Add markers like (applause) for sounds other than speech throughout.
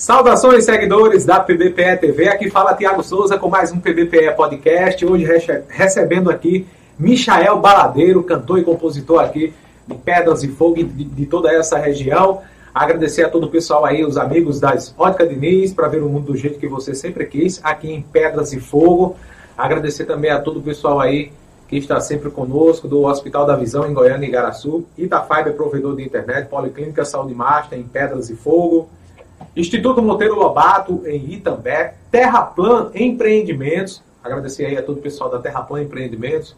Saudações, seguidores da PBPE TV. Aqui fala Tiago Souza com mais um PBPE Podcast. Hoje recebendo aqui Michael Baladeiro, cantor e compositor aqui de Pedras e Fogo de, de toda essa região. Agradecer a todo o pessoal aí, os amigos das Ótica Diniz, para ver o mundo do jeito que você sempre quis, aqui em Pedras e Fogo. Agradecer também a todo o pessoal aí que está sempre conosco, do Hospital da Visão em Goiânia e Igaraçu, Itafiber, provedor de internet, Policlínica Saúde Master em Pedras e Fogo, Instituto Monteiro Lobato, em Itambé, Terraplan Empreendimentos, agradecer aí a todo o pessoal da Terraplan Empreendimentos,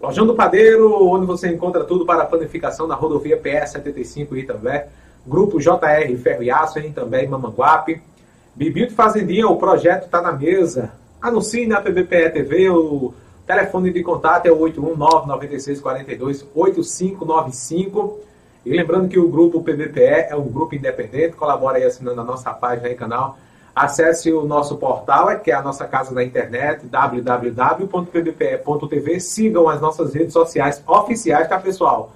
Lojão do Padeiro, onde você encontra tudo para planificação na rodovia PS 75 em Itambé, Grupo JR Ferro e Aço em Itambé e Mamanguape, Bibito Fazendinha, o projeto está na mesa, anuncie na PBPE TV, o telefone de contato é o 819 9642 8595 e lembrando que o grupo PBPE é um grupo independente, colabora aí assinando a nossa página e canal. Acesse o nosso portal, que é a nossa casa na internet, www.pbpe.tv. Sigam as nossas redes sociais oficiais, tá, pessoal?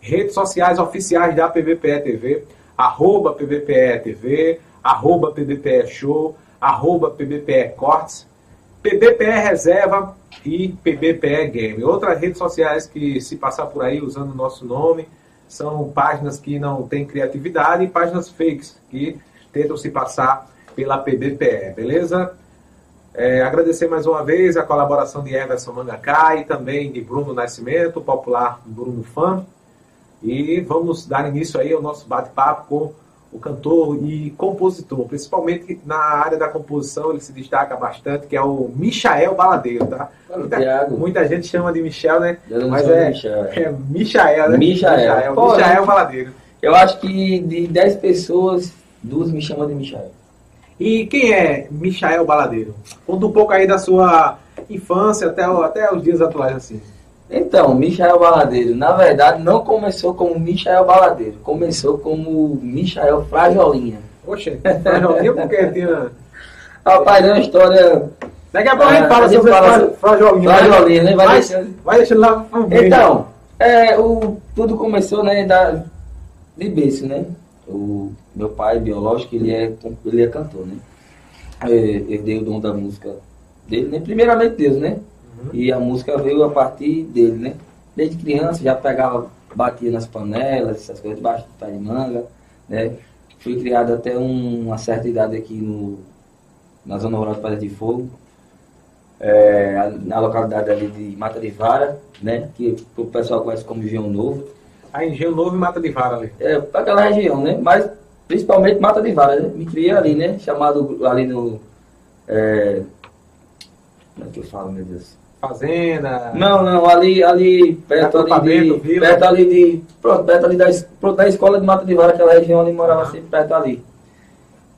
Redes sociais oficiais da PBPE TV, arroba PBPE TV, arroba PBPE Show, arroba PBPE Cortes, PBPE Reserva e PBPE Game. Outras redes sociais que se passar por aí usando o nosso nome, são páginas que não têm criatividade e páginas fakes que tentam se passar pela PBPE, beleza? É, agradecer mais uma vez a colaboração de Everson Mangacá e também de Bruno Nascimento, popular Bruno Fã. E vamos dar início aí ao nosso bate-papo com o cantor e compositor, principalmente na área da composição, ele se destaca bastante, que é o Michael Baladeiro, tá? Muita, muita gente chama de Michel, né? Mas é, Michel. (laughs) é Michael, né? Michael. Michael, Pô, Michael Baladeiro. Eu acho que de 10 pessoas, duas me chamam de Michael. E quem é Michael Baladeiro? Conta um pouco aí da sua infância até, até os dias atuais, assim. Então, Michael Baladeiro, na verdade, não começou como Michael Baladeiro, começou como Michael Frajolinha. Poxa, Frajolinha porque tinha. Rapaz, é uma história. Daqui a pouco a gente fala sobre fala Frajolinha. Frajolinha, né? Vai, deixando, vai deixando lá. Então, é, o, tudo começou, né, da, de berço, né? O meu pai biológico, ele é, ele é cantor, né? Eu dei o dom da música dele, né? Primeiramente Deus, né? E a música veio a partir dele, né? Desde criança já pegava, batia nas panelas, essas coisas, debaixo do pé de manga, né? Fui criado até um, uma certa idade aqui no, na Zona Rural de Pedra de Fogo, é, na localidade ali de Mata de Vara, né? Que o pessoal conhece como Engenho Novo. A Engenho Novo e Mata de Vara ali. É, para aquela região, né? Mas principalmente Mata de Vara, né? Me criei ali, né? Chamado ali no. É, como é que eu falo, meu Deus? Fazenda? Não, não, ali, ali perto ali de, perto ali de, pronto, perto ali da, pronto, da escola de Mata de Vara, aquela região ali, morava assim, perto ali.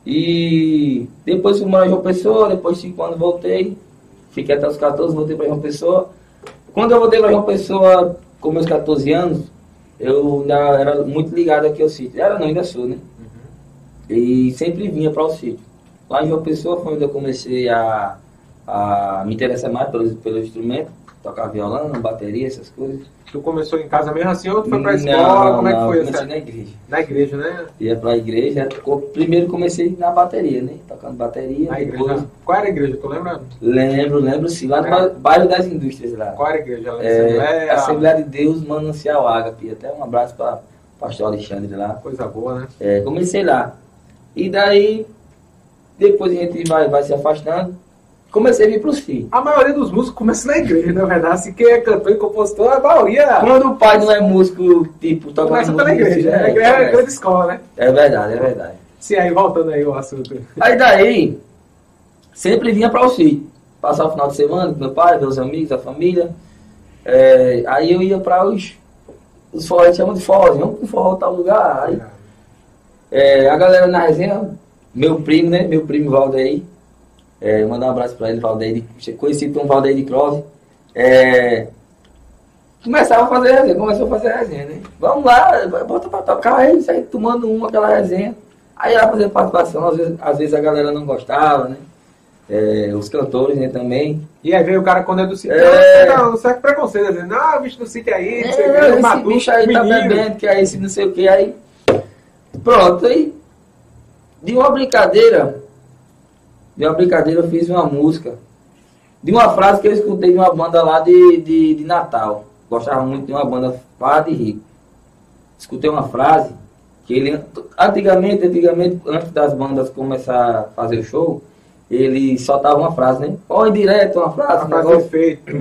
E depois fui morar em João Pessoa, depois de 5 anos voltei, fiquei até os 14, voltei para João Pessoa. Quando eu voltei para João Pessoa, com meus 14 anos, eu ainda era muito ligado aqui ao sítio. Era não, ainda sou, né? Uhum. E sempre vinha para o sítio. Lá em João Pessoa foi onde eu comecei a a me interessar mais pelo, pelo instrumento, tocar violão, bateria, essas coisas. Tu começou em casa mesmo assim ou tu foi pra escola? Não, Como é que foi? Comecei assim? na igreja. Na igreja, né? Ia pra igreja. Primeiro comecei na bateria, né? Tocando bateria. Na depois... igreja. Qual era a igreja? Tu lembra? Lembro, lembro sim. Lá no é. bairro das indústrias lá. Qual era a igreja? É, Assembleia... Assembleia de Deus Manancial Ágape. Até um abraço para pastor Alexandre lá. Coisa boa, né? É, comecei lá. E daí, depois a gente vai, vai se afastando comecei a vir para os filhos. A maioria dos músicos começa na igreja, na verdade. Se quem é cantor e compositor, a maioria. Quando o pai não é músico, tipo, toca Começa pela igreja. Né? A igreja é a grande escola, né? É verdade, é verdade. Sim, aí voltando aí o assunto. Aí daí, sempre vinha para o sítio. Passar o final de semana com meu pai, meus amigos, a família. É, aí eu ia para os. Os forró, a gente chama de forró, vamos pro forró tal lugar. Aí, é, a galera na resenha, meu primo, né? Meu primo Valdeir é, mandar um abraço para ele, Valdeir, conhecido como Valdeir de Cross. É, começava a fazer resenha, começou a fazer resenha, né? Vamos lá, bota pra tocar, aí sai tomando uma, aquela resenha. Aí ela fazia participação, às vezes, às vezes a galera não gostava, né? É, os cantores, né, também. E aí veio o cara quando é do sítio, é... não, não serve preconceito, dizendo, não, bicho do sítio aí, não sei o que, esse matuto, bicho aí tá menino. tá bebendo, que é esse não sei o que, aí pronto, aí De uma brincadeira, de uma brincadeira eu fiz uma música. De uma frase que eu escutei de uma banda lá de, de, de Natal. Gostava muito de uma banda Fá de Rico. Escutei uma frase que ele, antigamente, antigamente, antes das bandas começar a fazer o show, ele soltava uma frase, né? Ou direto uma frase. Uma frase efeito.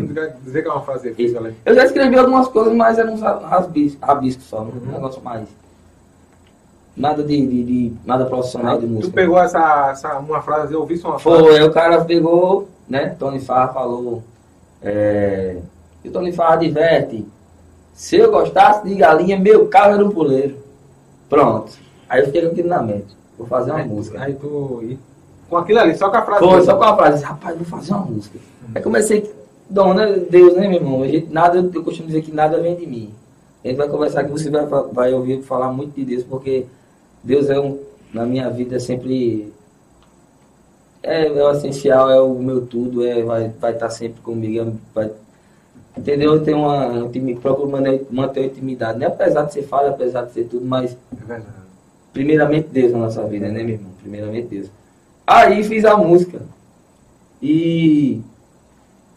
Dizer que é uma frase efeito, galera. Eu já escrevi algumas coisas, mas eram uns rabiscos, rabiscos só, uhum. um negócio mais. Nada de, de, de nada profissional de música. Tu pegou essa, essa uma frase, eu ouvi só uma frase. Foi, o cara pegou, né? Tony Farra falou. É, e o Tony Farra diverte. Se eu gostasse de galinha, meu carro era um puleiro. Pronto. Aí eu fiquei com aquilo na mente. Vou fazer uma aí, música. Aí tu. Com aquilo ali, só com a frase. Foi, só com a frase. Rapaz, vou fazer uma música. Uhum. Aí comecei. Dona Deus, né, meu irmão? A gente, nada, eu costumo dizer que nada vem de mim. A gente vai conversar aqui, você vai, vai ouvir falar muito de Deus, porque Deus é um, na minha vida sempre é, é o essencial, é o meu tudo, é, vai, vai estar sempre comigo, é, vai, entendeu? Eu tenho uma, eu procuro manter, a intimidade, né? apesar de ser falha, apesar de ser tudo, mas é primeiramente Deus na nossa vida, né, meu irmão? Primeiramente Deus. Aí fiz a música e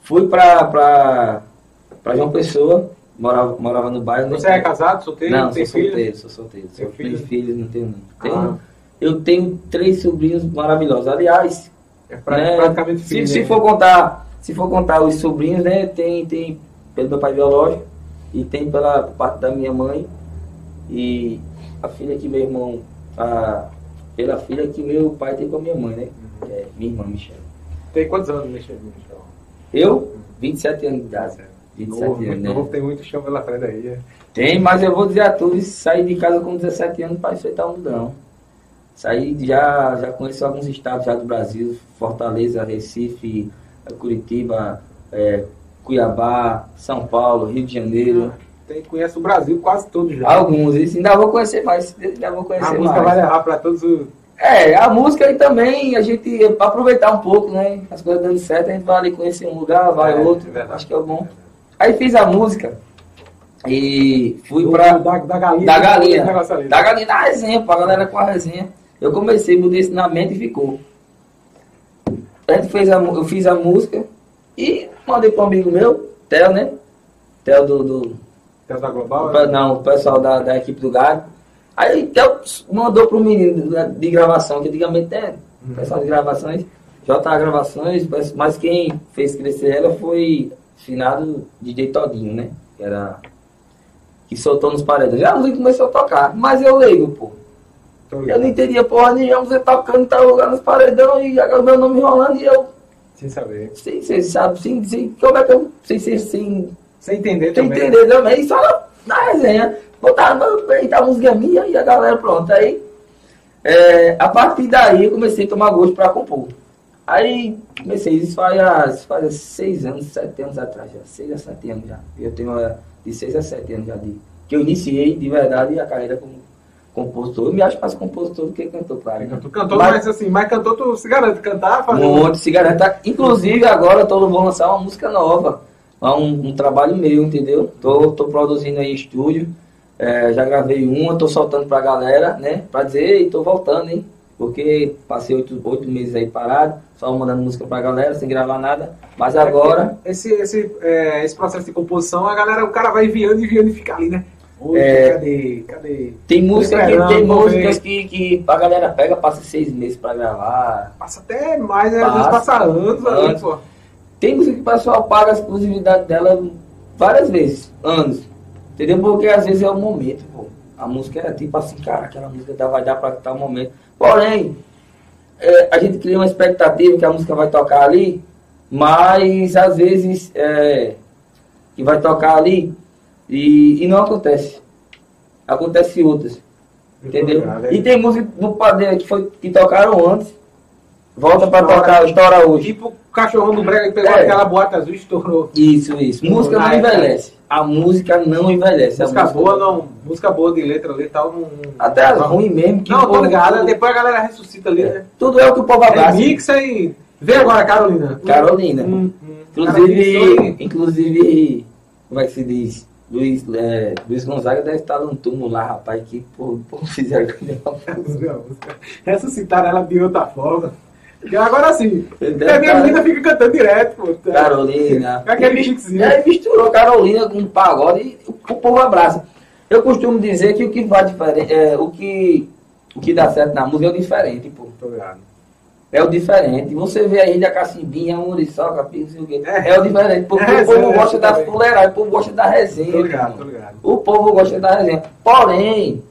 fui pra, pra, pra João Pessoa, morava, morava no bairro. Você é casado, solteiro? Não, tem sou filho? solteiro, sou solteiro. Tem filho? filhos, não tenho não. Tenho, ah. Eu tenho três sobrinhos maravilhosos. Aliás, é né, praticamente filho, se, né? se, for contar, se for contar os sobrinhos, né, tem, tem pelo meu pai biológico e tem pela parte da minha mãe e a filha que meu irmão, a, pela filha que meu pai tem com a minha mãe, né? Uhum. É minha irmã, Michelle. Tem quantos anos, Michelle? Eu? 27 anos de idade. 27 novo, anos, né? tem muito chão pela frente aí. É. Tem, mas eu vou dizer a todos, saí de casa com 17 anos para enfrentar um mudão. Saí, já, já conheci alguns estados já do Brasil, Fortaleza, Recife, Curitiba, é, Cuiabá, São Paulo, Rio de Janeiro. Tem, conhece o Brasil quase todo já. Alguns, isso ainda vou conhecer mais, ainda vou conhecer mais. A música vai levar para todos os... É, a música aí também, a gente, aproveitar um pouco, né? As coisas dando certo, a gente vai ali conhecer um lugar, vai é, outro, é acho que é bom. Aí fiz a música e fui pra. Da, da galinha. Da galinha. Da galinha da resenha, pra galera com a resenha. Eu comecei, mudei isso na mente e ficou. A gente fez a, eu fiz a música e mandei para um amigo meu, Theo, né? Theo do. do Theo da Global? Do, não, o pessoal da, da equipe do Gado. Aí Theo mandou para o menino de, de, gravação, que antigamente tem, uhum. pessoal de gravações, J Gravações, mas quem fez crescer ela foi finado DJ Todinho, né? Que era. Que soltou nos paredões. Já a música começou a tocar, mas eu leigo, pô. Eu não entendia porra nenhuma, você tocando tal lugar nos paredões e agora meu nome rolando e eu. Sem saber. Sem, sem sabe, sem, sem, como é que eu. Sem, sem, sem, sem entender sem também. Sem entender também, só na, resenha. Botava a música minha e a galera pronto. Aí, é, a partir daí eu comecei a tomar gosto pra compor. Aí comecei, isso faz, faz seis anos, sete anos atrás já. Seis a sete anos já. Eu tenho é, de seis a sete anos já de. Que eu iniciei de verdade a carreira como compositor. Eu me acho mais compositor do que cantor, claro. Né? Tu cantou, mas, mas, assim, mas cantor tu se garante cantar, fazer. Muito, se garante. Inclusive agora todo vou lançar uma música nova. Um, um trabalho meu, entendeu? Tô, tô produzindo aí em estúdio. É, já gravei uma, tô soltando pra galera, né? Pra dizer, ei, tô voltando, hein? Porque passei oito, oito meses aí parado, só mandando música pra galera, sem gravar nada. Mas agora. Esse, esse, é, esse processo de composição, a galera, o cara vai enviando, enviando e fica ali, né? Hoje, é, cadê? Cadê? Tem música que, tem músicas que, que a galera pega, passa seis meses pra gravar. Passa até mais, né? Passa, Às vezes passa anos, anos. Ali, pô. Tem música que o pessoal paga a exclusividade dela várias vezes, anos. Entendeu? Porque às vezes é o momento, pô. A música é tipo assim, cara, aquela música vai dar pra tal momento. Porém, é, a gente cria uma expectativa que a música vai tocar ali, mas às vezes é, que vai tocar ali e, e não acontece. Acontece outras. Entendeu? E tem música do Padeiro que, foi, que tocaram antes. Volta pra tocar, estoura hoje. Tipo o cachorrão do Brega que pegou é. aquela boata azul e estourou. Isso, isso. Música não envelhece. A música não envelhece. Música, música boa não. Música boa de letra ali tal. Não, Até as ruim mesmo. Que não, tô ligado. Depois a galera ressuscita ali, é. né? Tudo é o que o povo abraça. Mixa e. Vem agora, Carolina. Carolina. Hum, hum. Inclusive, inclusive, como é que se diz? Luiz, é, Luiz Gonzaga deve estar num túmulo lá, rapaz, que por, por fizeram com ele. Ressuscitaram ela de outra forma. Agora sim, a minha menina fica cantando direto, pô. Carolina. Aquele E- chiquezinho. Aí misturou Carolina com pagode e o, povo abraça. Eu costumo dizer que o que vai diferente, é, o que o que dá certo na música é o diferente, pô. Tô ligado. É o diferente. Você vê aí da cacimbinha, muriçoca, não sei o quê. É. É, o diferente. Porque É o povo resenha, gosta da fuleiragem, o povo gosta da resenha. O povo gosta da resenha. Porém,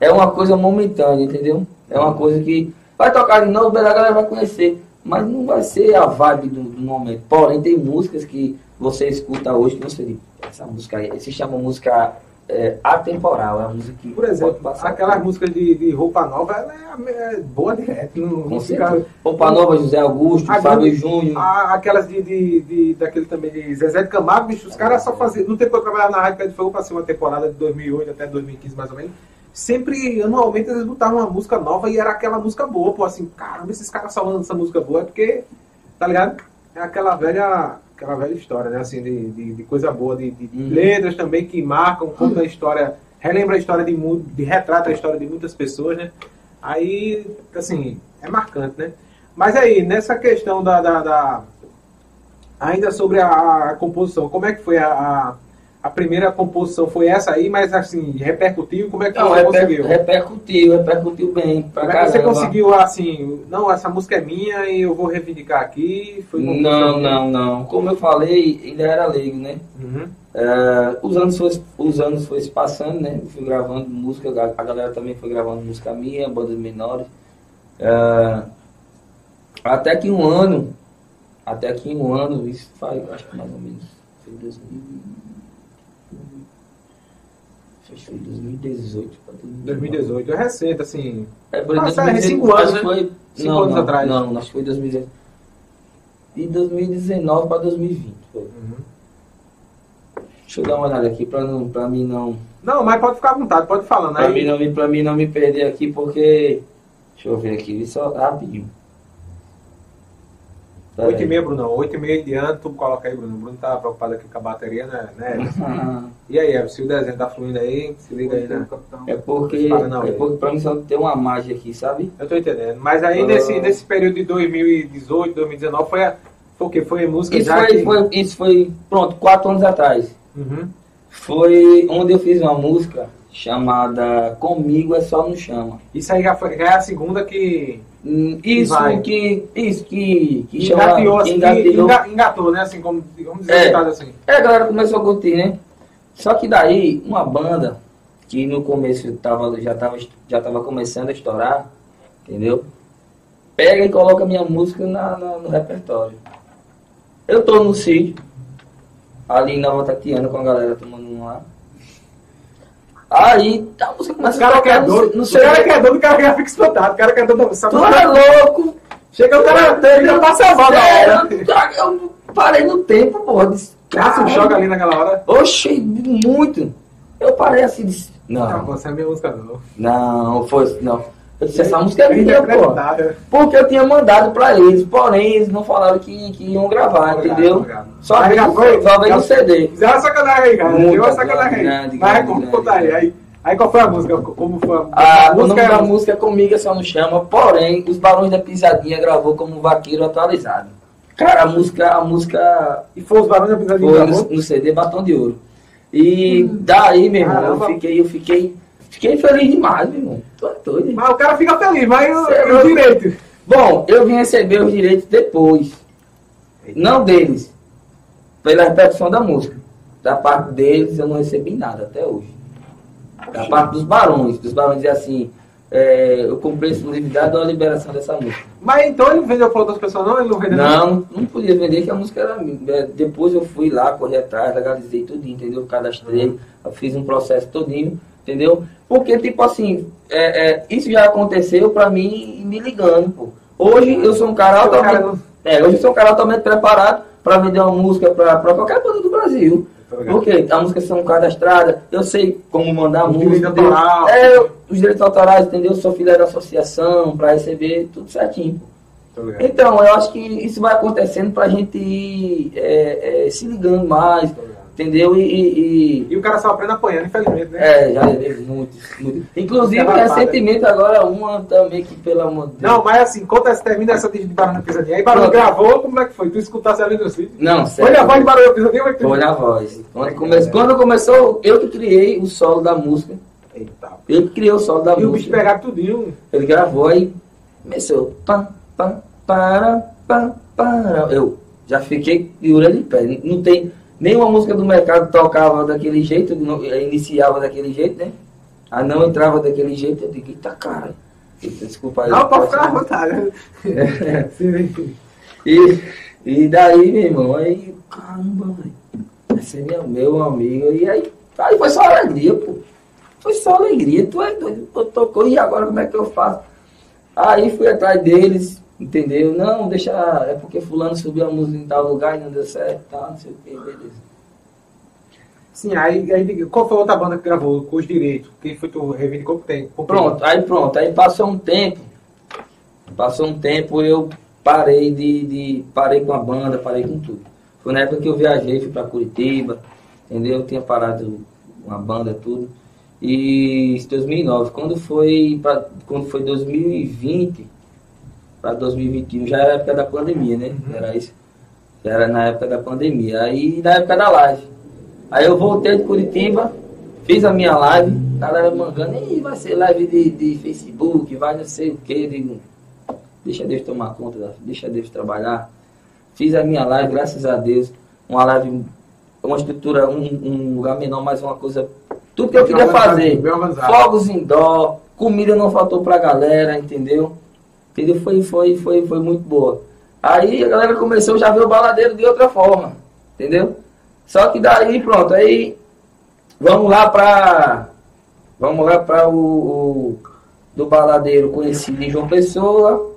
é uma coisa momentânea, entendeu? É uma coisa que vai tocar de novo, a galera vai conhecer. Mas não vai ser a vibe do, do momento. Porém, tem músicas que você escuta hoje que você diz, essa música aí, se chama música é, atemporal. É uma música que Por exemplo, aquelas músicas de, de roupa nova, ela é, a- é boa direto. Não, Com não fica-. Roupa Nova, José Augusto, Ah, Fábio. Júnior. A- aquelas de, de, de- daquele também de Zezé de Camargo, bicho, os caras só faziam. No tempo que eu trabalhava na Rádio Pé de Fogo, passei uma temporada de 2008 até 2015 mais ou menos. Sempre, anualmente, eles botavam uma música nova e era aquela música boa, pô, assim, caramba, esses caras só lançam essa música boa, é porque, tá ligado? É aquela velha, aquela velha história, né, assim, de, de, de coisa boa, de, de Uhum. letras também que marcam, conta a história, relembra a história de, de retrata a história de muitas pessoas, né? Aí, assim, é marcante, né? Mas aí, nessa questão da. da- da- ainda sobre a, a composição, como é que foi a, a, a primeira composição? Foi essa aí, mas assim, repercutiu? Como é que Não, você reper, conseguiu? repercutiu, repercutiu bem. Pra Como é que você conseguiu assim, não, essa música é minha e eu vou reivindicar aqui? Foi Não, não, não. Como eu falei, ainda era leigo, né? Uhum. É, os, anos foi, os anos foi se passando, né? Eu fui gravando música, a galera também foi gravando música minha, bandas menores. É, até que um ano, até que um ano, isso faz, acho que mais ou menos, foi 2000, acho que foi 2018. pra 2018, é recente, assim. É, por Nossa, é cinco anos, acho que né? foi, Cinco não, anos não, atrás. Não, acho que foi 2019. De 2019 para 2020. Foi. Uhum. Deixa eu dar uma olhada aqui para não, para mim não, Não, mas pode ficar à vontade, pode falar, né? para mim não me, para mim não me perder aqui porque, deixa eu ver aqui, só rapidinho. Pera 8 e meia, Bruno. 8 e meia em diante, tu coloca aí, Bruno. O Bruno tá preocupado aqui com a bateria, né? (laughs) né? Ah, E aí, Everson, se o desenho tá fluindo aí, se liga aí, né? É porque, Fala não, é porque para mim só tem uma magia aqui, sabe? Eu tô entendendo. Mas aí, Ah. nesse, nesse período de 2018, 2019, foi, a, foi o quê? Foi música Isso já foi, que... foi, isso foi, pronto, quatro anos atrás. Uhum. Foi onde eu fiz uma música chamada Comigo é Só Não Chama. Isso aí já, foi, já é a segunda que... Hum, Isso vai. que, isso que, que assim, engatilhou. enga- engatou, né? Assim, como, vamos dizer, É. assim. É, a galera começou a curtir, né? Só que daí, uma banda que no começo tava, já, tava, já tava começando a estourar, entendeu? Pega e coloca minha música na, na- no repertório. Eu tô no sítio, ali em Nova Tatiana com a galera tomando um lá. Aí a música O começa a cara é tocar no, doido, no o cara que é doido, o cara já fica espantado. O cara que é doido, essa Tu é louco! Chega o cara, ele passa mal na É, hora. eu, parei no tempo, porra. Disse, um "Caralho, choque ali naquela hora. Oxi, muito. Eu parei assim, disse, Não, não, você é minha música não. não, foi, não. Eu disse, essa música é minha, pô. Porque eu tinha mandado pra eles, porém eles não falaram que, que iam gravar, entendeu? Só Aí veio, já foi- só veio já- no CD. Fizeram uma sacanagem aí, cara. Deu uma sacanagem aí. Mas grande, como grande, contar aí? aí? Aí qual foi a música? Como foi a, A, a o nome música? da música Comigo é Só Não Chama, porém, os Barões da Pisadinha gravou como Vaqueiro Atualizado. Cara, a música, a música E foi os barões da pisadinha Foi no, no CD Batom de Ouro. E daí, meu irmão, eu fiquei, eu fiquei, fiquei feliz demais, meu irmão. Tô doido. Mas o cara fica feliz, mas o, é o louco. direito. Bom, eu vim receber os direitos depois. Não deles. Pela repercussão da música. Da parte deles eu não recebi nada até hoje. Da parte dos barões. Dos barões dizer assim, é, eu comprei exclusividade da liberação dessa música. Mas então ele vendeu para outras pessoas, não? Ele não vendeu Não, não podia vender que a música era minha. É, Depois eu fui lá, corri atrás, legalizei tudo, entendeu? Cadastrei, eu fiz um processo todinho, entendeu? Porque, tipo assim, é, é, isso já aconteceu pra mim me ligando, pô. Hoje eu sou um cara altamente. É, hoje eu sou um cara altamente preparado pra vender uma música pra, pra qualquer banda do Brasil. Ligado. Porque a música são cadastradas, eu sei como mandar a Os música. direitos entendeu? autorais. É, eu- os direitos autorais, entendeu? Sou filho da associação pra receber tudo certinho. Tô ligado. Então, eu acho que isso vai acontecendo pra gente ir é, é, se ligando mais, entendeu? E, e, E o cara só aprende apanhando, infelizmente, né? é, já levei muito, muito. Inclusive, recentemente agora uma também que, pelo amor de Deus. Não, mas assim, conta essa, termina essa de Barulho Pisadinha. Aí Barulho gravou, como é que foi? Tu escutasse ali no sítio? Não, Foi sério. a voz de Barulho Pisadinha é Foi na voz. Quando, come... Quando começou, eu que criei o solo da música. Eita. Eu que criei o solo da E o bicho música. pegaram tudinho. Ele gravou aí, começou. Pá, pá, para, pá, para. Eu já fiquei de orelha de pé. Não tem nenhuma música do mercado tocava daquele jeito, não- iniciava daquele jeito, né? A não entrava daquele jeito. Eu digo, eita cara. Desculpa aí. Não, pode ficar à vontade. Sim. (laughs) E, e daí, meu irmão, aí, caramba, velho. Esse é meu, meu amigo. E aí, aí foi só alegria, pô. Foi só alegria. Tu é doido, tocou, e agora como é que eu faço? Aí fui atrás deles, entendeu? Não, deixa. É porque fulano subiu a música em tal lugar e não deu certo, tal, não sei o que, beleza. Sim, aí, aí qual foi a outra banda que gravou com os direitos? Quem foi tu reivindicou que tem? Pronto, aí pronto, aí passou um tempo, passou um tempo, eu parei de, de parei com a banda, parei com tudo. Foi na época que eu viajei, fui para Curitiba, entendeu? Eu tinha parado com a banda tudo. E em 2009, quando foi quando foi 2020 para 2021, já era a época da pandemia, né? Era isso. Já era na época da pandemia. Aí na época da live. Aí eu voltei de Curitiba, fiz a minha live, a galera mangando, Ih, vai ser live de, de Facebook, vai não sei o que, digo, deixa Deus tomar conta, deixa Deus trabalhar. Fiz a minha live, graças a Deus, uma live, uma estrutura, um, um lugar menor, mas uma coisa, tudo que eu queria fazer. Fogos em dó, comida não faltou pra galera, entendeu? Entendeu? Foi, foi, foi, foi muito boa. Aí a galera começou já a ver o baladeiro de outra forma, entendeu? Só que daí, pronto, aí vamos lá pra. Vamos lá pra o, o- do baladeiro conhecido em João Pessoa,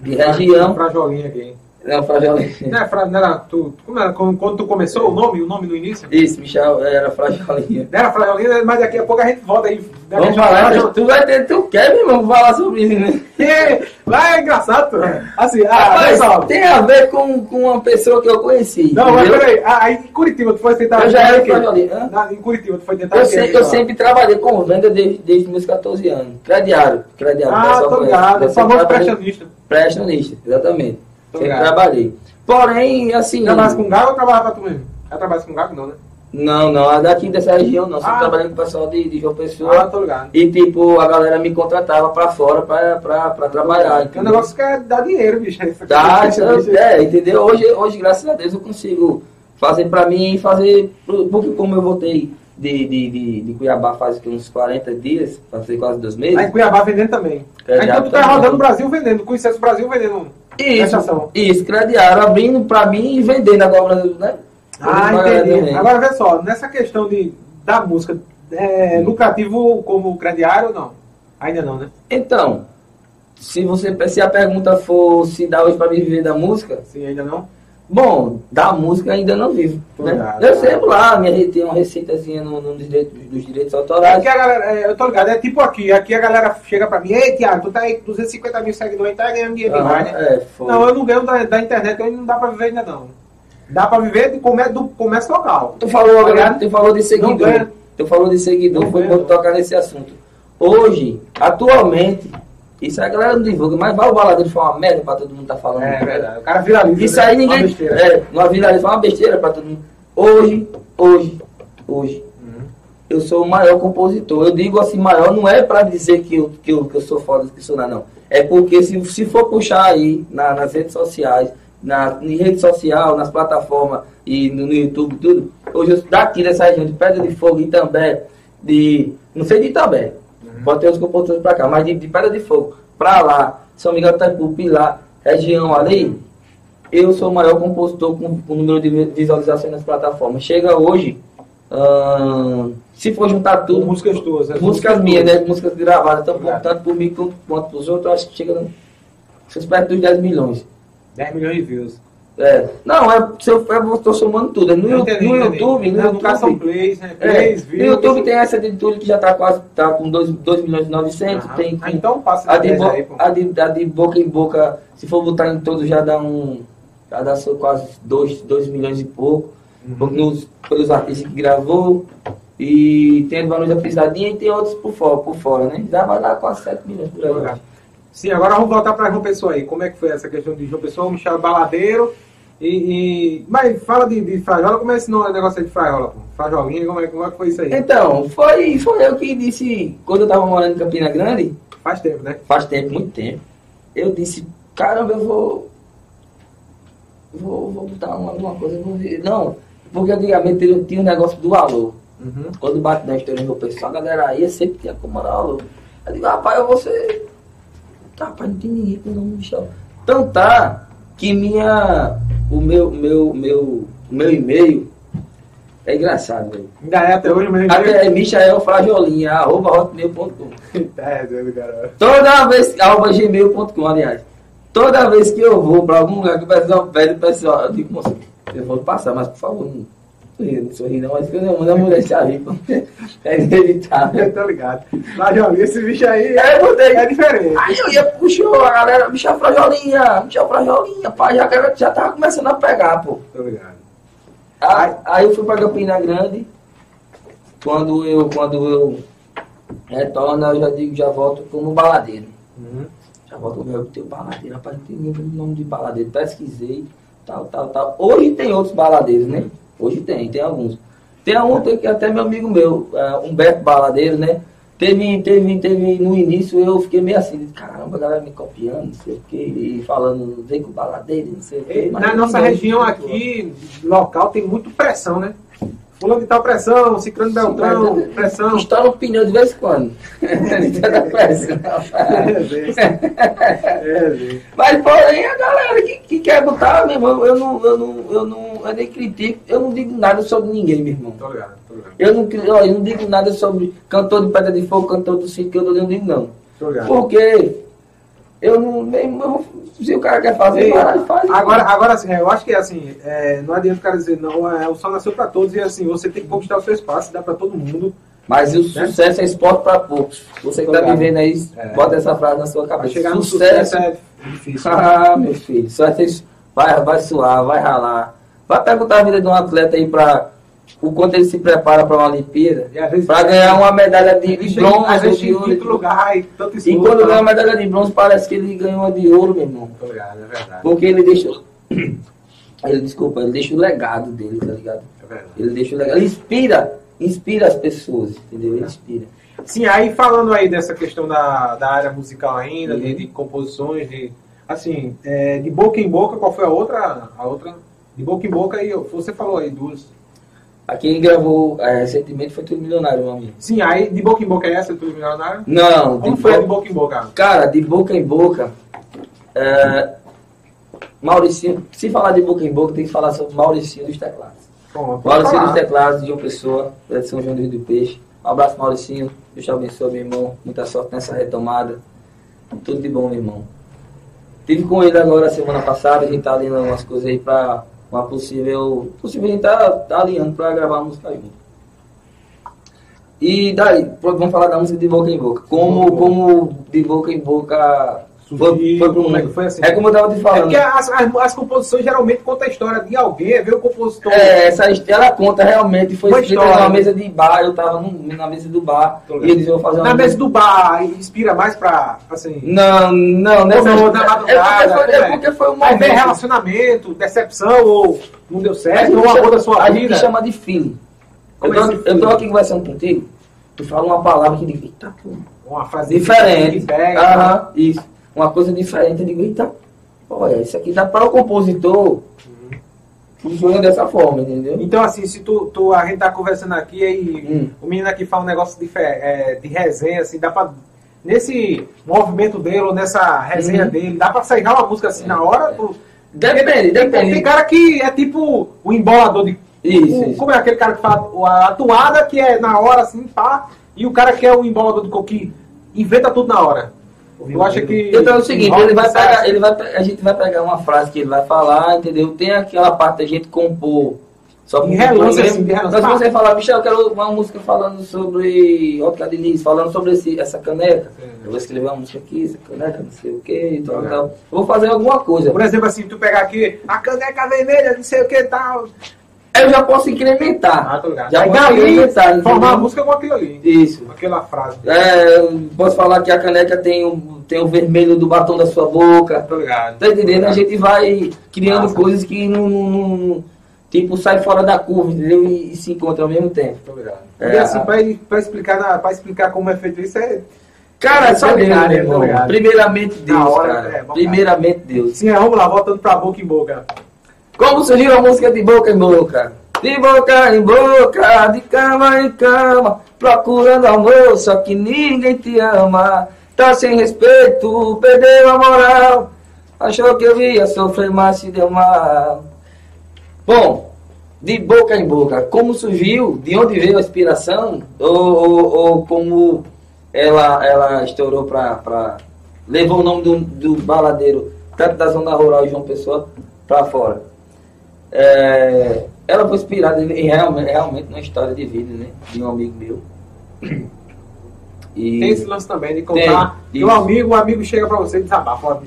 de região. Frajolinha aqui. Não, Frajolinha. Não, é não era, tu, como era, quando, tu começou o nome, o nome no início? Isso, Michel, era Frajolinha. Não era Frajolinha, mas daqui a pouco a gente volta aí. Vamos falar, tu vai ter, tu quer, meu irmão, falar sobre isso, né? (laughs) Vai, é engraçado. tu. Assim, ah, Rapaz, só. tem a ver com, com uma pessoa que eu conheci. Não, mas entendeu? peraí, ah, aí em Curitiba tu foi tentar. Eu já era? Na- Em Curitiba tu foi tentar. Eu, o quê? se- eu sempre trabalhei com venda desde, desde meus 14 anos. Crediário. Crediário. Ah, tô ligado. Sempre famoso pressionista. Pressionista, exatamente. Sempre ligado. trabalhei. Porém, assim. Trabalha com gago ou trabalha pra tu mesmo? Já trabalha com gago, não, né? Não, não, a daqui dessa região não. Sempre Ah. trabalhei com o pessoal de, de João Pessoa. Ah, tô ligado. E tipo, a galera me contratava pra fora pra, pra, pra trabalhar. É entendeu? negócio que é dar dinheiro, bicho. Dá, é é, entendeu? Hoje, hoje, graças a Deus, eu consigo fazer pra mim e fazer. Porque como eu voltei de, de, de, de Cuiabá faz uns 40 dias, fazer quase dois meses. Aí em Cuiabá vendendo também. É, Aí então tu tá também. rodando o Brasil vendendo, conhecesse o Brasil vendendo. Isso, isso, crediário, abrindo pra mim e vendendo agora, né? Ah, Vendendo pra galera entendi. Agora vê só, nessa questão de, da música, é lucrativo como crediário ou não? Ainda não, né? Então, se você se a pergunta for se dá hoje me viver da música, Sim, ainda não. bom, da música ainda não vivo. Né? Obrigado. Eu sempre lá, minha, re- tem uma receitazinha no, no dos, direitos, dos direitos autorais. que a galera, é, eu tô ligado, é tipo aqui, aqui a galera chega pra mim, ei Tiago, tu tá aí com 250 mil seguidores, tá ganhando dinheiro Aham, demais, né? é. Não, eu não ganho da, da internet, eu não dá pra viver ainda não. Dá pra viver de comércio, do comércio local. Tu falou agora, Obrigado. tu falou de seguidor. Tu falou de seguidor, Não foi não. tocar nesse assunto. Hoje, atualmente, isso a galera não divulga, mas vai o baladeiro foi uma merda pra todo mundo tá falando. É verdade, o cara viraliza. Isso né? aí Uma ninguém. besteira. É, uma foi uma besteira pra todo mundo. Hoje, hoje, hoje, Uhum. eu sou o maior compositor. Eu digo assim, maior não é pra dizer que eu, que eu, que eu sou foda, que sou nada, não. É porque se, se for puxar aí na- nas redes sociais, na, em rede social, nas plataformas e no, no YouTube tudo, hoje eu daqui dessa região de Pedra de Fogo, Itambé, de. não sei de Itambé, pode ter outros compositores pra cá, mas de, de Pedra de Fogo, pra lá, São Miguel do Taipu, Pilar, região ali, eu sou o maior compositor com, com número de visualizações nas plataformas. Chega hoje, ahn, se for juntar Tudo músicas tuas. né? músicas minhas, né? Músicas gravadas, tanto, Obrigado. tanto por mim quanto, quanto pros outros, eu acho que chega no, seus perto dos 10 milhões. 10 milhões de views. É. Não, é, se eu, eu tô somando tudo. É no, Eu entendi, no entendi. YouTube, no No são YouTube. plays, né? É, Plays, no views. YouTube tem essa de tudo que já tá quase tá com 2 milhões e 900. Ah, tem ah, então passa a de de, 10 bo- aí, a, de, a de boca em boca, se for botar em todos, já dá um. Dá só quase 2 milhões e pouco. Uhum. Nos, pelos artistas que gravou. E tem Edvalor da Pisadinha e tem outros por fora, por fora né? Já vai dar quase 7 milhões por aí. Sim, agora vamos voltar para João Pessoa aí. Como é que foi essa questão de João Pessoa, o Michel Baladeiro? E, e, Mas fala de, de Frajola, como é esse negócio aí de Frajola, pô? Frajolinha, como é, como é que foi isso aí? Então, foi, foi eu que disse, quando eu tava morando em Campina Grande. Faz tempo, né? Faz tempo, muito tempo. Eu disse, caramba, eu vou. Vou, vou botar uma, uma coisa. Vou ver. Não, porque antigamente tinha um negócio do alô. Uhum. Quando bate na história do pessoal, a galera ia sempre tinha como alô. Eu digo, rapaz, eu vou ser. Rapaz, não tem ninguém com o nome Michel. Então tá, que minha. O meu, meu, meu, meu e-mail é engraçado, velho. Ainda é até hoje mesmo. Até é Michael Frajolinha, arroba hotmail.com. é, doido, cara. Toda vez, arroba gmail.com, aliás. Toda vez que eu vou pra algum lugar que o pessoal pede, o pessoal, eu digo, moça, eu vou passar, mas por favor, não não sorri não, mas que eu mando a mulher se rico. É inevitável. Eu tô ligado. Frajolinha, esse bicho aí é, botei, é diferente. Aí eu ia, puxou a galera, bicho é frajolinha, bicho é frajolinha, pá, já, já tava começando a pegar, pô. Tô ligado. Aí, aí eu fui pra Campina Grande, quando eu, quando eu retorno, eu já digo, já volto como baladeiro. Uhum. Já volto como eu tenho baladeiro, rapaz, não tem nome de baladeiro, pesquisei, tal, tal, tal. Hoje tem outros baladeiros, né? Hoje tem, tem alguns. Tem um que até meu amigo meu, uh, Humberto Baladeiro, né? Teve, teve, teve, no início eu fiquei meio assim, caramba, a galera me copiando, não sei o quê, e falando, vem com baladeiro, não sei o quê. Na nossa região aqui, local, tem muito pressão, né? Fulano de tal pressão, Ciclano Beltrão, pressão. Estoura o pneu de vez em quando. (laughs) Estoura pressão. É, Mas porém a galera que, que quer botar, meu irmão, eu não, eu não, eu não, eu nem critico, eu não digo nada sobre ninguém, meu irmão. Tô ligado, tô ligado. Eu não, eu não digo nada sobre cantor de pedra de fogo, cantor do que eu não digo não. Ligado. Porque eu não, nem, se o cara quer fazer, vai, faz. Agora, agora assim, eu acho que assim, é, não adianta o cara dizer, não, é, o sol nasceu para todos e assim, você tem que conquistar o seu espaço, dá para todo mundo. Mas o né? sucesso é esporte para poucos. Você que está vivendo aí, é. bota essa frase na sua cabeça. Chegar sucesso, sucesso é difícil. (laughs) Ah, meu filho, só vai, vai suar, vai ralar. Vai perguntar a vida de um atleta aí para o quanto ele se prepara para uma Olimpíada, para ganhar uma medalha de, bronze ou de ouro. Lugar, e, tanto e quando ganha uma medalha de bronze, parece que ele ganhou uma de ouro, meu irmão. Obrigado, é verdade. Porque ele deixou. (coughs) Ele, desculpa, ele deixa o legado dele, tá ligado? É verdade. Ele deixa o legado. Ele inspira, inspira as pessoas, entendeu? Ele inspira. Sim, aí falando aí dessa questão da, da área musical ainda, uhum. de, de, composições, de. Assim, é, de boca em boca, qual foi a outra? A outra? De boca em boca, aí você falou aí duas. Aqui quem gravou é, recentemente foi Tudo Milionário, meu amigo. Sim, aí de boca em boca é essa, Tudo Milionário? Não. Como foi bo... de boca em boca? Cara, de boca em boca. É... Mauricinho, se falar de boca em boca, tem que falar sobre Mauricinho dos Teclados. Pronto, Mauricinho dos Teclados, de uma pessoa, de São João do Rio do Peixe. Um abraço, Mauricinho. Deus te abençoe, meu irmão. Muita sorte nessa retomada. Tudo de bom, meu irmão. Tive com ele agora semana passada, a gente tá alinhando umas coisas aí pra uma possível. Possível a gente tá, tá alinhando para gravar a música junto. E daí, vamos falar da música de boca em boca. Como, como de boca em boca foi, foi, pro mundo. Foi assim. É como eu tava te falando. É porque as, as, as, composições geralmente contam a história de alguém, é ver o compositor. É, essa ela conta realmente. Foi escrita na mesa de bar, eu tava no, na mesa do bar. E eles iam fazer uma Na mesa do bar, inspira mais pra. Assim, não, não, nessa não, na madrugada. É porque foi, é porque foi um momento. relacionamento, decepção, ou não deu certo, ou amor da sua a vida. A gente chama de feeling. Eu tô, eu tô aqui conversando contigo, tu fala uma palavra que diz, eita, Uma frase diferente. Aham, isso uma coisa diferente. Eu digo, eita, olha, isso aqui dá para o compositor. Funciona dessa forma, entendeu? Então, assim, se tu, tu a gente tá conversando aqui e hum. o menino aqui fala um negócio de, é, de resenha, assim, dá pra. Nesse movimento dele, ou nessa resenha uhum. dele, dá pra sair uma música assim é, na hora? É. Tu, depende, depende. Tem cara que é tipo o embolador de. Isso, o, isso. Como é aquele cara que fala a atuada que é na hora, assim, pá, e o cara que é o embolador de coquinho, inventa tudo na hora. Eu acho que. Então é o seguinte, ele vai pegar, ele vai, a gente vai pegar uma frase que ele vai falar, entendeu? Tem aquela parte da gente compor. Só que relance, assim, Mas se você falar, Michel, eu quero uma música falando sobre Otto Diniz, falando sobre esse, essa caneca. Eu vou escrever uma música aqui, essa caneca, não sei o que, tal, tal. Eu vou fazer alguma coisa. Por exemplo, assim, tu pegar aqui a caneca vermelha, não sei o que tal. Eu já posso incrementar. Ah, tô ligado. Já Aí posso dali, incrementar, formar a música com aquilo ali. Isso. Aquela frase. É, posso falar que a caneca tem o, tem o vermelho do batom da sua boca. Tô ligado. Tá entendendo? A gente vai criando Massa. coisas que não, não- não- tipo, sai fora da curva, entendeu? E, e se encontra ao mesmo tempo. Tô ligado. É, e assim, pra, pra explicar, pra explicar como é feito isso, é. Cara, é só Deus, ligado, meu irmão. ligado. Primeiramente Deus, hora, cara. é, Primeiramente Deus. Sim, é, vamos lá, voltando pra boca em boca. Como surgiu a música de boca em boca? De boca em boca, de cama em cama, procurando amor, só que ninguém te ama. Tá sem respeito, perdeu a moral. Achou que eu ia sofrer, mas se deu mal. Bom, de boca em boca, como surgiu, de onde veio a inspiração, ou, ou- ou como ela, ela estourou pra. levou o nome do, do baladeiro, tanto da zona rural João Pessoa, pra fora. É, ela foi inspirada em, realmente, realmente numa história de vida, né? De um amigo meu. E... Tem esse lance também de contar Tem, o isso. amigo, o amigo chega pra você e desabafa. ó,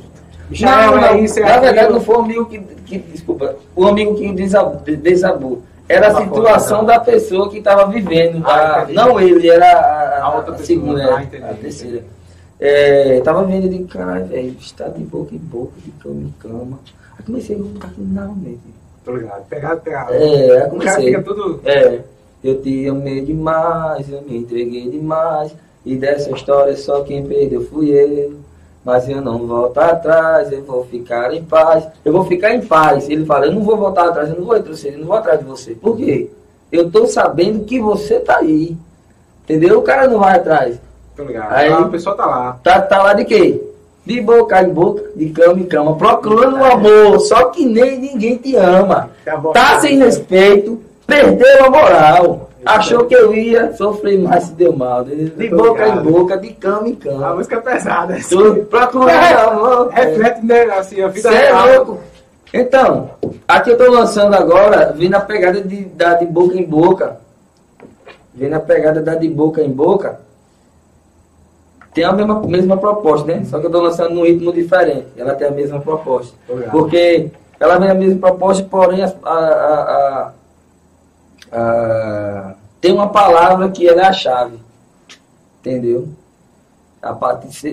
Michael, Não, não, é isso, é na verdade não foi o amigo que, que- desculpa, o amigo que desabou, desabou. Era a situação fora, da pessoa que estava vivendo. Ah, a- não ele, era a, A outra a pessoa. segunda, Ah, entendi, a terceira. É, tava vendo e digo, caralho, velho, está de boca em boca, de cama em cama. Aí comecei a aquilo na mente. Tô ligado. Pegado, pegado. É, aí o cara comecei. fica tudo. É, eu te amei demais, eu me entreguei demais. E dessa história só quem perdeu fui eu. Mas eu não volto atrás, eu vou ficar em paz. Eu vou ficar em paz. Ele fala, eu não vou voltar atrás, eu não vou retroceder, eu não vou atrás de você. Por quê? Eu tô sabendo que você tá aí. Entendeu? O cara não vai atrás. Tô ligado. Aí- Ah, a pessoa tá lá. Tá, tá lá de quê? De boca em boca, de cama em cama, procurando o amor, só que nem ninguém te ama. Tá sem respeito, perdeu a moral. Achou que eu ia sofrer mais se deu mal. De Eu tô boca em boca, de cama em A cama. música é pesada. assim. Procurando amor. Reflete, né, assim, a vida Cê é louco. Então, aqui eu tô lançando agora, vem na pegada de, da de boca em boca. Vem na pegada da de boca em boca. Tem a mesma, mesma proposta, né? Só que eu tô lançando num ritmo diferente. Ela tem a mesma proposta. Tô ligado. Porque ela vem a mesma proposta, porém a, a- a- tem uma palavra que ela é a chave. Entendeu? A parte, é,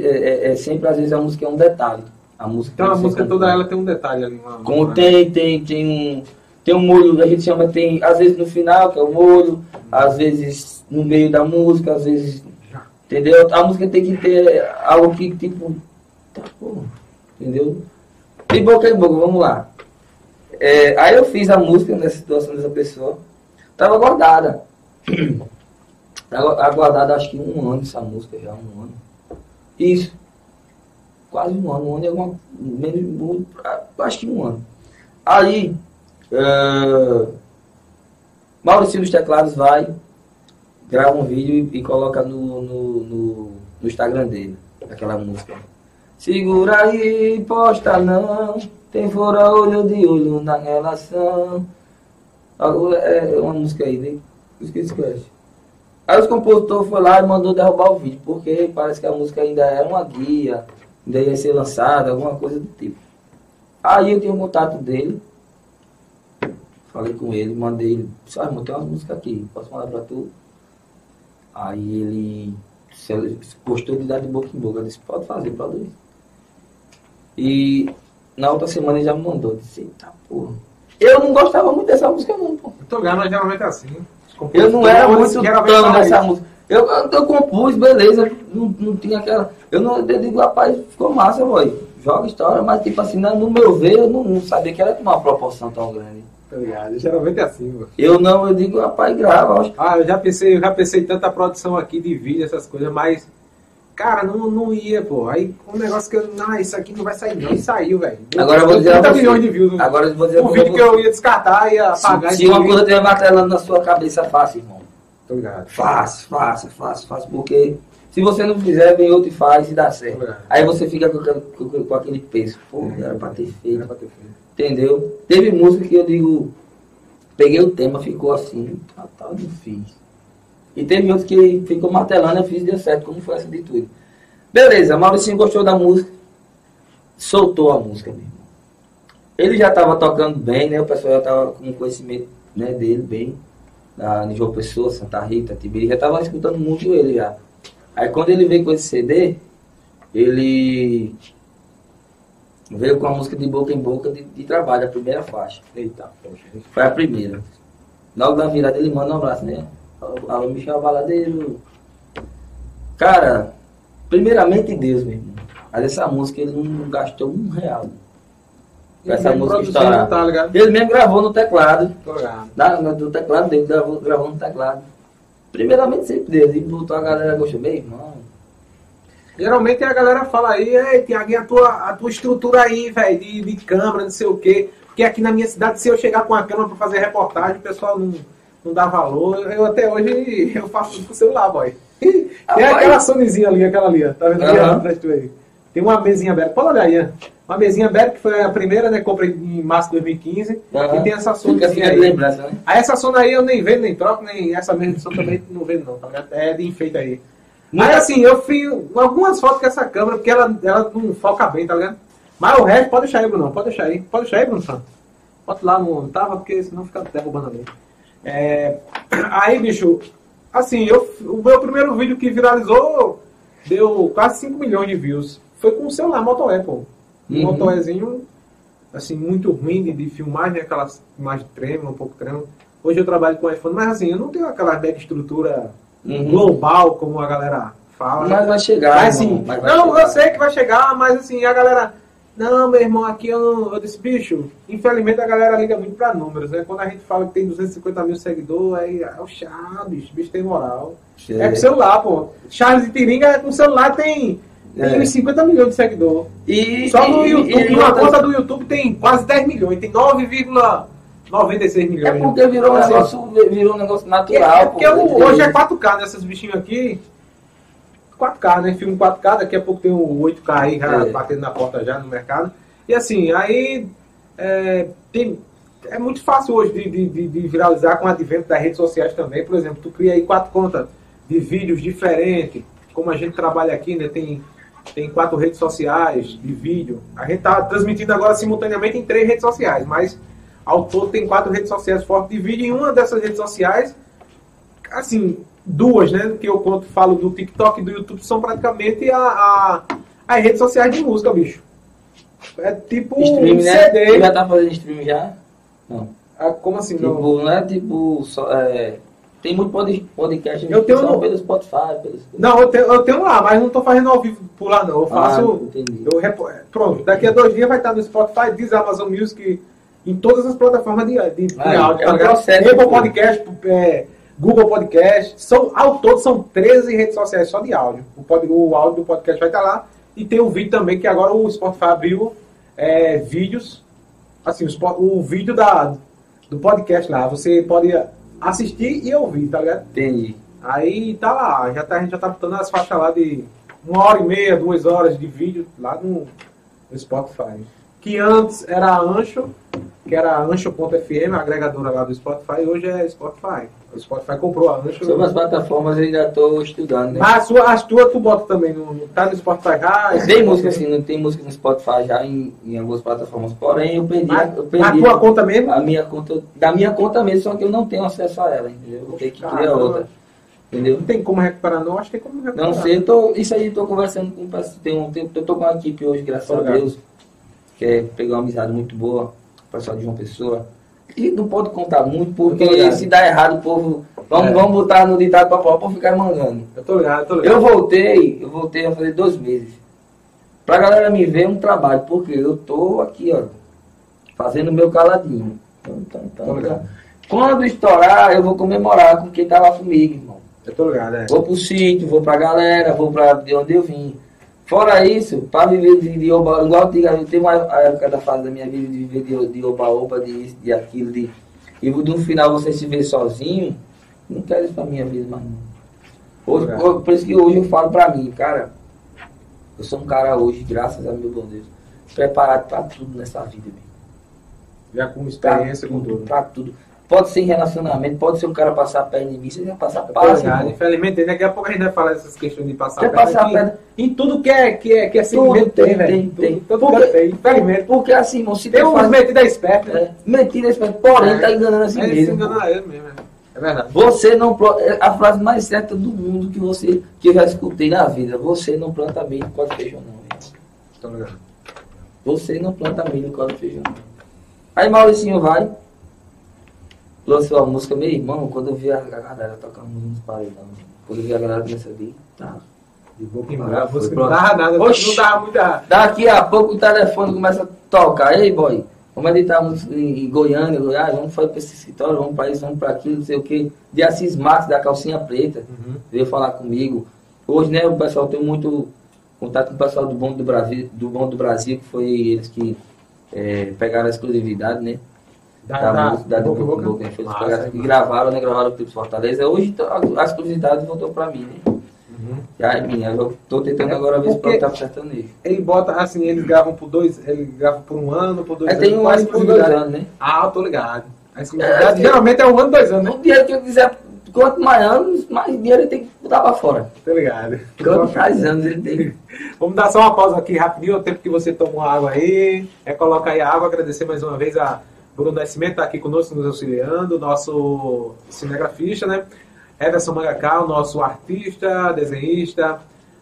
é- é sempre, às vezes, a música é um detalhe. A música Então a música toda ela tem um detalhe ali. Uma, Com, tem, tem, tem um. Tem um molho, a gente chama, tem, às vezes no final, que é o molho, às vezes no meio da música, às vezes. Entendeu? A música tem que ter algo que, tipo. Tá, pô, entendeu? De boca em boca, vamos lá. É, aí eu fiz a música nessa situação dessa pessoa. Tava guardada. (clears throat) Tava guardada acho que um ano essa música já, um ano. Isso. Quase um ano, um ano e alguma. Menos, acho que um ano. Aí, eh, Maurício dos Teclados vai, grava um vídeo e, e coloca no, no, no, no Instagram dele, aquela música. Segura aí, posta não, tem fora olho de olho na relação. Agora, É uma música aí, né? Esqueci que é. Aí os compositores foi lá e mandou derrubar o vídeo, porque parece que a música ainda era uma guia, ainda ia ser lançada, alguma coisa do tipo. Aí eu tinha o contato dele, falei com ele, mandei ele, disse, ah, tem umas músicas aqui, posso mandar pra tu? Aí ele gostou de dar de boca em boca, eu disse, pode fazer, pode ir. E na outra semana ele já me mandou, disse, eita porra. Eu não gostava muito dessa música não, pô. Eu tô ganhando, mas geralmente é assim. Eu não era muito tão isso. música. Eu, eu, eu compus, beleza, não, não tinha aquela. Eu não eu digo, rapaz, ficou massa, boy. Joga história, mas tipo assim, na- no meu ver, eu não, não sabia que era uma proporção tão grande. Ligado? Geralmente é assim, mano. Eu não, eu digo, rapaz, grava. Ah, eu já pensei, eu já pensei em tanta produção aqui de vídeo, essas coisas, mas. Cara, não, não ia, pô. Aí um negócio que eu. Não, isso aqui não vai sair, não. E saiu, velho. Agora eu vou dizer a 30 você. milhões de views. no- Agora eu vou dizer pra vídeo você. que eu ia descartar, ia apagar Se, se uma coisa estiver martelando na sua cabeça, fácil, irmão. Tô ligado. Fácil, fácil, fácil, fácil. Porque se você não fizer, vem outro e faz e dá certo. É. Aí você fica com, aquele- com- aquele peso. Pô, era pra ter feito. Era pra ter feito. Entendeu? Teve música que eu digo, peguei o tema, ficou assim, tá, tá, não fiz. E teve outros que ficou martelando, eu fiz deu certo, como foi essa de tudo. Beleza, Mauricinho gostou da música, soltou a música, meu irmão. ele já estava tocando bem, né? O pessoal já estava com conhecimento né, dele bem. Na João Pessoa, Santa Rita, Tibiri, já estava escutando muito ele já. Aí quando ele veio com esse CD, ele veio com a música de boca em boca de, de trabalho, a primeira faixa. Eita, poxa. Foi a primeira. Logo da virada ele manda um abraço, né? Alô, Michel Baladeiro. Cara, primeiramente Deus, meu irmão. Mas essa música ele não gastou um real. Com essa Ele música estourada. tá? Ele mesmo gravou no teclado. Na, na- do teclado dele, gravou, gravou no teclado. Primeiramente sempre Deus. E botou a galera gostou, meu irmão. Geralmente a galera fala aí, ei, Tiaguinho, a tua, a tua estrutura aí, velho, de, de câmera, não sei o quê. Porque aqui na minha cidade, se eu chegar com a câmera pra fazer reportagem, o pessoal não, não dá valor. Eu até hoje (laughs) eu faço tudo com celular, boy. (laughs) Tem Ah, aquela Sonyzinha ali, aquela ali, ó. Tá vendo ali atrás tu aí? Tem uma mesinha aberta. Pode olhar aí, ó. Uma mesinha aberta que foi a primeira, né? Comprei em março de 2015. Aham. E tem essa Fica assim aí. lembrança, né? Aí essa Sony aí eu nem vendo, nem troco, nem essa mesma som também não vendo não, tá ligado? É de enfeite aí. Mas assim, eu fiz algumas fotos com essa câmera, porque ela, ela não foca bem, tá ligado? Mas o resto, pode deixar aí, Bruno, pode deixar aí. Pode deixar aí, Bruno Santos. Bota lá no tava, porque senão fica derrubando ali. É, (clears throat) aí, bicho, assim, eu, o meu primeiro vídeo que viralizou deu quase 5 milhões de views. Foi com o celular Moto E, pô. Um Uhum. Moto Ezinho, assim, muito ruim de, de filmagem, aquelas imagens trêmulas, um pouco trêmulas. Hoje eu trabalho com iPhone, mas assim, eu não tenho aquela mega estrutura Uhum. global, como a galera fala. Mas vai chegar. Mas, irmão, assim, mas vai não, chegar. eu sei que vai chegar, mas assim, a galera. Não, meu irmão, aqui eu não. Eu disse, bicho, infelizmente a galera liga muito pra números, né? Quando a gente fala que tem 250 mil seguidores, aí é o chá, bicho, tem moral. É com celular, pô. Charles de Tiringa com celular tem, tem É. uns 50 milhões de seguidores. E, Só no e- YouTube, e outra- conta do YouTube tem quase 10 milhões, tem 9,96 milhões. É porque virou um Assim, negócio, virou um negócio é, natural. é porque pô, né? hoje é 4K, né? Esses bichinhos aqui. 4K, né? Filme 4K, daqui a pouco tem o 8K aí já É. batendo na porta já no mercado. E assim, aí é, tem, é muito fácil hoje de, de, de- de viralizar com o advento das redes sociais também. Por exemplo, tu cria aí quatro contas de vídeos diferentes, como a gente trabalha aqui, né? Tem, tem quatro redes sociais de vídeo. A gente tá transmitindo agora simultaneamente em três redes sociais, mas ao todo tem quatro redes sociais fortes de vídeo. E uma dessas redes sociais, assim, duas, né? Que eu conto, falo do TikTok e do YouTube, são praticamente a, a- as redes sociais de música, bicho. É tipo Stream, um né? CD. Tu já tá fazendo stream já? Não. Ah, como assim? não? Tipo, não é tipo. Só, é, tem muito pod- podcast Eu tenho no- pelo Spotify. Pelos... Não, eu tenho, eu tenho lá, mas não tô fazendo ao vivo por lá, não. Eu faço. Ah, eu repo- Pronto, daqui a dois dias vai estar no Spotify, diz Amazon Music, em todas as plataformas de, de, de Ah, áudio. é um processo, Apple. Podcast, é, Google Podcast. São, ao todo são 13 redes sociais só de áudio. O, pod, o áudio do podcast vai estar lá. E tem o vídeo também, que agora o Spotify abriu é, vídeos. Assim, o, o vídeo da, do podcast lá. Você pode assistir e ouvir, tá ligado? Entendi. Aí tá lá, já tá, a gente já tá botando as faixas lá de uma hora e meia, duas horas de vídeo lá no, no Spotify. Que antes era a Ancho, que era a Ancho.fm, a agregadora lá do Spotify, e hoje é Spotify. O Spotify comprou a Ancho. Sobre as plataformas eu ainda tô estudando, né? Mas a sua, as tuas tu bota também, no, tá no Spotify já? Tem música assim, não tem música no Spotify já em, em algumas plataformas. Porém, eu perdi, Mas, eu perdi tua conta mesmo? a minha conta, da minha conta mesmo, só que eu não tenho acesso a ela, entendeu? Eu vou ter que criar Caramba. outra. Entendeu? Não tem como recuperar não, acho que tem como recuperar. Não sei, tô, isso aí eu tô conversando com tem um tempo, eu tô com uma equipe hoje, graças a Obrigado. Deus, que é pegar uma amizade muito boa, o pessoal de uma pessoa. E não pode contar muito, porque se dá errado, o povo. Vamos, É. vamos botar no ditado pra pau pra ficar mandando. Eu tô ligado, eu tô ligado. Eu voltei, eu voltei a fazer dois meses. Pra galera me ver um trabalho, porque eu tô aqui, ó, fazendo meu caladinho. Então, então, então, então. Quando estourar, eu vou comemorar com quem tava comigo, irmão. Eu tô ligado, é. Vou pro sítio, vou pra galera, vou pra de onde eu vim. Fora isso, pra viver de, de oba, igual antigamente, tem uma a época da fase da minha vida de viver de, de oba-oba, de isso, de aquilo, de. E no final você se ver sozinho, não quero isso pra minha vida mais não. Hoje, É. ho- por isso que hoje eu falo pra mim, cara, eu sou um cara hoje, graças a meu bom Deus, preparado pra tudo nessa vida, meu. Já com Pra experiência com tudo, tudo. pra tudo. Pode ser em relacionamento, pode ser um cara passar a perna em mim, você vai passar irmão. Infelizmente, daqui a pouco a gente vai falar dessas questões de passar Quer a perna passar a aqui. perna? Em tudo que é, que é, que é segmento tem, tem, velho. tem, tem. Todo Porque- tem, infelizmente. Porque assim, irmão, se Tem uns faz metidos espertos, né? é, mentira, esse- porém tá enganando a si É, se mesmo. engana ele mesmo, é. É verdade. Você não planta. é A frase mais certa do mundo que você que eu já escutei na vida. Você não planta milho com feijão, não. ligado. Você não planta milho com feijão. não. Aí Mauricinho vai. Lançou a música, meu irmão, quando eu vi a, galera tocando música nos paredão. Quando eu vi a galera começar ali, tá. De boca em boca, você não dava nada, Oxi. não dava muita. Daqui a pouco o telefone começa a tocar. Ei, boy, vamos editar música em em Goiânia, Goiás, vamos fazer pra esse escritório, vamos pra isso, vamos pra aquilo, não sei o que. De Assis Marques, da calcinha preta, Uhum. veio falar comigo. Hoje, né, o pessoal tem muito contato com o pessoal do Bom do Brasil, do Bom do Brasil, que foi eles que eh, pegaram a exclusividade, né? Da, da, da, da boca boca boca. Massa, e gravaram, né? Gravaram o clipe Fortaleza. Hoje então, a, a exclusividade voltou pra mim, né? Uhum. E aí, minha, eu tô tentando É, agora ver se porque- pode estar sertanejo. Ele bota, assim, eles gravam por dois, ele grava por um ano, por dois Aí anos. tem um ano por dois exclusividade? anos, né? Ah, eu tô ligado. A exclusividade É, geralmente é um ano, dois anos, né? No dia que eu quiser, quanto mais anos, mais dinheiro ele tem que botar pra fora. Tô ligado. Quanto mais anos ele tem. (laughs) Vamos dar só uma pausa aqui rapidinho, o tempo que você tomou água aí. É colocar aí a água, agradecer mais uma vez a Bruno Nascimento, tá aqui conosco, nos auxiliando, nosso cinegrafista, né? Everson Mangacal, nosso artista, desenhista,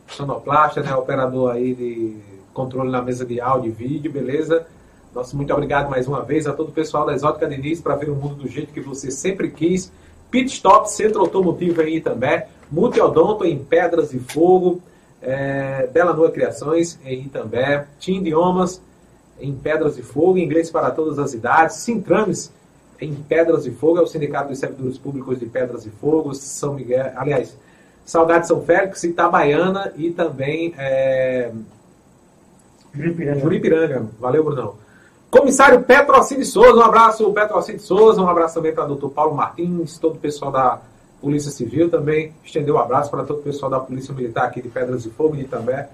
sonoplasta, né? Operador aí de controle na mesa de áudio e vídeo, beleza? Nosso muito obrigado mais uma vez a todo o pessoal da Exótica Diniz para ver o mundo do jeito que você sempre quis. Pit Stop, Centro Automotivo em Itambé, Multiodonto em Pedras e Fogo, é, Bela Noa Criações em Itambé, Tim Idiomas em Pedras e Fogo, Inglês para todas as idades, Sintrames em Pedras e Fogo, é o Sindicato dos Servidores Públicos de Pedras e Fogo, São Miguel, aliás, Salgado São Félix, Itabaiana e também é, Juripiranga. Valeu, Brunão. Comissário Petrocínio Souza, um abraço, Petrocínio Souza, um abraço também para o doutor Paulo Martins, todo o pessoal da Polícia Civil também. Estendeu um abraço para todo o pessoal da Polícia Militar aqui de Pedras de Fogo, de Itambé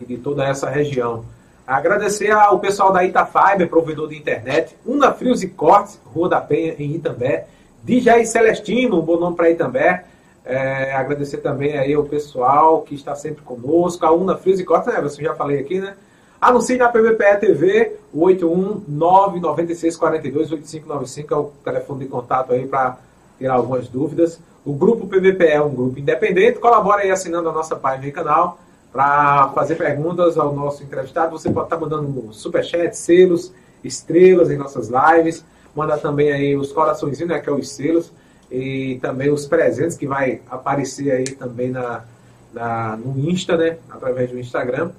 e de toda essa região. Agradecer ao pessoal da Itafiber, provedor de internet, Una Frios e Cortes, Rua da Penha, em Itambé, DJ Celestino, um bom nome para Itambé. É, agradecer também aí ao pessoal que está sempre conosco, a Una Frios e Cortes, né, você já falei aqui, né? Anuncie na PBPE TV, o 81996428595 é o telefone de contato aí para tirar algumas dúvidas. O grupo PBPE é um grupo independente, colabora aí assinando a nossa página e canal para fazer perguntas ao nosso entrevistado. Você pode estar mandando superchat, selos, estrelas em nossas lives. Manda também aí os coraçõezinhos, né, que é os selos, e também os presentes que vai aparecer aí também na, na, no Insta, né, através do Instagram.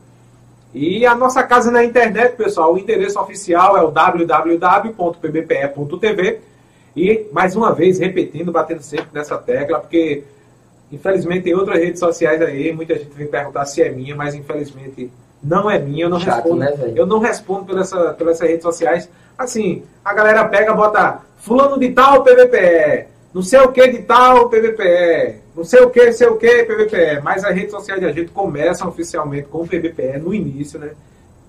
E a nossa casa na internet, pessoal, o endereço oficial é o www.pbpe.tv. E, mais uma vez, repetindo, batendo sempre nessa tecla, porque, infelizmente, tem outras redes sociais aí, muita gente vem perguntar se é minha, mas, infelizmente, não é minha, eu não Chato, respondo. né, eu não respondo por, essa, por essas redes sociais. Assim, a galera pega, bota fulano de tal, PVPE, não sei o que de tal, PVPE, não sei o que, não sei o que, PVPE. Mas as redes sociais da gente começam oficialmente com o PVPE no início, né?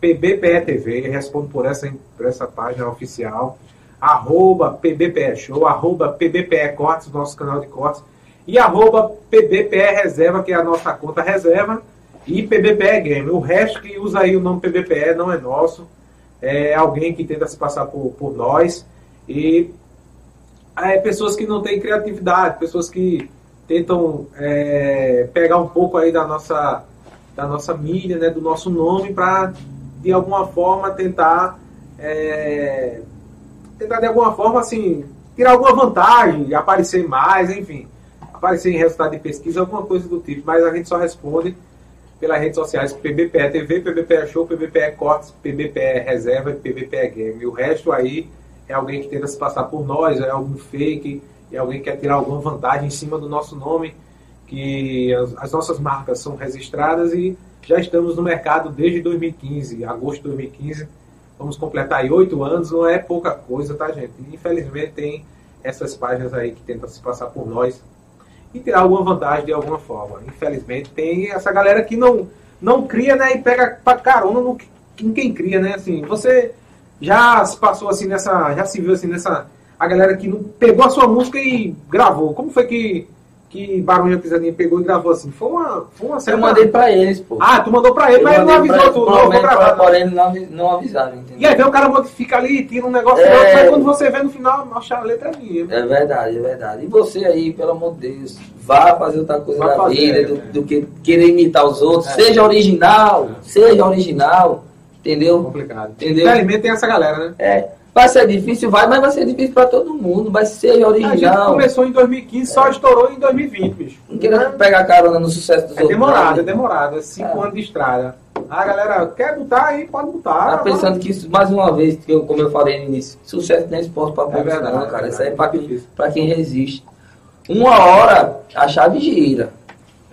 PBPE TV, respondo por essa, por essa página oficial. Arroba PBPE Show, arroba PBPE Cortes, nosso canal de cortes. E arroba PBPE Reserva, que é a nossa conta reserva. E PBPE Game. O resto que usa aí o nome PBPE não é nosso. É alguém que tenta se passar por, por nós. E é, pessoas que não têm criatividade, pessoas que tentam é, pegar um pouco aí da nossa, da nossa mídia, né, do nosso nome, para de alguma forma tentar, é, tentar de alguma forma assim, tirar alguma vantagem, aparecer mais, enfim, aparecer em resultado de pesquisa, alguma coisa do tipo, mas a gente só responde pelas redes sociais PBPE TV, PBPE Show, PBPE Cortes, PBPE Reserva e PBPE Game. E o resto aí é alguém que tenta se passar por nós, é algum fake, é alguém que quer tirar alguma vantagem em cima do nosso nome, que as, as nossas marcas são registradas e já estamos no mercado desde 2015, agosto de 2015. Vamos completar aí oito anos, não é pouca coisa, tá, gente? Infelizmente tem essas páginas aí que tentam se passar por nós e tirar alguma vantagem de alguma forma. Infelizmente tem essa galera que não, não cria, né, e pega pra carona no, em quem cria, né? Assim, você já se passou assim nessa, já se viu assim nessa a galera que não pegou a sua música e gravou. Como foi que, que a Pisadinha pegou e gravou assim? Foi uma, foi uma Eu mandei pra eles, pô. Ah, tu mandou pra ele, Eu mas ele não avisou eles, tu, não, vou gravar. Porém, não, não avisaram, entendeu? E aí vem o cara modifica ali, tira um negócio, É. outro, mas quando você vê no final, a letra é minha. É verdade, é verdade. E você aí, pelo amor de Deus, vá fazer outra coisa Vá da fazer, vida é. do, do que querer imitar os outros. É. Seja original, seja original, entendeu? Complicado. Entendeu? Infelizmente tem essa galera, né? É, vai ser difícil, vai, mas vai ser difícil pra todo mundo. A gente original. começou em 2015, só estourou em 2020, bicho. Não queira pegar carona no sucesso dos É outros. demorado, é não. demorado. É cinco É. anos de estrada. A galera quer botar aí, pode botar. Tá pensando que isso, mais uma vez, que eu, como eu falei no início, sucesso nem esporte pra poucos, verdade, não, cara. é Isso aí é é quem- difícil. pra quem resiste. Uma hora a chave gira.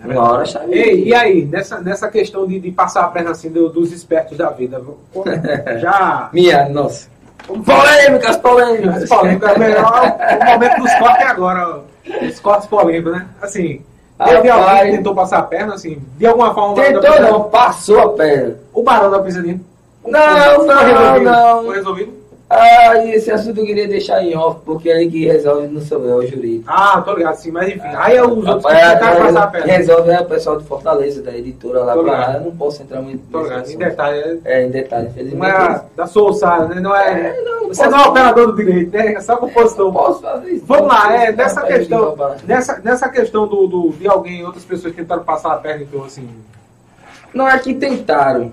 É Uma hora a chave Ei, gira. e aí, nessa, nessa questão de, de passar a perna assim do- dos espertos da vida, (laughs) já. Minha, nossa. Polêmicas, polêmicas. Polêmica, é melhor o momento dos cortes é agora, ó. os cortes polêmicos, né? Assim, teve alguém que tentou passar a perna, assim, de alguma forma. Tentou não, passou a perna. O barão da pisadinha. Não, não, resolvido? não. Foi resolvido? Ah, e esse assunto eu queria deixar em off, porque aí que resolve não sou eu, é o jurídico. Ah, tô ligado, sim, mas enfim. Aí os outros que tentaram é, passar a perna. resolve é o pessoal de Fortaleza, da editora lá pra. Eu não posso entrar muito Tô ligado, em detalhe. É, em detalhe, infelizmente. é da sua ossada, né? Não é. É, não, você não é operador do direito, né? É só compositor. posso fazer isso. Vamos lá, é, nessa questão, nessa, nessa questão do, do- de alguém, outras pessoas tentaram passar a perna, então assim. Não é que tentaram.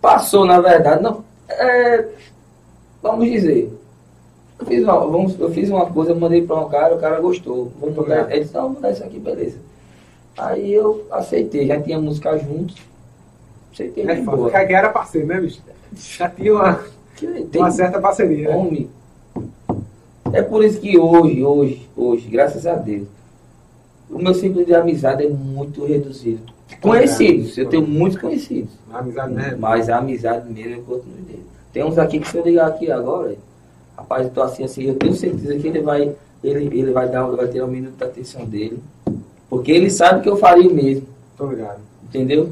Passou, na verdade. Não, é, vamos dizer. Eu fiz, uma, vamos, eu fiz uma coisa, eu mandei para um cara, o cara gostou. Vamos mudar. Ele disse, não, vamos mudar isso aqui, beleza. Aí eu aceitei, já tinha música juntos. Aceitei É foda. boa. Que era parceiro, né, bicho? Já tinha uma, tem- uma certa parceria. né? Homem. É por isso que hoje, hoje, hoje, graças a Deus, o meu ciclo de amizade é muito reduzido. Conhecidos, eu tenho muitos conhecidos. Uma amizade, né? Mas a amizade mesmo eu continuo dele. Tem uns aqui que se eu ligar aqui agora, rapaz, eu tô assim, assim, eu tenho certeza que ele vai, ele, ele vai dar, vai ter um minuto da atenção dele. Porque ele sabe que eu faria mesmo, Tô ligado. entendeu?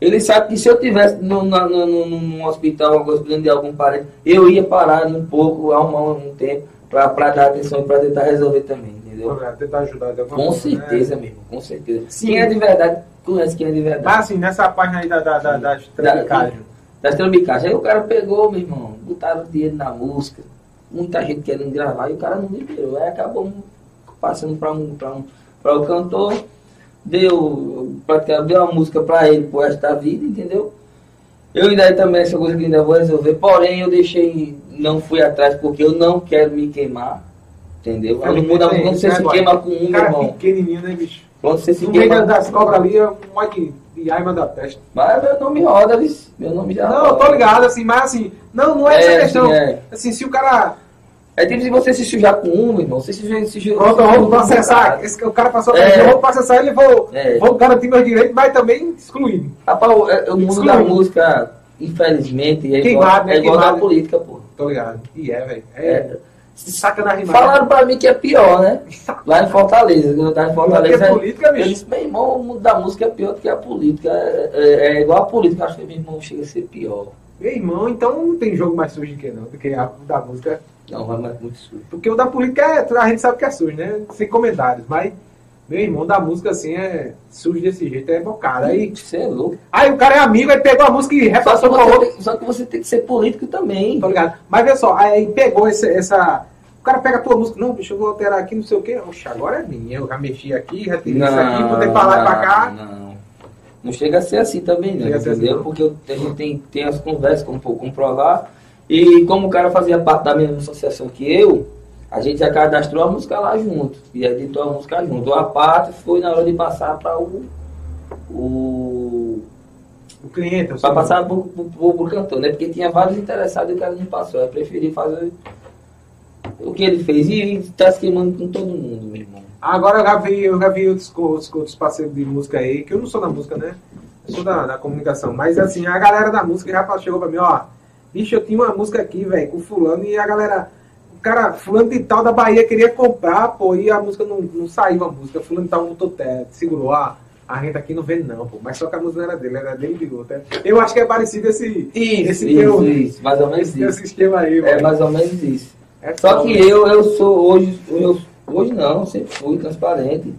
Ele sabe que se eu tivesse no, na- no, no, num hospital, alguma coisa, de algum parente, eu ia parar um pouco, arrumar um tempo pra, pra dar atenção e pra tentar resolver também, entendeu? ligado. Tentar ajudar de alguma Com forma, né? certeza, mesmo, com certeza. Sim. Quem é de verdade, conhece quem é de verdade. Mas assim, nessa página aí da, da, da, das traficagens. das trambicagens. Aí o cara pegou, meu irmão, botaram dinheiro na música, muita gente querendo gravar e o cara não liberou. Aí acabou passando para um, pra um, pra o cantor, deu, deu uma música para ele pro resto da vida, entendeu? Eu ainda também, essa coisa que ainda vou resolver, porém eu deixei, não fui atrás porque eu não quero me queimar, entendeu? Muda, Tem quando você se queima com um, meu cara irmão, pequenininho, né, bicho? Quando você se No meio queima... das cobras ali, é um de, de aiva da peste. Mas meu nome roda, vice. meu nome já Não, eu tô ligado, assim, mas assim, não, não é, É, essa questão. é. Assim, se o cara. É tipo se você se sujar com um, irmão. Você se suja, se suja, Pronto, eu vou com processar. Esse, o cara passou É. pra mim, eu vou processar ele e vou, É. vou garantir meus direitos, mas também excluído. Rapaz, o, é- mundo Excluído. da música, infelizmente, é igual, Queimado, né? é igual da Queimado. política, pô. Tô ligado. E é, velho. É. É. Saca da. Falaram pra mim que é pior, né? (laughs) Lá em Fortaleza, quando eu tava em Fortaleza. Porque política, bicho. Eu disse, meu irmão, o mundo da música é pior do que a política. É, é- é igual a política, acho que meu irmão chega a ser pior. Meu irmão, então não tem jogo mais sujo que não, do que a da música. Não, vai mais muito sujo. Porque o da política é, a gente sabe que é sujo, né? Sem comentários. Mas, meu irmão, da música assim é sujo desse jeito, é bocado. Aí, Você é louco. aí o cara é amigo, aí pegou a música e que, repassou pra outro. tem, só que você tem que ser político também. Tá ligado? Mas vê só, aí pegou esse, essa. O cara pega a tua música, não, bicho, eu vou alterar aqui, não sei o quê. Oxe, agora é minha. Eu já mexi aqui, já tirei isso aqui, poder falar pra cá. Não. Não chega a ser assim também, não, Chega a ser entendeu? assim, não. Porque a gente tem, tem as conversas como comprovar. E como o cara fazia parte da mesma associação que eu, a gente já cadastrou a música lá junto. E editou a música junto. A parte foi na hora de passar para o. o O cliente, para passar pro, pro cantor, né? Porque tinha vários interessados e o cara não passou. Eu preferi fazer o que ele fez. E tá se queimando com todo mundo, meu irmão. Agora eu já vi, eu já vi outros, outros, parceiros de música aí, que eu não sou da música, né? Eu sou da, da comunicação. Mas assim, a galera da música já chegou pra mim, ó. Bicho, eu tinha uma música aqui, velho, com fulano, e a galera. Cara, fulano de tal da Bahia queria comprar, pô, e a música não, não saiu a música. Fulano de tal botou teto, segurou, ah, a renta aqui não vende não, pô. Mas só que a música não era dele, era dele de outro. Eu acho que é parecido esse, Isso, esse isso, teu, isso. Mais ou menos esse isso. sistema aí, É mano. mais ou menos isso. É Só que eu, eu sou hoje, eu, hoje não, sempre fui transparente.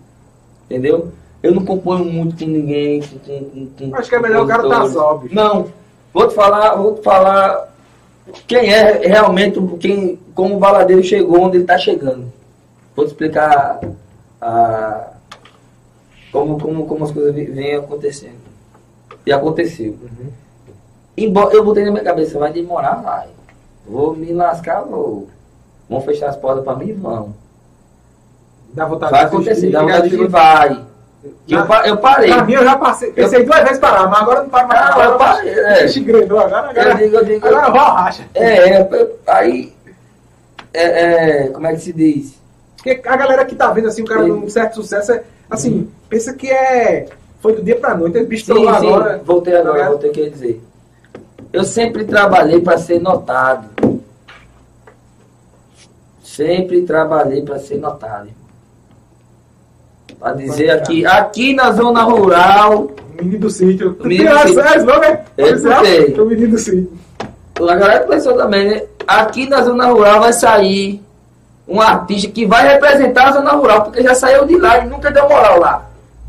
Entendeu? Eu não componho muito com ninguém. Com, com, com, Acho que é melhor o cara tá só, bicho. Não, vou te falar, vou te falar quem é realmente, quem, como o baladeiro chegou onde ele está chegando. Vou te explicar ah, como, como, como as coisas vêm acontecendo. E aconteceu. Uhum. Embora eu botei na minha cabeça, vai demorar, vai. Vou me lascar, vou. Vão fechar as portas para mim? Vão. Dá vontade Vai acontecer, dá vontade de de- vai. Eu, eu parei. Pra mim eu já passei. Pensei duas vezes parar, mas agora não paro mais. Agora eu parei, é. Ixi, engrenou agora. Eu Agora, digo, eu digo. agora eu vou ao racha. É, é, aí. É, é, como é que se diz? Porque a galera que tá vendo assim, o cara num certo sucesso, é, assim, pensa que é. Foi do dia pra noite, esse bicho Sim, sim, agora. voltei tá agora, ligado? voltei que dizer. Eu sempre trabalhei para ser notado. Sempre trabalhei para ser notado. Para dizer aqui, aqui na zona rural, Menino do sítio. Tu Menino tem do sítio. essa slogan? Eu botei. O menino do sítio. a galera pensou também, né? Aqui na zona rural vai sair um artista que vai representar a zona rural, porque já saiu de lá e nunca deu moral lá.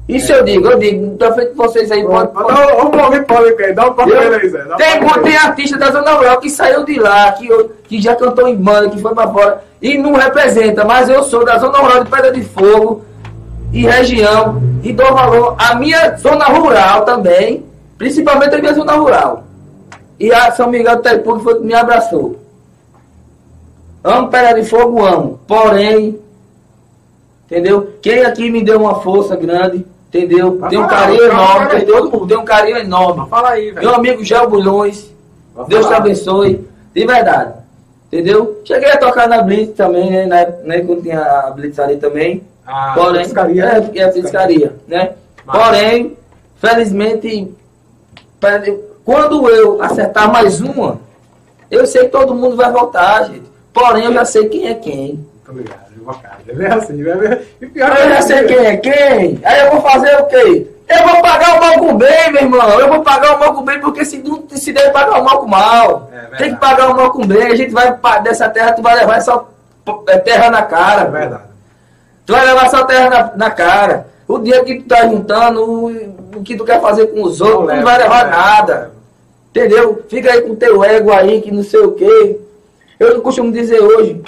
Isso eu digo, eu digo, pra frente de vocês aí, pode, pode, Dá um vamos ouvir polêmica aí, dá um papo aí, Zé. Tem, tem artista da Zona Rural que saiu de lá, que, que já cantou em banda, que foi pra fora, e não representa, mas eu sou da Zona Rural de Pedra de Fogo e região, e dou valor à minha zona rural também, principalmente a minha zona rural. E a São Miguel do Taipu que me abraçou. Amo Pedra de Fogo, amo. Porém, entendeu? Quem aqui me deu uma força grande, entendeu? Vai Tem um carinho falar, enorme, vai falar. entendeu? Tem um carinho enorme. Fala aí, velho. Meu amigo Gel Bulhões, Deus te abençoe, de verdade. Entendeu? Cheguei a tocar na Blitz também, né? Na né, quando tinha a Blitz ali também. Ah, Porém, piscaria. é, é a piscaria, né? Mas- Porém, felizmente, quando eu acertar mais uma, eu sei que todo mundo vai voltar, gente. Porém, eu já sei quem é quem. Muito obrigado, viu, cara. É assim, né? E pior Eu já sei quem é quem. Aí eu vou fazer o quê? Eu vou pagar o mal com o bem, meu irmão. Eu vou pagar o mal com o bem, porque se, não, se deve pagar o mal com o mal. É. Tem que pagar o mal com o bem. A gente vai dessa terra, tu vai levar só é, terra na cara. É verdade. Tu vai levar só terra na, na cara. O dia que tu tá juntando, o, o que tu quer fazer com os outros, não leva, vai levar não nada. Entendeu? Fica aí com teu ego aí, que não sei o quê. Eu não costumo dizer hoje,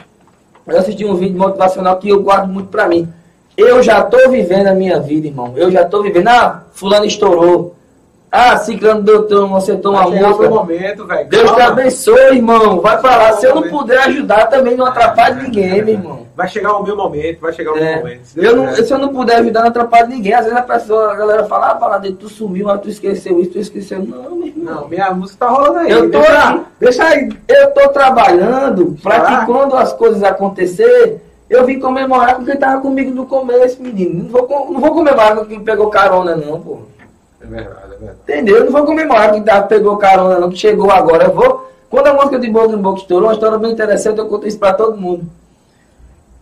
eu assisti um vídeo motivacional que eu guardo muito pra mim. Eu já tô vivendo a minha vida, irmão. Eu já tô vivendo. Ah, fulano estourou. Ah, ciclano deu tão, chegar música. pro momento, velho. Deus te abençoe, irmão. Vai lá. Se eu não puder ajudar, também não atrapalha ninguém, meu irmão. Vai chegar o meu momento, vai chegar o meu É, momento. Se eu não, se eu não puder ajudar, não atrapalha ninguém. Às vezes a pessoa, a galera fala, ah, Baladeiro, tu sumiu, mas tu esqueceu isso, tu esqueceu. Não, meu irmão. Não, minha música tá rolando aí. Eu tô deixa, deixa aí. Eu tô trabalhando para Ah. que quando as coisas acontecer, eu vim comemorar com quem tava comigo no começo, menino. Não vou, não vou comemorar com quem pegou carona, não, pô. É verdade, é verdade. Entendeu? Eu não vou comemorar que tá, pegou carona, não, que chegou agora. Eu vou. Quando a música de boca em boca estourou, uma história bem interessante, eu conto isso pra todo mundo.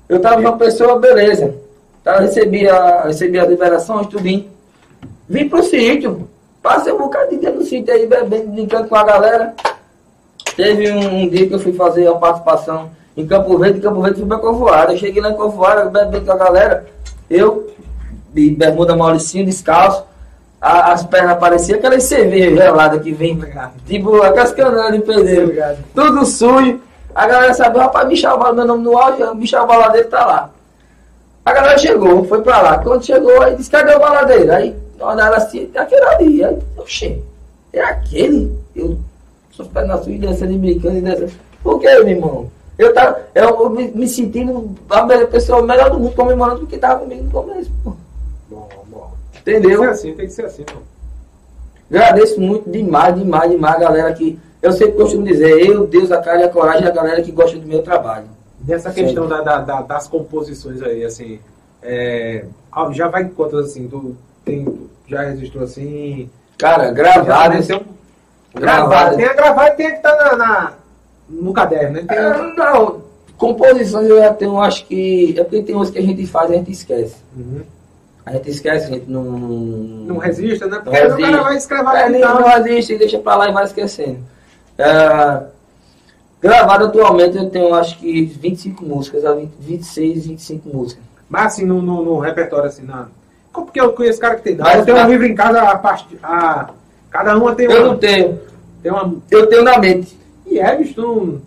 Eu tava uma pessoa, beleza. Tá, recebi, a, recebi as liberações, tudinho. Vim pro sítio. Passei um bocado de dia no sítio aí, bebendo, brincando com a galera. Teve um, um dia que eu fui fazer uma participação em Campo Verde, em Campo Verde fui pra Covoada. Eu cheguei lá em Covoada, bebendo com a galera. Eu, de bermuda Mauricinho, descalço. A- as pernas apareciam aquelas cervejas geladas que vem, tipo, aquelas cananas de pedreiro. Obrigado. Tudo sujo. A galera sabe, rapaz, Michel, meu nome no áudio, Michel Baladeiro tá lá. A galera chegou, foi pra lá. Quando chegou, aí disse, cadê o baladeiro? Aí olharam assim, é aquele ali. Aí, oxê, é aquele? Eu sou pé na sua e descendo e brincando e descendo. Por que, meu irmão? Eu, tava, eu me, me sentindo a melhor pessoa melhor do mundo comemorando porque tava comigo no começo, pô. Entendeu? Tem que ser assim, tem que ser assim, pô. Agradeço muito demais, demais, demais a galera que. Eu sempre costumo dizer, eu, Deus, a cara e a coragem da galera que gosta do meu trabalho. Nessa questão da, da- da- das composições aí, assim, é, ah, já vai em quantas assim, tu tem, já registrou assim? Cara, Já gravadas. tem um- gravado. Tem a gravada e tem a que tá na, na- no caderno, né? A- Ah, não, composições eu já tenho, acho que. É porque tem umas que a gente faz e a gente esquece. Uhum. A gente esquece, a gente não. Não resista, né? Não Porque aí o cara resiste. vai escrever É, ali tal. não existe e deixa pra lá e vai esquecendo. Ah, Gravado atualmente eu tenho acho que 25 músicas, a 20 26, 25 músicas. Mas assim, no, no, no repertório, assim, na... Porque eu conheço cara que tem. Mas- eu tenho um livro em casa, a parte. A... Cada uma tem Eu uma. não tenho, Tem uma. eu tenho na mente. E é, bicho, não.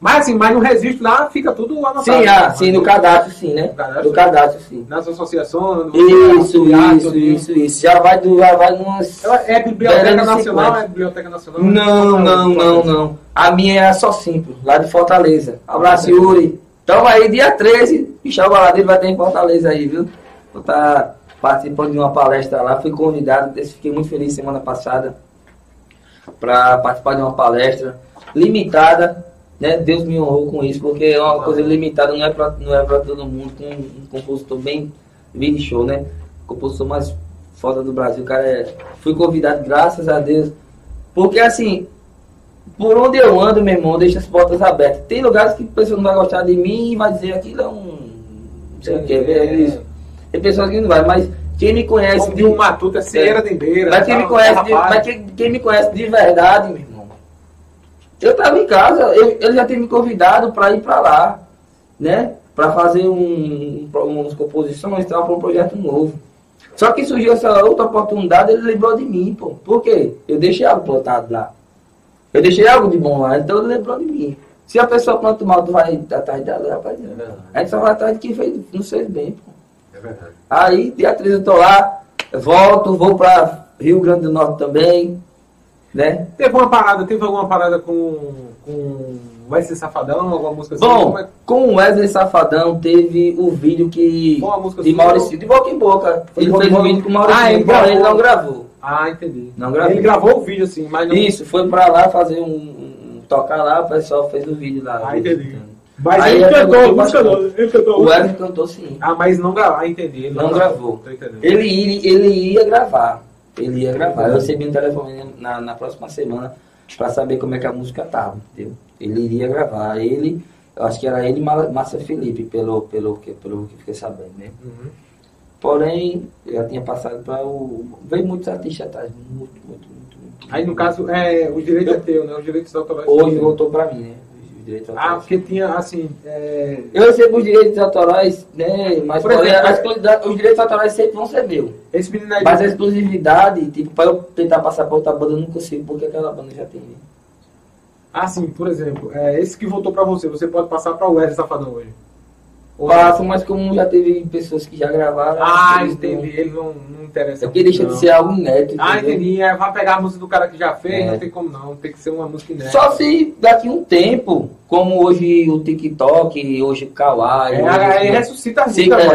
Mas assim, mas no registro lá fica tudo anotado. Sim, ah, sim, no cadastro sim, né? No cadastro? No cadastro sim. Nas associações. no- Isso, no- isso, isso, isso. Já vai do, já vai numas. Ela é Biblioteca Nacional? 50. É Biblioteca Nacional? Não, não, não, não. A minha é só simples, lá de Fortaleza. Abraço, Yuri. Então aí, dia 13, Michel Baladeiro vai ter em Fortaleza aí, viu? Vou estar participando de uma palestra lá. Fui convidado, fiquei muito feliz semana passada para participar de uma palestra limitada. Né? Deus me honrou com isso, porque é uma coisa limitada, não é para não é pra todo mundo, com um compositor bem, bem show, né? Compositor mais foda do Brasil, cara. É... Fui convidado, graças a Deus. Porque assim, por onde eu ando, meu irmão, deixa as portas abertas. Tem lugares que a pessoa não vai gostar de mim e vai dizer aquilo é um. Não sei o que, é isso. Tem pessoas que não vai, mas quem me conhece. Como de um matuto é Cieira de Beira. Mas quem me conhece, de, mas quem, quem me conhece de verdade, meu irmão. Eu tava em casa, eu, ele já tinha me convidado para ir para lá, né? Para fazer um, um, umas composições, tal, para um projeto novo. Só que surgiu essa outra oportunidade, ele lembrou de mim, pô. Por quê? Eu deixei algo plantado lá. Eu deixei algo de bom lá, então ele lembrou de mim. Se a pessoa planta mal, tu vai atrás dela, rapaz. É. A gente só vai atrás de quem fez, não fez bem, pô. É verdade. Aí, dia 13 eu tô lá, volto, vou pra Rio Grande do Norte também, né? Teve uma parada, teve alguma parada com, com Wesley Safadão, alguma música assim? Bom, é- com o Wesley Safadão teve o vídeo que. Qual a música de? Maurício, de boca em boca. Foi Ele fez um vídeo com o Maurício, Ah, ele gravou. ele não gravou. Ah, entendi. Não gravei. Ele gravou o vídeo assim, mas não. Isso, foi pra lá fazer um. um- tocar lá, o pessoal fez o vídeo lá. Ah, entendi. Então, Mas Aí ele cantou a música, não. Ele cantou O. Wesley cantou sim. Ah, mas não gravou. Ah, entendi. Ele Não gravou. Tô entendendo. Ele, ia- ele ia gravar. Ele ia gravar. Eu recebi um telefone na, na próxima semana pra saber como é que a música tava, entendeu? Ele iria gravar. Ele, eu acho que era ele e Márcia Felipe, pelo, pelo, que, pelo que fiquei sabendo, né? Uhum. Porém, eu já tinha passado para o. Veio muitos artistas atrás, muito, muito, muito, muito. Aí no caso, é, o direito é teu, né? Os direitos autorais. Hoje voltou para mim, né? Os direitos Ah, autorais. porque tinha assim. É... Eu recebo os direitos autorais, né? Mas Por porém, exemplo, a exclusividade- os direitos autorais sempre vão ser meus. Esse menino aí. Mas a exclusividade, tipo, para eu tentar passar para outra banda, eu não consigo, porque aquela banda já tem. né? Ah, sim, por exemplo, é, esse que voltou pra você, você pode passar pra Wesley Safadão hoje. Passo, mas como já teve pessoas que já gravaram. Ah, eles entendi. Ele não, não interessa. É porque deixa não. de ser algo inédito. Ah, entendeu? entendi. É, vai pegar a música do cara que já fez, É. não tem como não. Tem que ser uma música inédita. Só se daqui um tempo, como hoje o TikTok, hoje o Kawaii, É, hoje, ressuscita a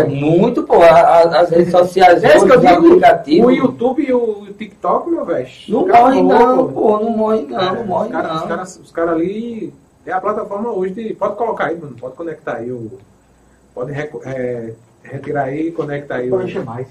é, muito, pô, as redes sociais, É eu hoje, os aplicativos. O YouTube e o TikTok, meu velho. Não morre não, pô. não morre não, É, não morre os caras não. os caras- os caras ali. É a plataforma hoje de. Pode colocar aí, mano. Pode conectar aí o. Pode é, retirar aí e conectar aí. Pode encher mais.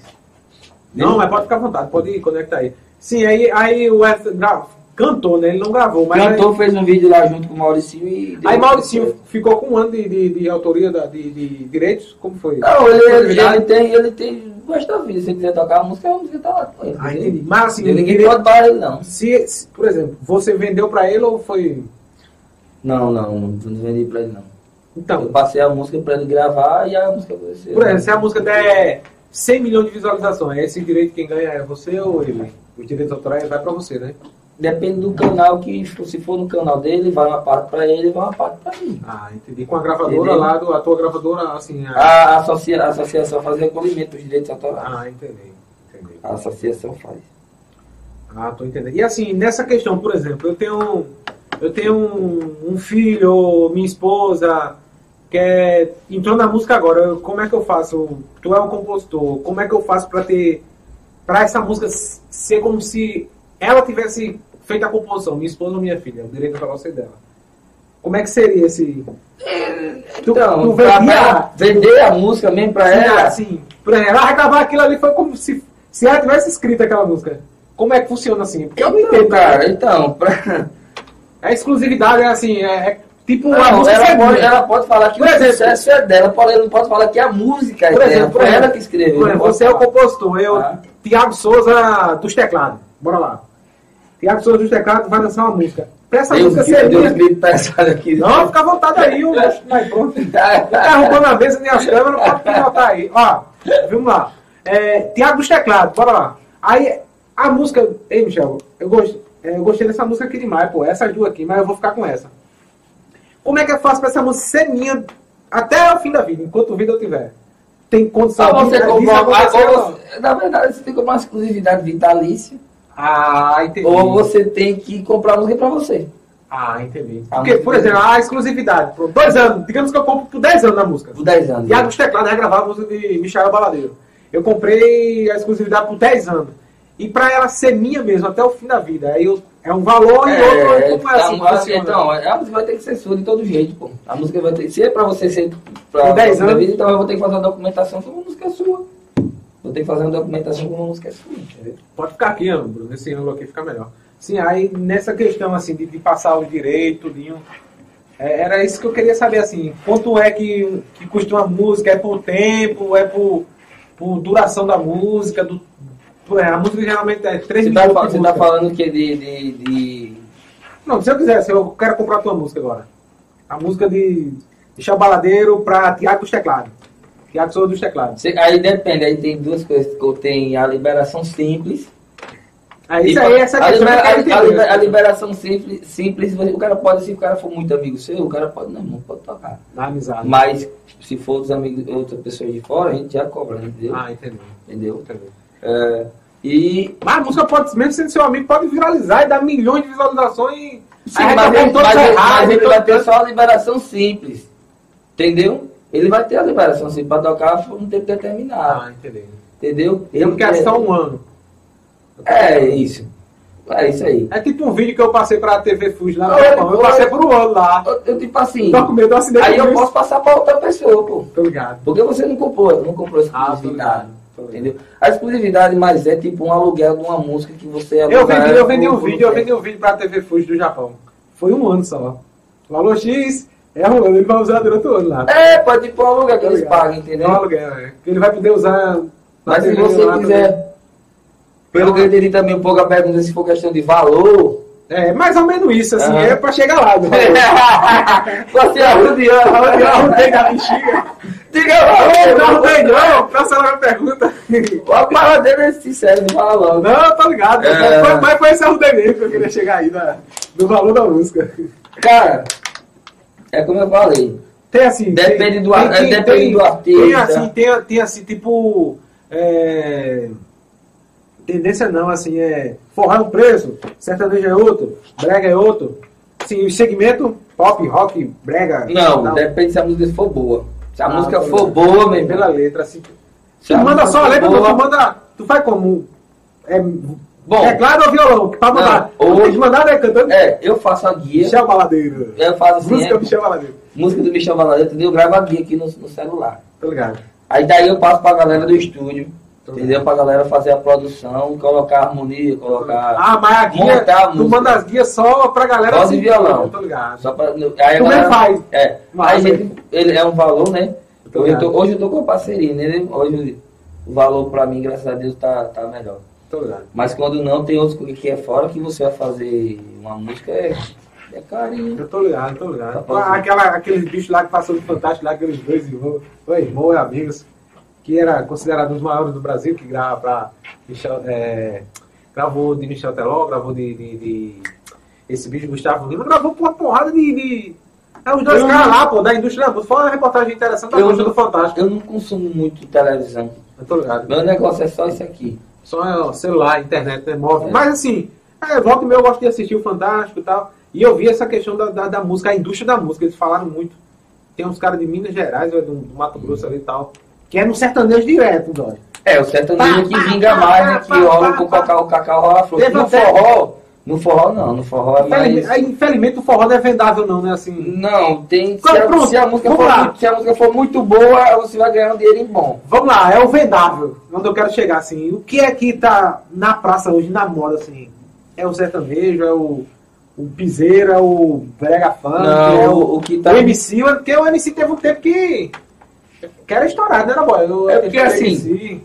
Não, mas pode ficar à vontade, pode conectar aí. Sim, aí, aí o gra- cantou, né? Ele não gravou, mas. Cantor fez um vídeo lá junto com o Mauricinho e... Aí, aí Mauricinho ficou com um ano de, de, de autoria da- de, de direitos? Como foi? Não, ele, ele, ele tem, ele tem, gosta da vida, se ele quiser tocar a música, a música tá lá com ele. Ah. Mas assim, Ninguém direito- pode parar ele não. se, se- por exemplo, você vendeu pra ele ou foi. Não, não, não vendi pra ele não. Eu Então, passei a música pra ele gravar e a música aconteceu. por exemplo, se a música der 100 milhões de visualizações, esse direito quem ganha é você ou ele? Os direitos autorais vai pra você, né? Depende do canal que, se for no canal dele, vai uma parte pra ele, vai uma parte pra mim. Ah, entendi. Com a gravadora Entendeu? lá, do, a tua gravadora, assim. A... A, associa, a associação faz recolhimento dos direitos autorais. Ah, entendi. entendi. A associação faz. Ah, tô entendendo. E assim, nessa questão, por exemplo, eu tenho, eu tenho um, um filho, minha esposa, que é, entrou na música agora, como é que eu faço? Tu é um compositor, como é que eu faço pra ter, pra essa música ser como se ela tivesse feito a composição, minha esposa ou minha filha, o direito para você dela. Como é que seria esse... Tu- Então, tu vendia- vender a música mesmo pra Sim, ela. assim, exemplo, ela gravar aquilo ali, foi como se, se ela tivesse escrito aquela música. Como é que funciona assim? Porque eu não Então, entendo, cara. então, pra... É exclusividade, é assim, é, é tipo Não, a música ela, ser pode, ela pode falar que Por o exemplo- sucesso é dela, porém não pode falar que a música é Por dela. exemplo, por Foi exemplo, ela que escreveu. Por exemplo, você é o falar. compositor, eu, Ah. Tiago Souza dos teclados. Bora lá. Tiago Souza dos teclados vai lançar uma música. pra essa Deus, música Deus, ser Deus minha. pesado aqui. Não, fica à vontade aí, o mas pronto. (laughs) Tá roubando a mesa nem as câmeras, pode pilotar aí. Ó, vamos lá. É, Tiago dos Teclados, bora lá. Aí, a música. Ei, Michel, eu, gost, é, eu gostei dessa música aqui demais, pô. Essas duas aqui, mas eu vou ficar com essa. Como é que eu faço pra essa música ser minha até o fim da vida, enquanto vida eu tiver? Tem condição Só você de- comprar não? você- Na verdade, você tem que comprar uma exclusividade vitalícia. Ah, entendi. Ou você tem que comprar música pra você. Ah, entendi. A Porque, por exemplo, a exclusividade. Por dois anos. Digamos que eu compro por 10 anos na música. Por 10 anos. Tiago dos Teclados regravava a música de Michael Baladeiro. Eu comprei a exclusividade por 10 anos. E pra ela ser minha mesmo, até o fim da vida. Aí eu, é um valor e outro como é tá, assim. que mas, funciona? então, a música vai ter que ser sua de todo jeito, pô. A música vai ter se é pra você ser pra Com 10 pra anos? vida, então eu vou ter que fazer uma documentação como uma música é sua. Vou ter que fazer uma documentação como uma música é sua, entendeu? Pode ficar aqui, Bruno. Esse ângulo aqui fica melhor. Sim, aí nessa questão assim de, de passar o direito, tudinho, é, era isso que eu queria saber, assim, quanto é que, que custa uma música? É por tempo? É por, por duração da música? Do, por- é, a música geralmente é 3 Você tá, minutos de você tá música. falando que de, de, de- Não, se eu quiser, se eu quero comprar a tua música agora. A música de Michel Baladeiro pra Tiago dos Teclados. Tiago Souza dos Teclados. Você- aí depende, aí tem duas coisas. Tem a liberação simples. Aí isso aí, essa a, questão libera- quero a- a liber- a liberação simples, simples, o cara pode, se o cara for muito amigo seu, o cara pode, não, não pode tocar. Na amizade. Mas se for dos amigos, outras pessoas de fora, a gente já cobra, entendeu? Ah, entendi. Entendeu? entendi. É, e. Mas a música pode, mesmo sendo seu amigo, pode viralizar e dar milhões de visualizações. Sim, mas, tá ele, mas, ele- errados, mas ele vai ter só a liberação simples. Entendeu? Ele vai ter a liberação simples para tocar por um tempo determinado. Ah, entendi. Entendeu? Eu quero só um ano. É isso. É isso aí. É tipo um vídeo que eu passei pra TV Fuji lá Japão. Eu olha. passei por um ano lá. Eu, eu, tipo assim. Tô com medo do acidente. Aí eu posso passar para outra pessoa, pô. Tô ligado. Porque você não comprou, não comprou Ah, entendeu? A exclusividade mais é tipo um aluguel de uma música que você Eu aluga vendi, ela eu vendi um vídeo, eu vendi um vídeo pra TV Fuji do Japão. Foi um ano só. Valor X, é um ano, ele vai usar durante o ano lá. É, pode ir para um aluguel que eles ligado. pagam, entendeu? É um aluguel, é. Que ele vai poder usar. Mas se você lá quiser, pelo que eu entendi também um pouco a pergunta, se for questão de valor, também. É, mais ou menos isso, assim, Aham. é pra chegar lá. (laughs) né? você arrodeando, Eu arrodeando. arrudei da bexiga. Diga Ô, Não lá, arrudei não, lá a pergunta. a parada dele é sincero, não fala logo. Não, eu tô ligado. É. Foi- Mas foi esse arrudei mesmo que eu queria chegar aí da, do valor da música. Cara, é como eu falei. Tem assim. Depende tem- do tem- tem- depende tem- do artista. Tem assim, tem, tem assim, tipo. É, tendência não, assim, é. Forró é um preço, sertanejo é outro, brega é outro. Assim, o segmento pop, rock, brega. Não, tal. depende se a música for boa. Se a Ah, música for boa, meu Pela letra, assim. Se Tu manda só a letra, boa- tu manda. Tu faz como? É, Bom, teclado ou violão? Pra mandar. Não, tem que mandar, né? Cantando. é, eu faço a guia. Michel Baladeiro. Eu faço assim, Música é, Michel Baladeiro. música do Michel Valadeiro, entendeu? Eu gravo a guia aqui no, no celular. Tô ligado. Aí daí eu passo pra galera do estúdio, entendeu? Pra galera fazer a produção, colocar a harmonia, colocar. Ah, mas a guia, a tu manda as guias só pra galera Voz e violão. Eu tô ligado. Só pra, aí a Tu galera- faz. É. Massa. Aí, gente, ele é um valor, né? Hoje eu, tô, hoje eu tô com a parceria, né? Hoje o valor pra mim, graças a Deus, tá, tá melhor. Tô ligado. Mas quando não, tem outros que é fora que você vai fazer uma música, é, é carinho. Eu tô ligado, tô ligado. Tá. Aquela, aqueles bichos lá que passou do Fantástico, lá, aqueles dois irmãos, irmão e amigos, que era considerado um dos maiores do Brasil, que grava pra Michel, é, gravou de Michel Teló, gravou de, de, de- esse bicho Gustavo Lima, gravou por uma porrada de. de é os dois Eu caras não- lá, pô, da indústria da música. Foi uma reportagem interessante da Eu do Fantástico. Eu não consumo muito televisão. Eu tô ligado. Meu negócio é só isso aqui. Só celular, internet, né, móvel. É. Mas assim, é, volta e meia eu gosto de assistir o Fantástico e tal. E eu vi essa questão da, da, da música, a indústria da música, eles falaram muito. Tem uns caras de Minas Gerais, do, do Mato Grosso ali e tal, que é no sertanejo direto, dói. É, o sertanejo que vinga mais, né? Que pá, com cacau, cacau rola flor. No forró, no forró não, no forró é mais... Infelizmente, aí, infelizmente o forró não é vendável não, né? Assim. Não, tem. Se a, se a música vamos for lá. muito, se a música for muito boa, você vai ganhar um dinheirinho bom. Vamos lá, é o vendável, onde eu quero chegar, assim. O que é que tá na praça hoje, na moda, assim? É o sertanejo, é o, o piseiro, é o brega Não, é o- o que tá- o MC, porque o MC teve um tempo que... Que era estourado, né, boy? O- É porque, o assim.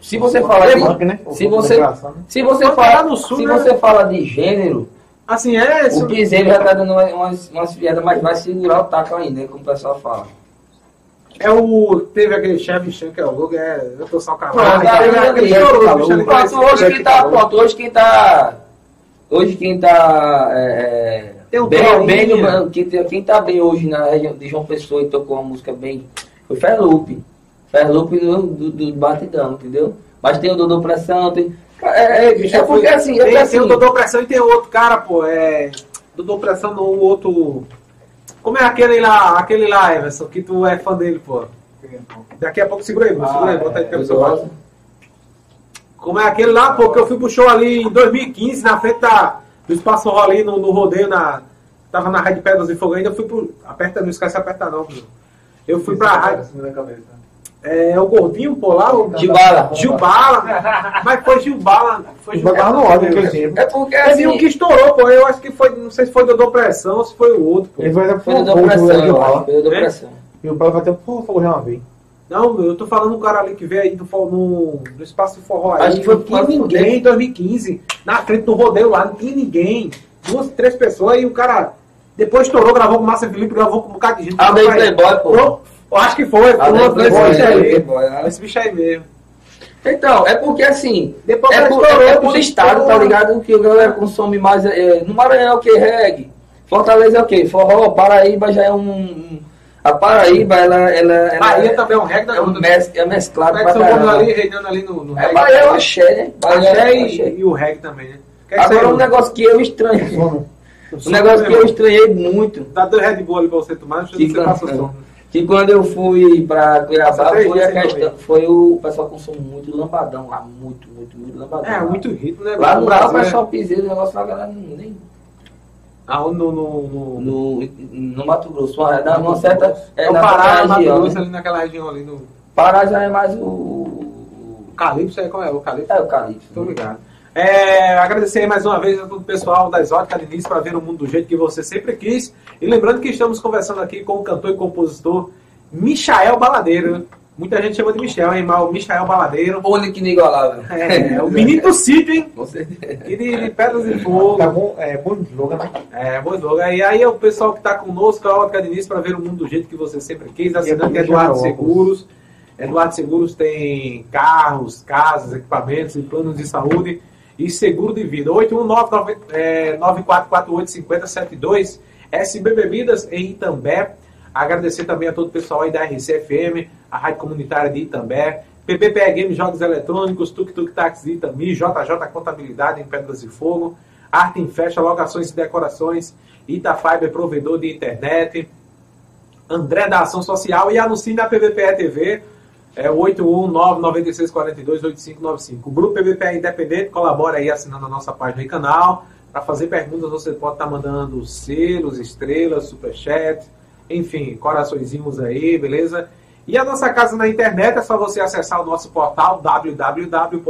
Se você fala de, Funk, né? se você, se você fala, no sul, se né? você fala de gênero, Assim, é. O piseiro já tá dando umas, umas, piadas, mas vai segurar o taco ainda, né, como o pessoal fala. É o. Teve aquele chefe Chan que é o logo, é. Eu tô só Pronto, cavalo. tá Teve aquele pronto, conhece hoje o quem tá, pronto, hoje quem tá, hoje quem tá, é, Tem um bem, bem, quem, quem tá bem hoje na região de João Pessoa e tocou uma música bem, foi Ferlupe, Ferlupe do, do, do Batidão, entendeu? Mas tem o Dodô Pressão, tem, é, é, Bicho, é porque assim, é tem, assim, tem o Dodô Pressão e tem outro cara, pô. É. Dodô Pressão não, o outro. Como é aquele lá, aquele lá, Everson, que tu é fã dele, pô? Daqui a pouco segura aí, Bruno, segura aí, bota aí pelo seu lado. Como é aquele lá, pô, que eu fui pro show ali em 2015, na frente da, do Espaço ali no, no rodeio, na, tava na Rádio Pedras e Fogo ainda, eu fui pro. Aperta, não esquece de apertar não, Bruno. Eu fui pra rádio. É, o gordinho, pô, lá, o Gilbala. Gilbala. Mas foi Gilbala. Foi Gilbala no ódio naquele tempo. É porque Teve um assim, que estourou, pô. Eu acho que foi, não sei se foi Dodô Pressão ou se foi o outro, pô. Ele vai dar foi pro Dodô Pressão, do foi Dodô É? Pressão. E o Bala vai fogo já uma vez. Não, eu tô falando um cara ali que veio aí do, no, no espaço do forró aí. Acho que foi não tinha quase ninguém em 2015. Na frente do rodeio lá, não tinha ninguém. Duas, três pessoas e o cara depois estourou, gravou com o Márcia Felipe, gravou com um bocado de gente. Ah, bem Foi- Playboy, pô. Pô, Eu acho que foi. Ah, Foi bem esse bicho aí. Playboy, né? Esse bicho aí mesmo. Então, é porque assim, Depois é ela por, estourou, é por estado, tá estourou. ligado? Que a galera consome mais. é, no Maranhão é o que? Reggae. Fortaleza é o que? Forró, Paraíba já é um. um- A Paraíba, ela. ela, ela Bahia é, também é um reggae da é, um mes, é mesclado Como é que são caramba. ali, reinando ali no, no É? Bahia é o axé, né? Bahia Axé é e, axé. e o reggae também, né? É Agora um negócio que eu estranhei. Sono. Um negócio que eu estranhei muito. Dá dois Red Bull ali pra você tomar, você Que passa o som. Que quando eu fui pra Cuiabá, foi a questão. Foi o, o pessoal consome muito lambadão lá. Muito, muito, muito lambadão. É, lá. muito ritmo, né? Lá no lá o Brasil, pessoal piseiro, o negócio lá, a galera nem. Ah, no, no, no, No, no Mato Grosso, uma, numa certa. É o na Pará, certa Mato região, Grosso, né? ali naquela região ali no. Pará já é mais o. o- O Calypso, é qual é? O Calypso? É o Calypso. Tô ligado. É, agradecer aí mais uma vez a todo o pessoal da Exótica Diniz para ver o mundo do jeito que você sempre quis. E lembrando que estamos conversando aqui com o cantor e compositor Michael Baladeiro. Muita gente chama de Michel, hein? Mas o Michael Baladeiro. Único inigualável. É, o menino do sítio, hein? Com certeza. E de, de Pedras e Fogo. Tá bom, é bom slogan, né? É, bom jogo. E aí é o pessoal que está conosco, a Ótica Diniz, para ver o mundo do jeito que você sempre quis, assinante E a Eduardo Óculos. Seguros. Eduardo Seguros tem carros, casas, equipamentos e planos de saúde e seguro de vida. 819-9448-5072, SB Bebidas em Itambé. Agradecer também a todo o pessoal aí da RCFM, a Rádio Comunitária de Itambé, PPPE Game Jogos Eletrônicos, Tuk Tuk Táxi Itami, JJ Contabilidade em Pedras e Fogo, Arte em Festa, Locações e Decorações, Itafiber, provedor de internet, André da Ação Social e anuncie na PVPE TV, é 819-9642-8595. O Grupo PVPE é Independente colabora aí assinando a nossa página e canal. Para fazer perguntas, você pode estar mandando selos, estrelas, superchat, enfim, coraçõezinhos aí, beleza? E a nossa casa na internet é só você acessar o nosso portal www.pbpe.tv.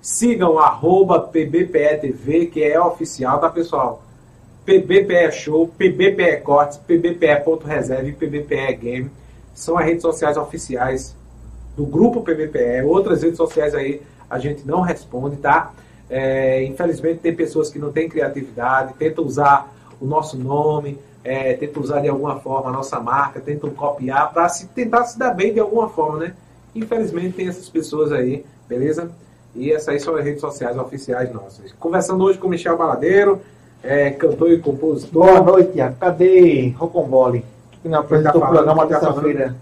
Sigam arroba pbpe.tv, que é oficial, tá pessoal? PBPE Show, PBPE Cortes, PBPE.reserve e PBPE Game. São as redes sociais oficiais do grupo PBPE. Outras redes sociais aí a gente não responde, tá? É, infelizmente tem pessoas que não têm criatividade, tentam usar o nosso nome, é, tentam usar de alguma forma a nossa marca, tentam copiar para se, tentar se dar bem de alguma forma, né? Infelizmente tem essas pessoas aí, beleza? E essas aí são as redes sociais oficiais nossas. Conversando hoje com Michel Baladeiro, é, cantor e compositor. Boa noite, Tiago. Cadê Rocombole? Que não apresentou tá o programa tá terça-feira. Tá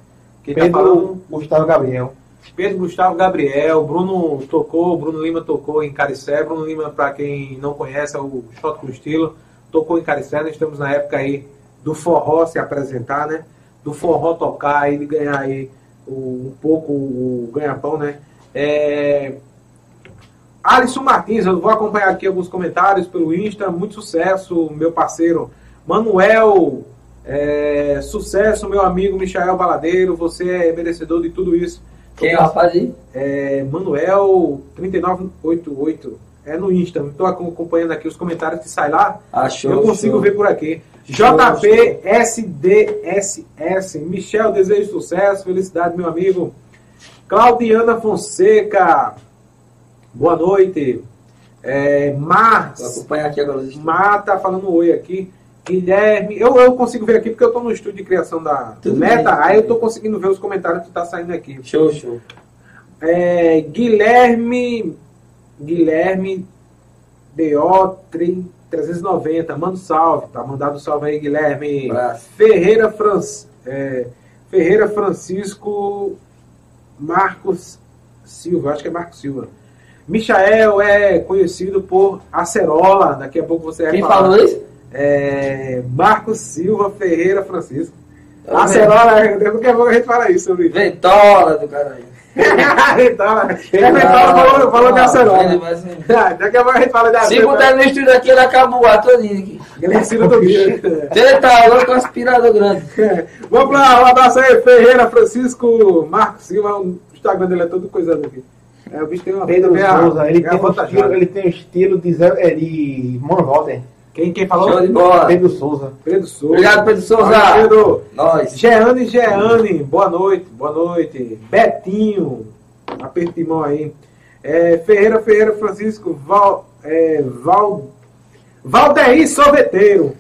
Pedro falando? Gustavo Gabriel. Pedro Gustavo Gabriel, Bruno tocou, Bruno Lima tocou em Caricé. Bruno Lima, para quem não conhece, é o Shot com Estilo, tocou em Caricé. Nós estamos na época aí do forró se apresentar, né? Do forró tocar e ganhar aí um pouco o ganha-pão, né? É... Alisson Martins, eu vou acompanhar aqui alguns comentários pelo Insta. Muito sucesso, meu parceiro. Manuel, é, sucesso, meu amigo Michael Baladeiro. Você é merecedor de tudo isso. Quem é o rapaz aí? É, Manuel 3988. É no Insta. Estou acompanhando aqui os comentários que saem lá. Achou. eu consigo show. ver por aqui. Show, JP SDSS. Michel, desejo sucesso, felicidade, meu amigo. Claudiana Fonseca. Boa noite. É, Vou Mar, acompanhar aqui agora. Mar tá falando oi aqui. Guilherme, eu, eu consigo ver aqui porque eu tô no estúdio de criação da Tudo Meta, bem. aí eu tô conseguindo ver os comentários que tá saindo aqui. Show, show. É, Guilherme. Guilherme DO 390. Manda um salve. Tá mandado um salve aí, Guilherme. Abraço. Ferreira, Fran, é, Ferreira Francisco Marcos Silva. Acho que é Marcos Silva. Michael é conhecido por Acerola. Daqui a pouco você vai Quem falar. falou isso? É, Marcos Silva Ferreira Francisco. Eu Acerola, daqui a pouco a gente fala isso sobre Ventola do caralho. (laughs) então, é Ventola falou, falou de acerola. (laughs) Ser- Ah, Daqui a pouco a gente fala de Se acerola. botar no estúdio aqui, ele acaba o ar todinho aqui. Glicina do dia. Ele tá agora com aspirador grande. (laughs) Vamos lá, um abraço aí, Ferreira Francisco Marcos Silva. O Instagram dele é todo coisado aqui. É, o bicho tem uma Pedro meia- Souza, ele tem, um estilo, ele tem um estilo de, é, de. Quem, quem Show falou? de bola. Pedro Souza. Pedro Souza. Obrigado, Pedro Souza. Valeu, Pedro. Nós. Jeane, Jeane, boa noite, boa noite. Betinho, aperto de mão aí. É, Ferreira, Ferreira, Francisco, Val, é, Val, Valdeir Sorveteiro.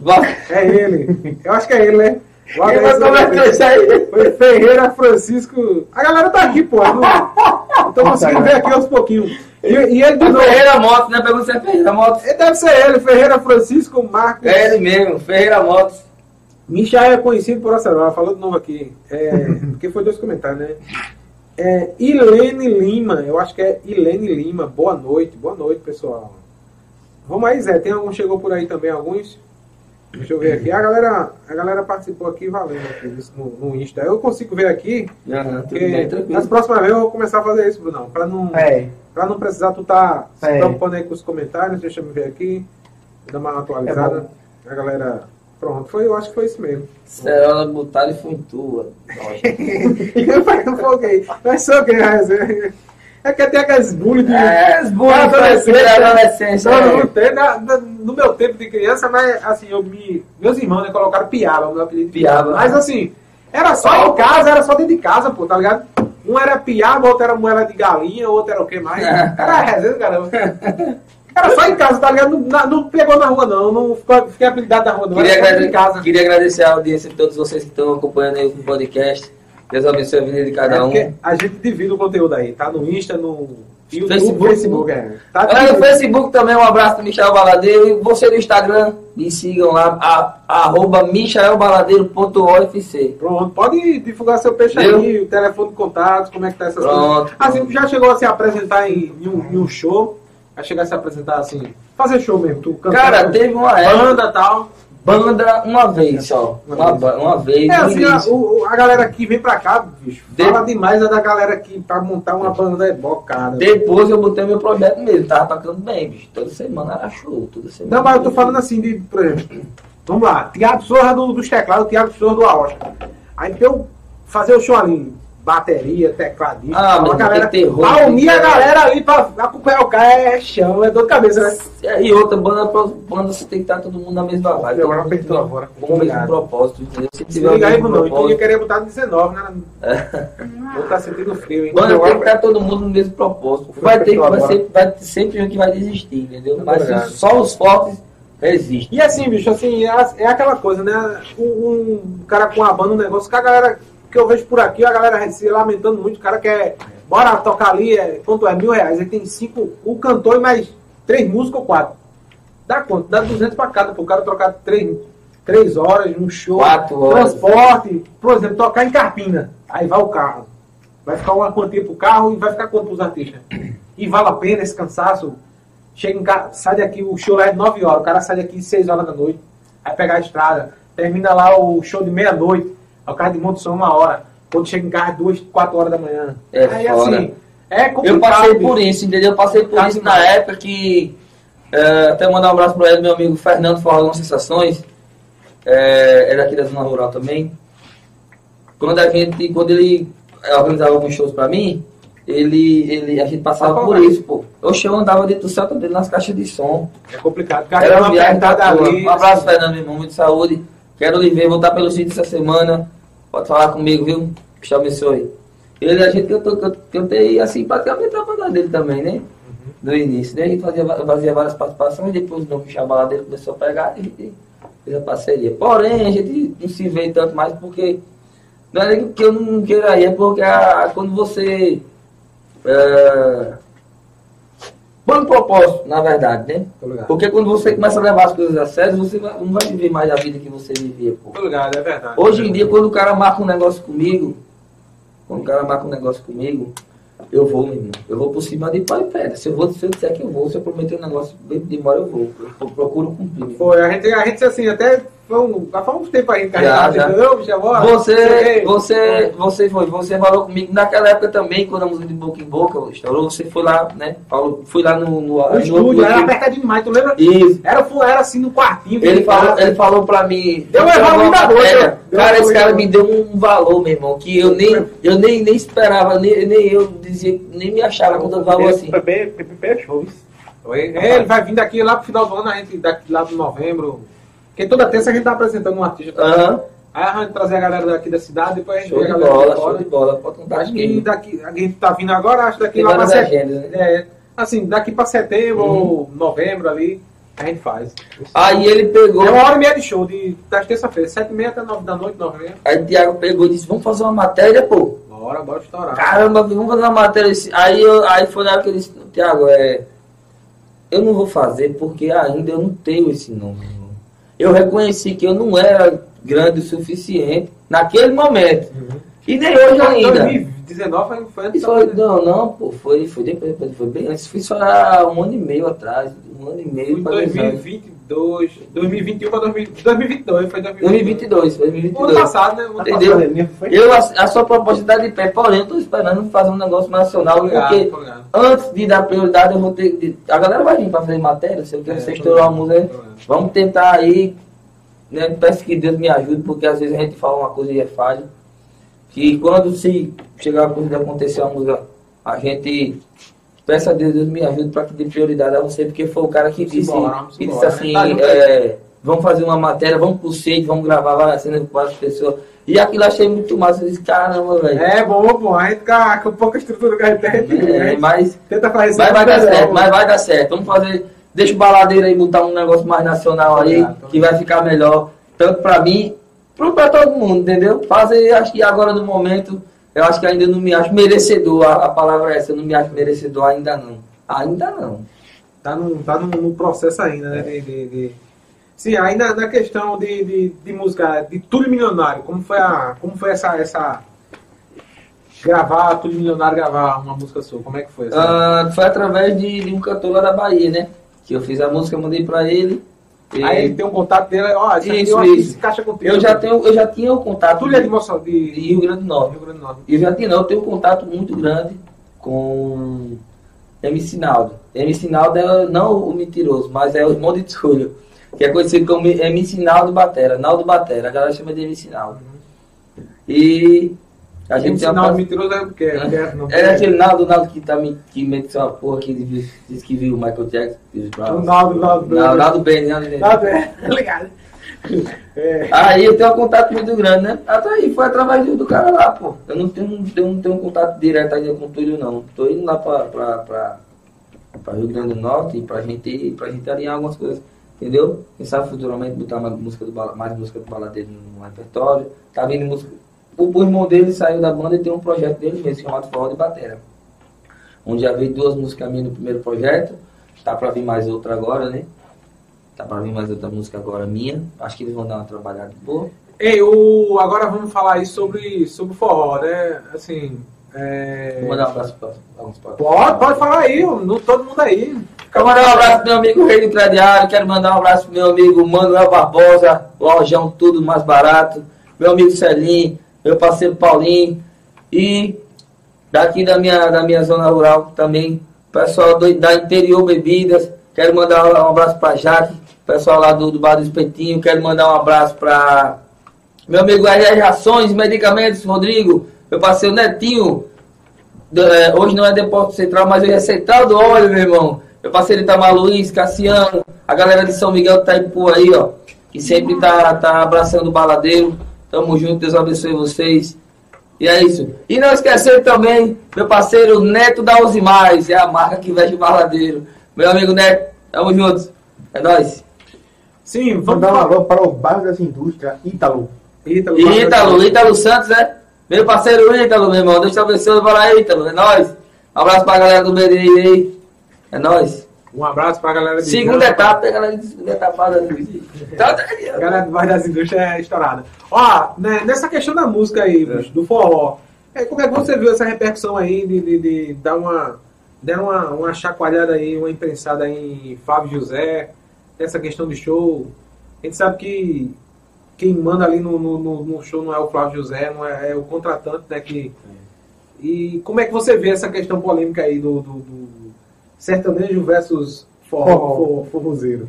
Vai. É ele. Eu acho que é ele, né? Quem vai converter Sorveteiro. isso aí? Foi Ferreira, Francisco. A galera tá aqui, pô. Não, eu tô (laughs) conseguindo ver aqui aos pouquinhos. E, e ele de É novo. Ferreira Motos, né? Pergunta se é Ferreira Motos. Ele deve ser ele, Ferreira, Francisco, Marcos. É ele mesmo, Ferreira Motos. Michael é conhecido por Acerola, falou de novo aqui. É, (laughs) porque foi dois comentários, né? É, Ilene Lima, eu acho que é Ilene Lima. Boa noite, boa noite, pessoal. Vamos aí, Zé. Tem algum chegou por aí também, alguns? Deixa eu ver aqui. A galera, a galera participou aqui valendo aqui no, no Insta. Eu consigo ver aqui, tudo porque bem, nas próximas vezes eu vou começar a fazer isso, Brunão. Pra não, É. pra não precisar tu tá se É. preocupando aí com os comentários. Deixa eu ver aqui. Vou dar uma atualizada. a galera. Pronto, foi, eu acho que foi isso mesmo. Cerola botada e foi tua. Eu foguei. Mas sou quem é. É que tem aqueles bullying de. É, os bullying Ah, franceses da adolescência. Não, é. não tem, na- na- no meu tempo de criança, mas assim, eu me. Meus irmãos né, colocaram piaba, meu apelido de Piaba. Mas assim, era só em casa, era só dentro de casa, pô, tá ligado? Um era piaba, outro era moela de galinha, outro era o que mais? (laughs) Era resenha, caramba. Era só em casa, tá ligado? Não, na- não pegou na rua, não. Não ficou, fiquei apelidado na rua, não. Queria, agrade- de casa. queria agradecer a audiência de todos vocês que estão acompanhando aí o podcast. Deus abençoe a vida de É cada um. porque a gente divide o conteúdo aí, tá no Insta, no YouTube, Facebook. Facebook, é. Tá. Facebook também, um abraço do Michael Baladeiro. E você do Instagram, me sigam lá, a, arroba michaelbaladeiro.ofc. Pronto, pode divulgar seu peixe Viu? aí, o telefone de contatos, como é que tá essas Pronto. coisas. Assim, já chegou a se apresentar em, em um, em um show? A chegar a se apresentar assim, fazer show mesmo, tu cantar Cara, teve uma época, banda e tal. Banda uma vez só. Uma Uma, vez. É assim, a, o- a galera que vem pra cá, bicho, De- fala demais é da galera que pra montar uma banda é bocada. Depois eu botei meu projeto mesmo, tava tocando bem, bicho. Toda semana era show, toda semana. Não, mas eu tô falando assim de, por exemplo, vamos lá, Tiago Sorra do, dos teclados, Tiago Sorra do Aosta. Aí pra eu fazer o show ali, bateria, tecladista, Ah, meu, a galera, tem terror, pra unir a galera ali pra acompanhar o cara é chão, é dor de cabeça, né? E outra, banda, banda você tem que estar todo mundo na mesma vibe. Agora apertou agora. Com o mesmo propósito, entendeu? Se tiver o liga aí, Bruno, então eu queria botar no 19, né? Vou estar sentindo frio, hein? Banda tem que estar todo mundo no mesmo propósito. Vai ter que, vai sempre, vai ter sempre um que vai desistir, entendeu? Mas Obrigado. só os fortes resistem. E assim, bicho, assim, é, é aquela coisa, né? Um, um cara com a banda, um negócio que a galera, que eu vejo por aqui, a galera se lamentando muito, o cara quer, bora tocar ali, é, quanto é? Mil reais, aí tem cinco, o cantor e mais três músicos ou quatro. Dá quanto? Dá 200 pra cada, pro cara trocar três, três horas num show, Quatro horas. transporte, por exemplo, tocar em Carpina, aí vai o carro. Vai ficar uma quantia pro carro e vai ficar quanto pros artistas? E vale a pena esse cansaço? Chega em casa, sai daqui, o show lá é de 9 horas, o cara sai daqui 6 horas da noite, vai pegar a estrada, termina lá o show de meia-noite, aí o cara de monte só uma hora, quando chega em casa, 2, 4 horas da manhã. É aí foda. assim, é complicado. Eu passei bicho. por isso, entendeu? Eu passei por Tá isso na época que. é, até mandar um abraço para ele, meu amigo Fernando Forró Sensações. É, é daqui da zona rural também. Quando a gente, quando ele organizava alguns shows pra mim, ele, ele, a gente passava Qual por isso, pô. O show andava dentro do seto dele nas caixas de som. É complicado. Cara Era uma viagem ali. Um abraço, Fernando, meu irmão, de saúde. Quero lhe ver, voltar pelo sítio essa semana. Pode falar comigo, viu? Que te abençoe. Ele, a gente cantou, can- cantei assim, praticamente a banda dele também, né? no início. Daí a gente fazia, fazia várias participações, depois o novo Baladeiro começou a pegar e a gente fez a parceria. Porém, a gente não se vê tanto mais porque. Não é que eu não queira ir, é porque a, quando você. É, um propósito, na verdade, né? Porque quando você começa a levar as coisas a sério, você não vai viver mais a vida que você vivia, pô. Tô ligado, é verdade. Hoje em dia, quando o cara marca um negócio comigo, quando o cara marca um negócio comigo, eu vou, meu irmão. Eu vou por cima de pau e pedra. Se eu, vou, se eu disser que eu vou, se eu prometer um negócio bem de embora, eu vou. Eu procuro cumprir. Foi, a gente, a gente assim, até foi um, já faz uns tempos aí gente entendeu, bicho? Você, você, você foi, você falou comigo naquela época também, quando a música de boca em boca estourou, você foi lá, né? Falou, fui lá no, no, no estúdio, era apertadinho demais, tu lembra? Isso. Era, era assim no quartinho. Ele falou, ele falou pra mim. Deu um valor da noite. Cara, esse cara me deu um valor, meu irmão, que eu nem, eu nem, nem esperava, nem, nem eu dizia, nem me achava com tanto valor assim. Foi bem, bem show, ele vai vir daqui lá pro final do ano, a gente daqui lá do novembro. Porque toda terça a gente tá apresentando um artista. Uhum. Aí a gente trazer a galera daqui da cidade, depois a gente show vê a galera bola, Show de bola, pode contar acho que daqui, a gente tá vindo agora, acho daqui Tem lá pra setembro. Né? É, assim, daqui pra setembro uhum. ou novembro ali, a gente faz. Aí ele pegou. É uma hora e meia de show, de, das terça-feira, sete e meia até nove da noite, nove e meia. Aí o Thiago pegou e disse, vamos fazer uma matéria, pô. Bora, bora estourar. Caramba, vamos fazer uma matéria. Aí, eu, aí foi na hora que ele disse, Thiago, é. Eu não vou fazer porque ainda eu não tenho esse nome eu reconheci que eu não era grande o suficiente naquele momento. Uhum. E nem hoje ainda. 2019 foi, foi antes foi, Não, não, pô, foi, foi depois, foi bem antes. Foi só um ano e meio atrás. Um ano e meio. Foi 2022, 2021 para 2022, foi 2022. 2022, 2022. Ano passado, né? Entendeu? Eu, a, a sua proposta está de pé, porém, eu estou esperando fazer um negócio nacional, obrigado, porque obrigado. antes de dar prioridade, eu vou ter. De, a galera vai vir para fazer matéria, se eu quero é, estourar uma música. Vamos tentar aí, né? Peço que Deus me ajude, porque às vezes a gente fala uma coisa e é falha. Que quando se chegar a coisa de acontecer a música, a gente peça a Deus, Deus me ajude para que dê prioridade a você, porque foi o cara que disse, embora, que disse assim, tá é, vamos fazer uma matéria, vamos pro sede, vamos gravar várias cenas com quatro pessoas. E aquilo achei muito massa, eu disse, caramba, velho. É bom, pô, a gente com, com pouca estrutura que a gente tem, é, mas, tenta fazer mas vai dar certo, mas vai dar certo. Vamos fazer Deixa o baladeiro aí botar um negócio mais nacional aí, que vai ficar melhor. Tanto pra mim, pra todo mundo, entendeu? Fazer, acho que agora no momento, eu acho que ainda não me acho merecedor. A, a palavra é essa, eu não me acho merecedor ainda não. Ainda não. Tá no, tá no, no processo ainda, né? De, de, de... Sim, ainda na questão de, de, de, música, de Túlio Milionário, como foi, a, como foi essa, essa. Gravar, Túlio Milionário gravar uma música sua, como é que foi? Uh, foi através de, de um cantor lá da Bahia, né? que eu fiz a música, mandei para ele. Aí ele tem um contato dele, ó, isso, isso, isso. se encaixa contigo. Eu já, tenho, eu já tinha o um contato. Tudo é de, de... de Rio Grande do Norte. Rio Grande do Norte. Eu já tinha, não, eu tenho um contato muito grande com MC Naldo. MC Naldo é não o mentiroso, mas é o irmão de Túlio, que é conhecido como MC Naldo Batera, Naldo Batera, a galera chama de MC Naldo. E a gente tem uma... mentiroso é porque é, é, é aquele Naldo, Naldo que, tá, que meteu uma porra que disse que viu o Michael Jackson. O Naldo, Naldo. Naldo, Naldo Ben, Naldo Naldo (laughs) é, tá ligado. É. Aí eu tenho um contato muito grande, né? Até aí foi através do, cara lá, pô. Eu não tenho, eu não tenho um contato direto ainda com o Túlio, não. Tô indo lá pra, pra, pra, pra Rio Grande do Norte pra gente, pra gente alinhar algumas coisas. Entendeu? Quem sabe futuramente botar mais música do, mais música do baladeiro no repertório. Tá vindo música o irmão dele saiu da banda e tem um projeto dele mesmo, chamado Forró de Batera. Onde já veio duas músicas minhas no primeiro projeto. Tá pra vir mais outra agora, né? Tá pra vir mais outra música agora minha. Acho que eles vão dar uma trabalhada boa. Ei, o, agora vamos falar aí sobre, sobre forró, né? Assim. É... Vou mandar um abraço pra alguns Pode, pode falar aí, no, todo mundo aí. Quero mandar um abraço pro meu amigo Rei do Crediário, quero mandar um abraço pro meu amigo Manuel Barbosa, lojão tudo mais barato, meu amigo Celim, meu parceiro Paulinho e daqui da minha, da minha zona rural também, pessoal do, da Interior Bebidas, quero mandar um abraço para Jaque, pessoal lá do, do Bar do Espetinho, quero mandar um abraço para meu amigo RR Rações, Medicamentos, Rodrigo, meu parceiro Netinho, é, hoje não é depósito central, mas hoje é central do óleo, meu irmão. Meu parceiro Itamar Luiz, Cassiano, a galera de São Miguel tá por aí, ó, que sempre tá, tá abraçando o baladeiro. Tamo junto, Deus abençoe vocês. E é isso. E não esquecendo também, meu parceiro Neto da Uzi Mais, é a marca que veste o baladeiro. Meu amigo Neto, tamo juntos. É nóis. Sim, vamos Mandar um falar. alô para o bairro das indústrias, Ítalo. Ítalo, Ítalo, Ítalo Santos, né? Meu parceiro Ítalo, meu irmão. Deus te abençoe, aí, Ítalo. É nóis. Um abraço pra galera do BDI aí. É nóis. Um abraço pra galera de Segunda etapa, a galera de segunda etapa. Tá, A galera do Bairro das Indústrias é estourada. Ó, né, nessa questão da música aí, bicho, do forró, é, como é que você viu essa repercussão aí de, de, de dar uma. Deram uma, uma chacoalhada aí, uma imprensada aí em Flávio José, essa questão de show. A gente sabe que quem manda ali no, no, no- no show não é o Flávio José, não é, é o contratante, né? Que, e como é que você vê essa questão polêmica aí do, do, do sertanejo versus forró, forrozeiro?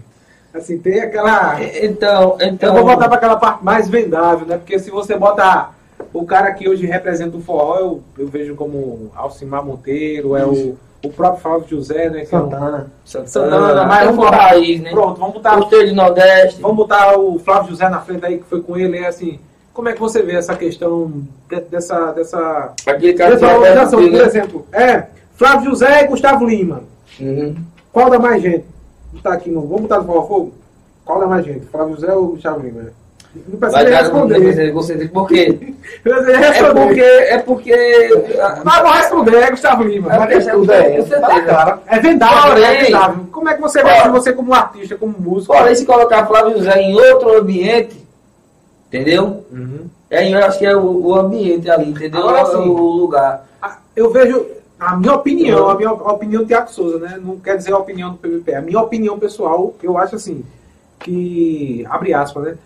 Assim, tem aquela. Então, então. Eu vou botar para aquela parte mais vendável, né? Porque se você botar o cara que hoje representa o forró, eu, eu vejo como Alcimar Monteiro, é o, o próprio Flávio José, né? é um- Santana. Santana, mas mas vamos botar- raiz, né? Pronto, vamos botar, Gostei de Nordeste. vamos botar o Flávio José na frente aí, que foi com ele, é assim. Como é que você vê essa questão de- dessa, dessa, Aquele cara dessa é organização? Por né? exemplo, é Flávio José e Gustavo Lima. Uhum. Qual dá mais gente? Botar aqui no, vamos botar no Fogo? Qual dá mais gente? Flávio José ou Gustavo Lima? Não precisa Vai responder. você, você, por quê? (laughs) É porque. É porque. Mas vou responder, é Gustavo Lima. É, Mas tudo é. certeza. Tá claro. É vendável, é vendável. Como é que você assim, você como artista, como músico? Porém, se colocar Flávio José em outro ambiente, entendeu? Uhum. É, eu acho que é o, o ambiente ali, entendeu? Agora É sim. o lugar. Ah, Eu vejo, a minha opinião, a minha a opinião do Tiago Souza, né? Não quer dizer a opinião do PVP. A minha opinião pessoal, eu acho assim, que, abre aspas, né?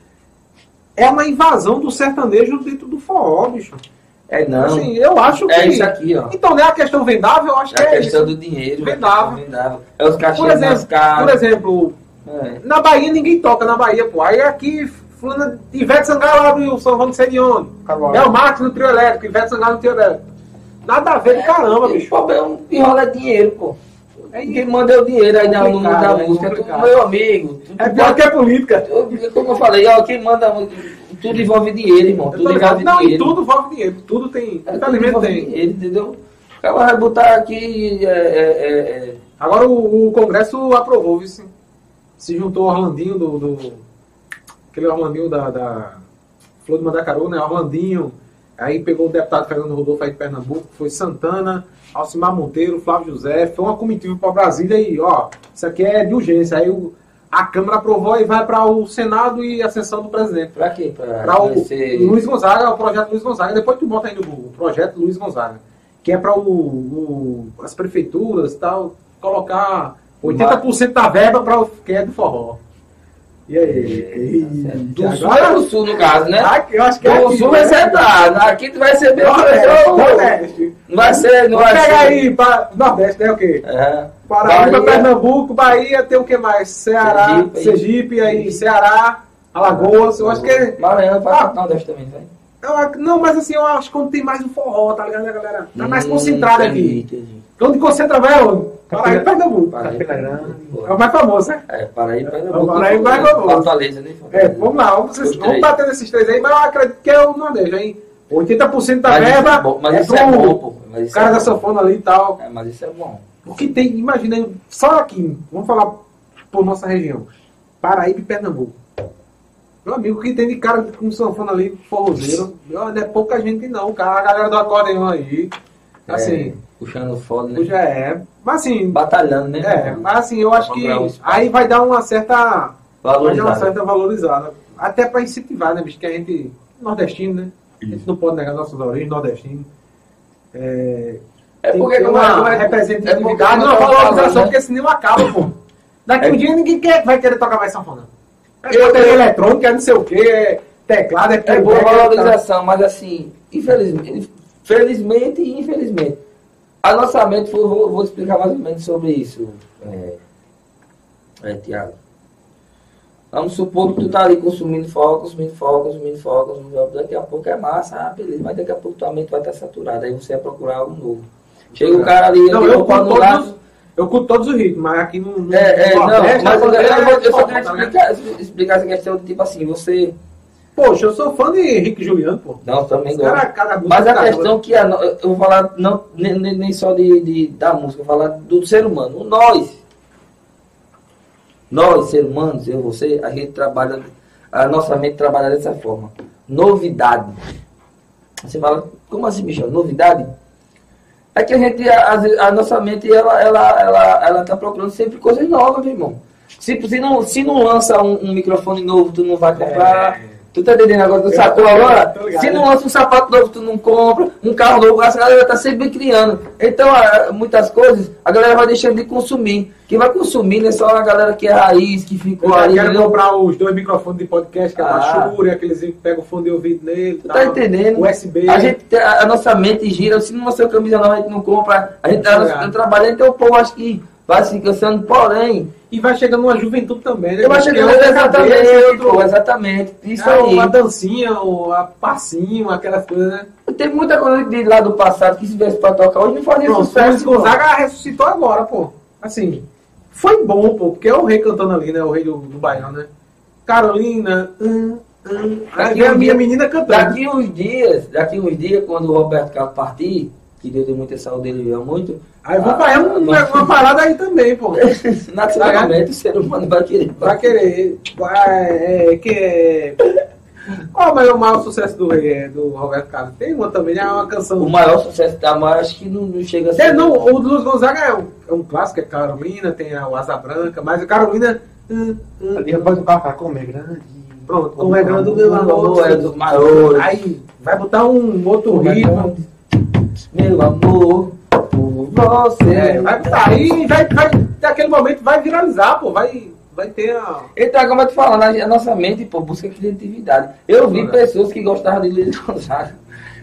É uma invasão do sertanejo dentro do forró, bicho. É não. Assim, eu acho que... é isso aqui, ó. Então, não é a questão vendável, eu acho É que a é questão isso. do dinheiro. Vendável. é vendável. É os cachês Por exemplo, caros. por exemplo, É. Na Bahia ninguém toca na Bahia, pô. Aí aqui, fulana, Ivete Sangalo abre o São não sei de onde. É o Marcos no trio elétrico, Ivete Sangalo no trio elétrico. Nada a ver do caramba, O bicho. problema enrola é dinheiro, pô. É, Quem manda é o dinheiro aí na- no mundo Complicado, da é música. É tudo meu amigo. é pior que é política. Como eu falei, ó, quem manda tudo envolve dinheiro, irmão. Tudo envolve Não, e dinheiro. tudo envolve dinheiro. Tudo tem. É, tudo Infelizmente tem. dinheiro, entendeu? O cara vai botar aqui. É, é, é, Agora o, o Congresso aprovou, viu? sim. Se juntou o Orlandinho do. do- aquele Orlandinho da, da Flor de Mandacaru, né? Orlandinho. Aí pegou o deputado Fernando Rodolfo aí de Pernambuco, foi Santana, Alcimar Monteiro, Flávio José, foi uma comitiva para Brasília e, ó, isso aqui é de urgência. Aí o- a Câmara aprovou e vai para o Senado e a sessão do presidente. pra quê? Para o conhecer- Luiz Gonzaga, o projeto Luiz Gonzaga. Depois tu bota aí no Google, projeto Luiz Gonzaga. Que é para o, o- as prefeituras e tal, colocar 80% da verba para o que é do forró. E aí? Do E sul é do sul, no caso, né? Ah, eu acho que é Do aqui, sul né? vai ser dado. Aqui tu vai ser bem Nordeste, Não Nordeste. vai ser, não vai pegar ser. aí, Nordeste, né? O quê? É. Paraíba, Bahia. Pernambuco, Bahia, tem o que mais? Ceará, Sergipe, Sergipe, aí, Ceará, Alagoas, eu acho que é. Maranhão vai Ah. Nordeste também, ac- Não, mas assim, eu acho que quando tem mais um forró, tá ligado, né, galera? Tá mais Hum, concentrado entendi, aqui. entendi. Onde concentra vai é onde? Paraíba, Campina- Pernambuco. Paraíba, Pernambuco. É o mais famoso, né? É, Paraíba, Pernambuco. Paraíba, Pernambuco. Fortaleza, né? É, vamos lá, vamos, vocês, Os vamos bater nesses três aí, mas eu acredito que é o Nordeste, hein? 80% da Mas isso verba é bom, mas é isso é bom, pô. Mas isso cara é da sanfona ali e tal. É, mas isso é bom. O que tem, imagina, aí, só aqui, vamos falar por nossa região. Paraíba e Pernambuco. Meu amigo, o que tem de cara com sanfona ali, forrozeiro, não é pouca gente não, cara, a galera do acordeão aí, assim, É, puxando foda, né? já é. Mas assim, Batalhando, né? é, mas assim, eu acho que um aí vai dar uma certa, vai dar uma certa valorizada. Até pra incentivar, né, bicho, que a gente, nordestino, né? A gente não pode negar nossas origens, nordestino. É, É porque como é- uma como é- representatividade, é uma tava valorização, né? porque senão acaba, pô. Daqui É- um dia ninguém quer, vai querer tocar mais sanfona. É Eu- bateria eletrônica, é não sei o que, é teclado, é É boa é valorização, mas assim, infelizmente, felizmente e infelizmente. A nossa mente, eu vou, vou explicar mais ou menos sobre isso, é, é, Tiago. Vamos supor que tu tá ali consumindo forró, consumindo forró, consumindo forró. Daqui a pouco é massa, ah, beleza. Mas daqui a pouco tua mente vai estar saturada. Aí você vai procurar algo novo. Chega o cara ali, Não, eu curto todos, eu curto todos os ritmos, mas aqui no É, é, não, Nordeste, mas eu, eu, eu só queria explicar, explicar essa questão de tipo assim, você. Poxa, eu sou fã de Henrique Juliano, pô. Não, também Os gosto. cara, música Mas a questão que a, no- eu vou falar não, nem, nem- só de, de- da música, eu vou falar do ser humano. Nós, nós, ser humanos, eu, você, a gente trabalha, a nossa mente trabalha dessa forma. Novidade. Você fala, como assim, bicho? Novidade? É que a gente, a, a- a nossa mente, ela, ela, ela, ela tá procurando sempre coisas novas, meu irmão. Se, se, não, se não lança um, um microfone novo, tu não vai comprar. É. Tu tá entendendo agora? Tu sacou agora? Se não lança um sapato novo, tu não compra. Um carro novo, a galera tá sempre criando. Então, muitas coisas, a galera vai deixando de consumir. Quem vai consumir é só a galera que é raiz, que ficou aí. quero entendeu? comprar os dois microfones de podcast, que é Ah. Shure, aqueles que pegam o fone de ouvido nele. Tu tá entendendo? USB. A, gente, a, a nossa mente gira, se não lançar camisa nova, a gente não compra. A gente tá trabalhando, então o povo acho que vai se cansando, porém. E vai chegando uma juventude também, né? Que Tem outra exatamente, cabeça, outro- pô, exatamente. Isso Ah, aí. Uma dancinha, ou a passinho, aquelas coisas, né? Tem muita coisa de lá do passado que se tivesse pra tocar hoje não fazia Pronto, sucesso. Pô. Gonzaga ressuscitou agora, pô. Assim, foi bom, pô, porque é o rei cantando ali, né? O rei do, do Baião, né? Carolina, hum, hum. Daqui a minha dia- menina cantando. Daqui uns dias, daqui uns dias, quando o Roberto Carlos partir, que Deus tem muita saúde, ele viu muito. Aí vou Ah, pra um- não. uma parada aí também, pô. (laughs) Naturalmente o ser humano vai querer. Vai querer. Vai, é, que é. Qual é o maior sucesso do é, do Roberto Carlos? Tem uma também, é uma canção. O maior sucesso da maior, acho que não, não chega a ser. É, não, o do Luiz Gonzaga é um, é um clássico, é Carolina, tem a o Asa Branca, mas a Carolina. hum, hum, Ali vai tocar pra como é grande. Pronto, como é grande o meu amor. é dos maiores. Aí vai botar um outro é ritmo. Meu amor, por você. É, vai botar aí, vai, vai, naquele momento vai viralizar, pô, vai, vai ter a. Então, como eu te falando, a nossa mente, pô, busca criatividade. Eu vi Olha. pessoas que gostavam de Luiz Gonzaga.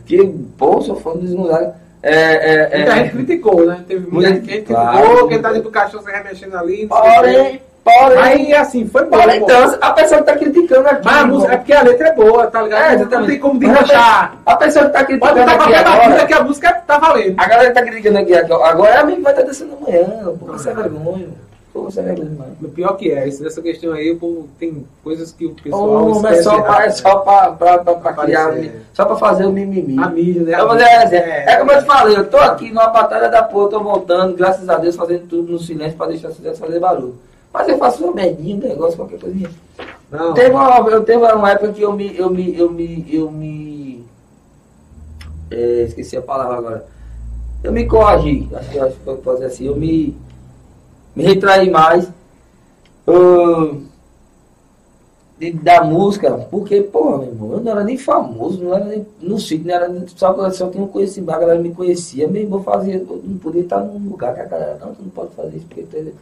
Que, pô, sou fã do Luiz Gonzaga. É, é, Muita é, gente criticou, né? Teve muita gente que criticou, claro. quem tá dentro do caixão se remexendo ali. Porém, porém, Aí assim, foi bom. porém, então, a pessoa que tá criticando aqui. Mas a música, é porque a letra é boa, tá ligado? É, Não exatamente. tem como desmanchar. pessoa- A pessoa que tá Pode criticando botar aqui agora. que a música tá valendo. A galera que tá criticando aqui agora, é a mim vai estar descendo amanhã. Pô, você é vergonha. Pô, você é vergonha. O pior que é, isso, nessa questão aí, pô, tem coisas que o pessoal. Oh, mas só pra, é só pra, pra, pra, pra Aparecer. criar, só pra fazer o mimimi. A mídia, né? Então, é, é, é como eu te falei, eu tô aqui numa batalha da porra, tô voltando, graças a Deus, fazendo tudo no silêncio pra deixar o fazer barulho. Mas eu faço uma merdinha, um negócio, qualquer coisinha. Não, Teve uma, eu teve uma época que eu me. Eu me. Eu me. Eu me é, esqueci a palavra agora. Eu me coagi, acho que acho que pode fazer assim, eu me. Me retraí mais. ah, de- da música, porque, porra, meu irmão, eu não era nem famoso, não era nem no sítio, não era nem, só, só tinha um conhecimento, a galera me conhecia, meu irmão fazia, eu não podia estar num lugar que a galera, não, tu não pode fazer isso, porque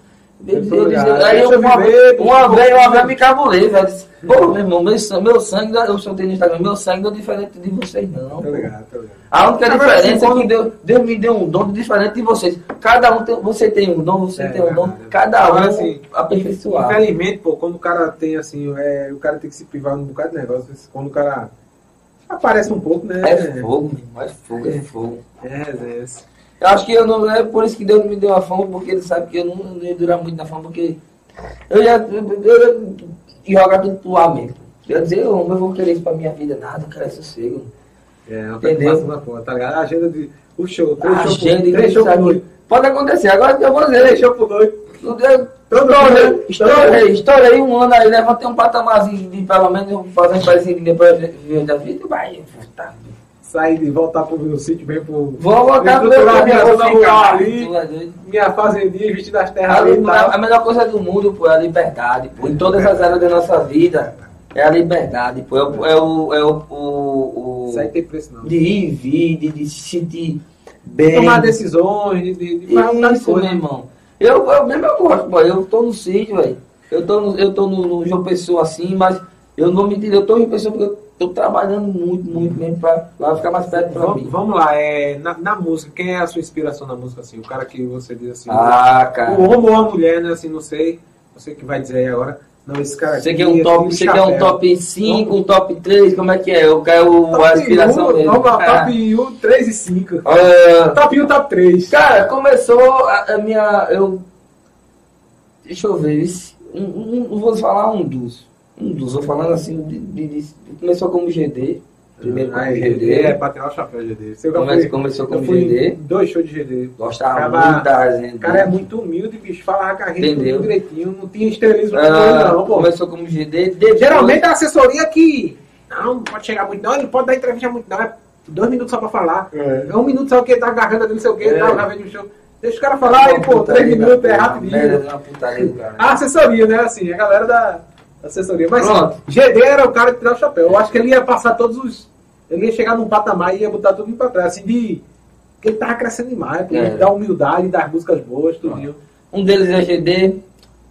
é- aí eu, uma, vez, uma vez me cabulei, velho. disse, Pô, meu irmão, meu, sangue- meu sangue, eu soltei no Instagram, meu sangue não é diferente de vocês, não. Tá ligado, tá ligado. A única Agora, diferença assim, é que Deus, Deus me deu um dom diferente de vocês. Cada um tem, você tem um dom, você É, tem um dom, cada um assim, aperfeiçoado. Infelizmente, pô, quando o cara tem assim, é, o cara tem que se privar num bocado de negócio. Quando o cara aparece um pouco, né? É fogo, meu irmão, é fogo, é fogo. É, é. Eu acho que eu não. É por isso que Deus me deu a fama, porque ele sabe que eu não, não ia durar muito na fama, porque eu ia, eu, ia jogar tudo pro ar mesmo. Eu ia dizer, eu não vou querer isso pra minha vida, nada, quero é sossego. É, uma Entendeu? preocupação da porra, tá ligado? A agenda de. O show, três shows por- gente, três shows por. Pode acontecer, agora que eu vou dizer, Três shows por noite. Estourei, estourei, estourei um ano aí, levantei um patamarzinho de pelo menos fazer um depois de da vida vai, tá. Sair de voltar pro meu sítio, bem pro. Vou voltar pro meu vou rural ali. ali, minha fazendinha, vestindo as terras Ali, ali. e a melhor coisa do mundo, pô, é a liberdade, pô. Em todas as áreas da nossa vida, é a liberdade, pô. É o. É o, é o, o, o Isso aí tem preço não. de ir e vir, de, de se sentir bem. Tomar decisões, de, de, de fazer um de Isso, meu coisa. irmão. Eu, eu mesmo eu gosto, pô. Eu tô no sítio, velho. Eu tô, no, eu tô no, no João Pessoa assim, mas eu não me eu tô no João Pessoa porque eu tô trabalhando muito, muito mesmo pra lá ficar mais perto Vamos, mim. vamos lá, é, na, na música, quem é a sua inspiração na música, assim? O cara que você diz assim, Ah, cara. o homem ou a mulher, né, assim, não sei, você que vai dizer aí agora, não, esse cara Você quer um assim, top, de você quer um top 5, um top 3, como é que é? Eu quero Top a inspiração um, dele. Lá, Ah. top 1, 3 e 5. Ah, Top 1, top 3. Cara, começou a, a minha. Eu. Deixa eu ver. esse- Um, um, um- vou falar um dos. Um dos, vou falando assim, de, de- de- começou como GD, primeiro como Ah, GD, É, pra tirar o chapéu GD. Você já Come- começou eu como GD. Dois shows de GD. gostava Acaba- muito da resenha O cara é dele. muito humilde, bicho. Falava com a gente Entendeu? tudo direitinho. Não tinha estrelismo Ah, não, pô. começou como GD, depois, Geralmente a assessoria que. Não, não pode chegar muito, não. Ele pode dar entrevista muito, não. É dois minutos só pra falar. É. É um minuto só que ele tá agarrando ali, não sei o que, É. tá gravando um show. Deixa os caras falar aí, pô, três da minutos é rapidinho. merda de uma putaria do cara. A assessoria, né? Assim, a galera da assessoria. Mas Pronto. GD era o cara que tirava o chapéu. Eu acho que ele ia passar todos os. Ele ia chegar num patamar e ia botar tudo pra trás, assim, de. que ele tava crescendo demais, É. da humildade, das músicas boas, tudo. Um deles é GD,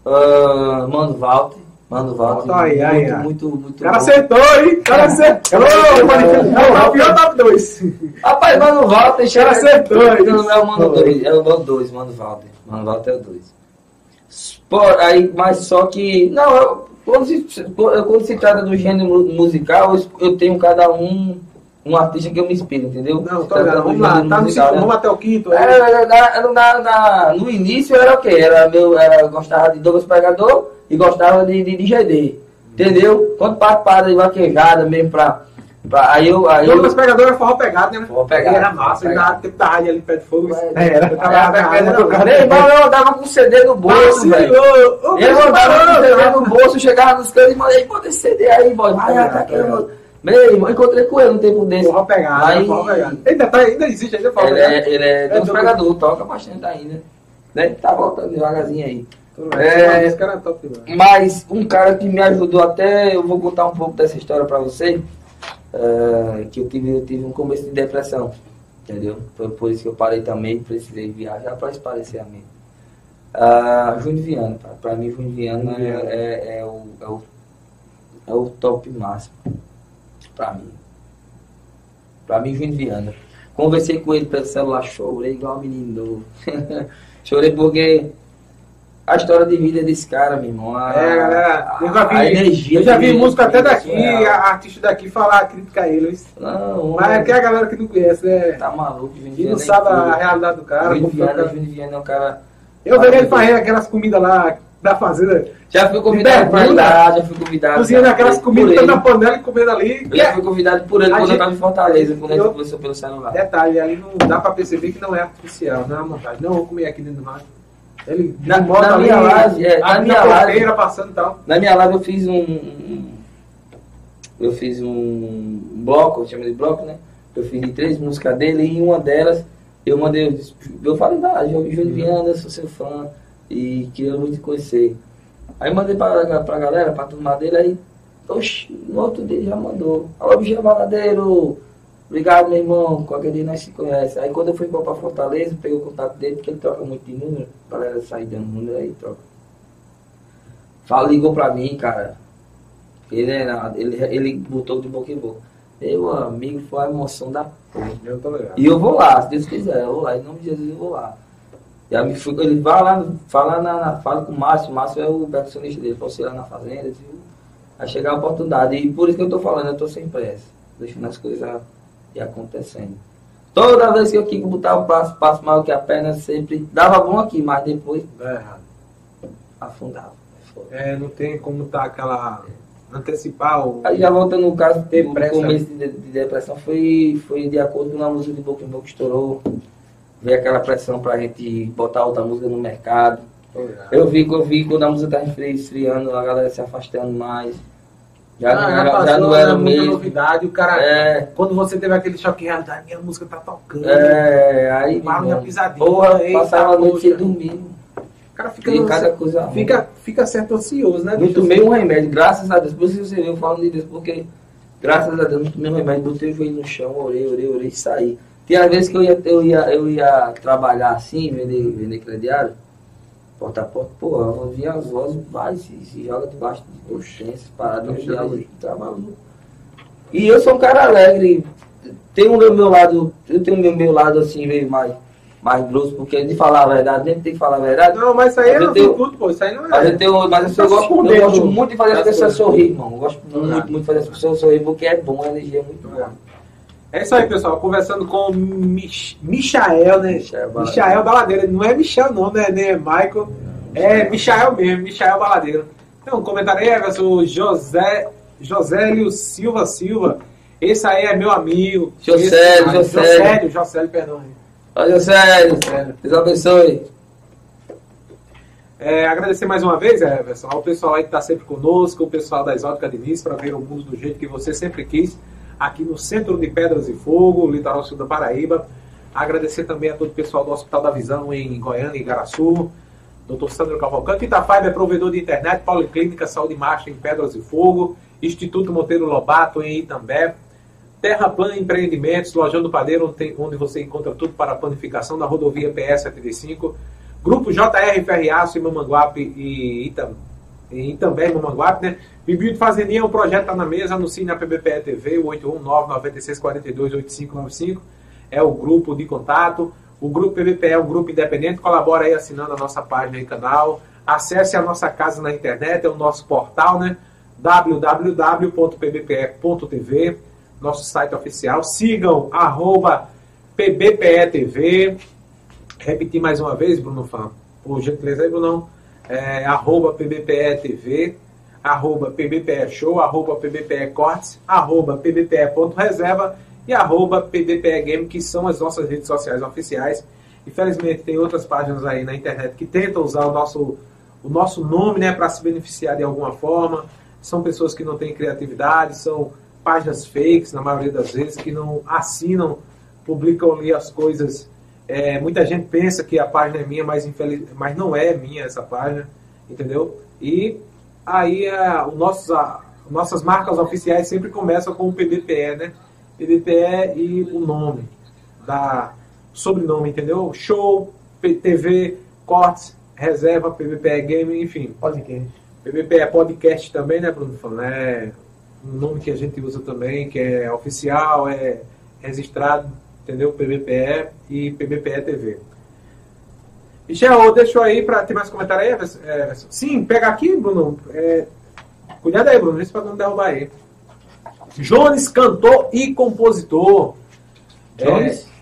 ah, Mano Walter. Mano Walter, Tá aí, muito, aí. muito, muito, O cara bom. acertou, hein? O cara acertou! Não, é o pior top 2. Rapaz, Mano Walter, cara chega acertou, Não, não é o Mano 2, é o Mano 2, Mano Walter. Mano Walter é o 2. Aí, mas só que. Não, eu, quando, se, quando se trata do gênero mu- musical, eu, tenho cada um um artista que eu me inspiro, entendeu? Não, tô trata ligado. do Vamos lá, tá no musical, segundo, né? vamos até o quinto. aí. Era, na, na, na- no início era o quê? Era meu, era, gostava de Douglas Pregador e gostava de, de, de GD. Entendeu? Quando participaram de vaquejada mesmo pra. Aí eu. Aí eu Douglas Pegador era forró pegado, né? Forró pegado, Ele era massa, ele dava tempo da rádio ali perto de fogo. É, Era, Aí tava a pegada do cara. Meu irmão, eu andava com CD no bolso, velho. Vacilou! Eu andava com CD no bolso, chegava nos cantos e mandei, pô, esse CD aí, boy. Vai, É, tá é. meu. Irmão, encontrei com ele um tempo desse. Forró pegado, Aí- forró pegado. Ainda, tá, ainda existe, ainda forró Ele pegado. é, ele é, É Pregador, toca bastante ainda. Né? Tá voltando devagarzinho aí. É... É. É. Mas um cara que me ajudou até, eu vou contar um pouco dessa história pra você, é, que eu tive, eu tive um começo de depressão, entendeu? Foi por isso que eu parei também, precisei viajar pra esparecer a mim. Ah, Júnior Viana, pra, pra mim Viana. é, é, é o, é, o, é o top máximo, pra mim. Pra mim Viana. Conversei com ele pelo celular, chorei igual um menino novo. (laughs) chorei porque a história de vida desse cara, meu irmão. A, É, galera, eu já a vi, energia eu já vi música até daqui, a artista daqui falar, crítica a eles. Não, Mas é que a galera que não conhece, né? tá maluco, E Viana. não é sabe a incrível. realidade do cara. Júnior como foi o Viana. Júnior Viana é um cara. Eu vejo ele fazendo aquelas comidas lá da fazenda, Já fui convidado bermuda, lá, já fui convidado. cozinhando aquelas comidas na panela e comendo ali. Eu já fui convidado por ele A quando gente- eu tava em Fortaleza, quando a Eu- gente conversou pelo celular. Detalhe, ali não dá pra perceber que não é artificial, não é uma montagem. Não vou comer aqui dentro do rádio. Ele Na- minha live, é, na minha live. passando tal. Na minha live eu fiz um. um- Eu fiz um bloco, eu chamo de bloco, né? Eu fiz de três músicas dele e em uma delas eu mandei. Eu, disse- eu falei, ah, Júlio Júlio Viana, sou seu fã e queria muito te conhecer. Aí mandei pra, pra galera, pra turma dele, aí, oxi, no outro dia já mandou. Alô, Bicho Baladeiro, obrigado meu irmão, qualquer dia nós se conhece. Aí quando eu fui pra Fortaleza, peguei o contato dele, porque ele troca muito de número, a galera sai dando número aí, troca. Fala, ligou pra mim, cara. Ele, era, ele, ele botou de boca em boca. Meu amigo, foi a emoção da porra. Eu tô ligado. E eu vou lá, se Deus quiser, eu vou lá, em nome de Jesus eu vou lá. E aí ele vai lá, fala, na, na- fala com o Márcio, o Márcio é o percussionista dele, ir lá na fazenda, viu? Vai chegar a oportunidade. E por isso que eu tô falando, eu tô sem pressa, deixando as coisas ir acontecendo. Toda vez que eu quis botar o passo, passo maior que a perna, sempre dava bom aqui, mas depois afundava. É, não tem como tá aquela. antecipar o. Aí já voltando no caso Depressão. começo de, de depressão, foi, foi de acordo com a música de Boca em Boca estourou. Veio aquela pressão pra gente botar outra música no mercado. Eu vi, eu vi quando a música tá esfri- esfriando, a galera se afastando mais. Já, Ah, não, já era, já passou, não era né, muita mesmo. novidade, o cara. É, Quando você teve aquele choque de realidade, minha música tá tocando. é, aí. Irmão, pisadinha, Porra, eita, passava a noite sem poxa. dormir. O cara fica. E cada coisa ruim. fica, fica certo ansioso, né? Não tomei um remédio, graças a Deus. Por isso que você viu falando disso, porque graças a Deus não tomei um remédio, botei o joelho no chão, orei, orei, orei e saí. Tem às vezes que eu ia, eu ia, eu ia trabalhar assim, vender, vender crediário, porta a porta, pô, eu ouvia as vozes, vai, se, se joga debaixo de urgência, parado, não viagem, tá maluco. E eu sou um cara alegre, tem o meu, meu lado, eu tenho o meu, meu lado assim, meio mais, mais grosso, porque de falar a verdade, nem tem que falar a verdade. Não, mas isso aí Mas é eu tenho- tudo, pô. Isso aí não Mas é. eu, tenho, mas eu, Tá gosto, eu gosto muito de fazer as pessoas sorrir, irmão. Eu gosto muito, Verdade. muito de fazer as pessoas sorrir porque é bom, a energia é muito boa. É isso aí, pessoal. Conversando com o Mich Michael, né? Michael Baladeiro. Michael Baladeiro. Não é Michel, não, né? Nem é Michael. É Michael mesmo, Michael Baladeiro. Um comentário aí, Everson, José, Josélio Silva Silva. Esse aí é meu amigo. Josélio, ah, Josélio. Josélio, Josélio, perdão. Olha. Sério. Deus abençoe. É, agradecer mais uma vez, Everson, ao pessoal aí que está sempre conosco, o pessoal da Exótica Diniz, para ver o mundo do jeito que você sempre quis, aqui no centro de Pedras e Fogo, litoral sul da Paraíba. Agradecer também a todo o pessoal do Hospital da Visão em Goiânia e Igaraçu, Dr. Sandro Cavalcante, Itafiber é provedor de internet, Policlínica Saúde Marcha em Pedras e Fogo, Instituto Monteiro Lobato em Itambé, Terra Plana Empreendimentos, Lojão do Padeiro, onde, tem- onde você encontra tudo para a planificação da rodovia PS 75. Grupo JR Ferriaço em Mamanguape e Itam, em Itambé, em Mamanguape, né? Bibi de Fazendinha, o projeto está na mesa, anuncie na PBPE TV, o 819-9642-8595. É o grupo de contato. O grupo PBPE é um grupo independente, colabora aí assinando a nossa página e canal. Acesse a nossa casa na internet, é o nosso portal, né? www.pbpe.tv, nosso site oficial. Sigam arroba PBPE-TV. Repetir mais uma vez, Bruno Fã, por gentileza aí, Brunão. É, arroba PBPE-TV, arroba PBPE Show, arroba PBPE Cortes, arroba PBPE.reserva e arroba PBPE Game, que são as nossas redes sociais oficiais. Infelizmente, tem outras páginas aí na internet que tentam usar o nosso, o nosso nome né, para se beneficiar de alguma forma. São pessoas que não têm criatividade, são páginas fakes, na maioria das vezes, que não assinam, publicam ali as coisas. É, muita gente pensa que a página é minha, mas, infeliz... mas não é minha essa página, entendeu? E aí a, o nossos, a, nossas marcas oficiais sempre começam com o PBPE, né? PBPE e o nome da sobrenome, entendeu? Show, TV, cortes, reserva, PBPE Game, enfim. Podcast. PBPE Podcast também, né, Bruno? É um nome que a gente usa também, que é oficial, é registrado, entendeu? PBPE e PBPE TV. Michel, deixou aí para ter mais comentário aí? É? Sim, pega aqui, Bruno. É, cuidado aí, Bruno, isso para não derrubar aí. Jones, cantor e compositor. Jones? É,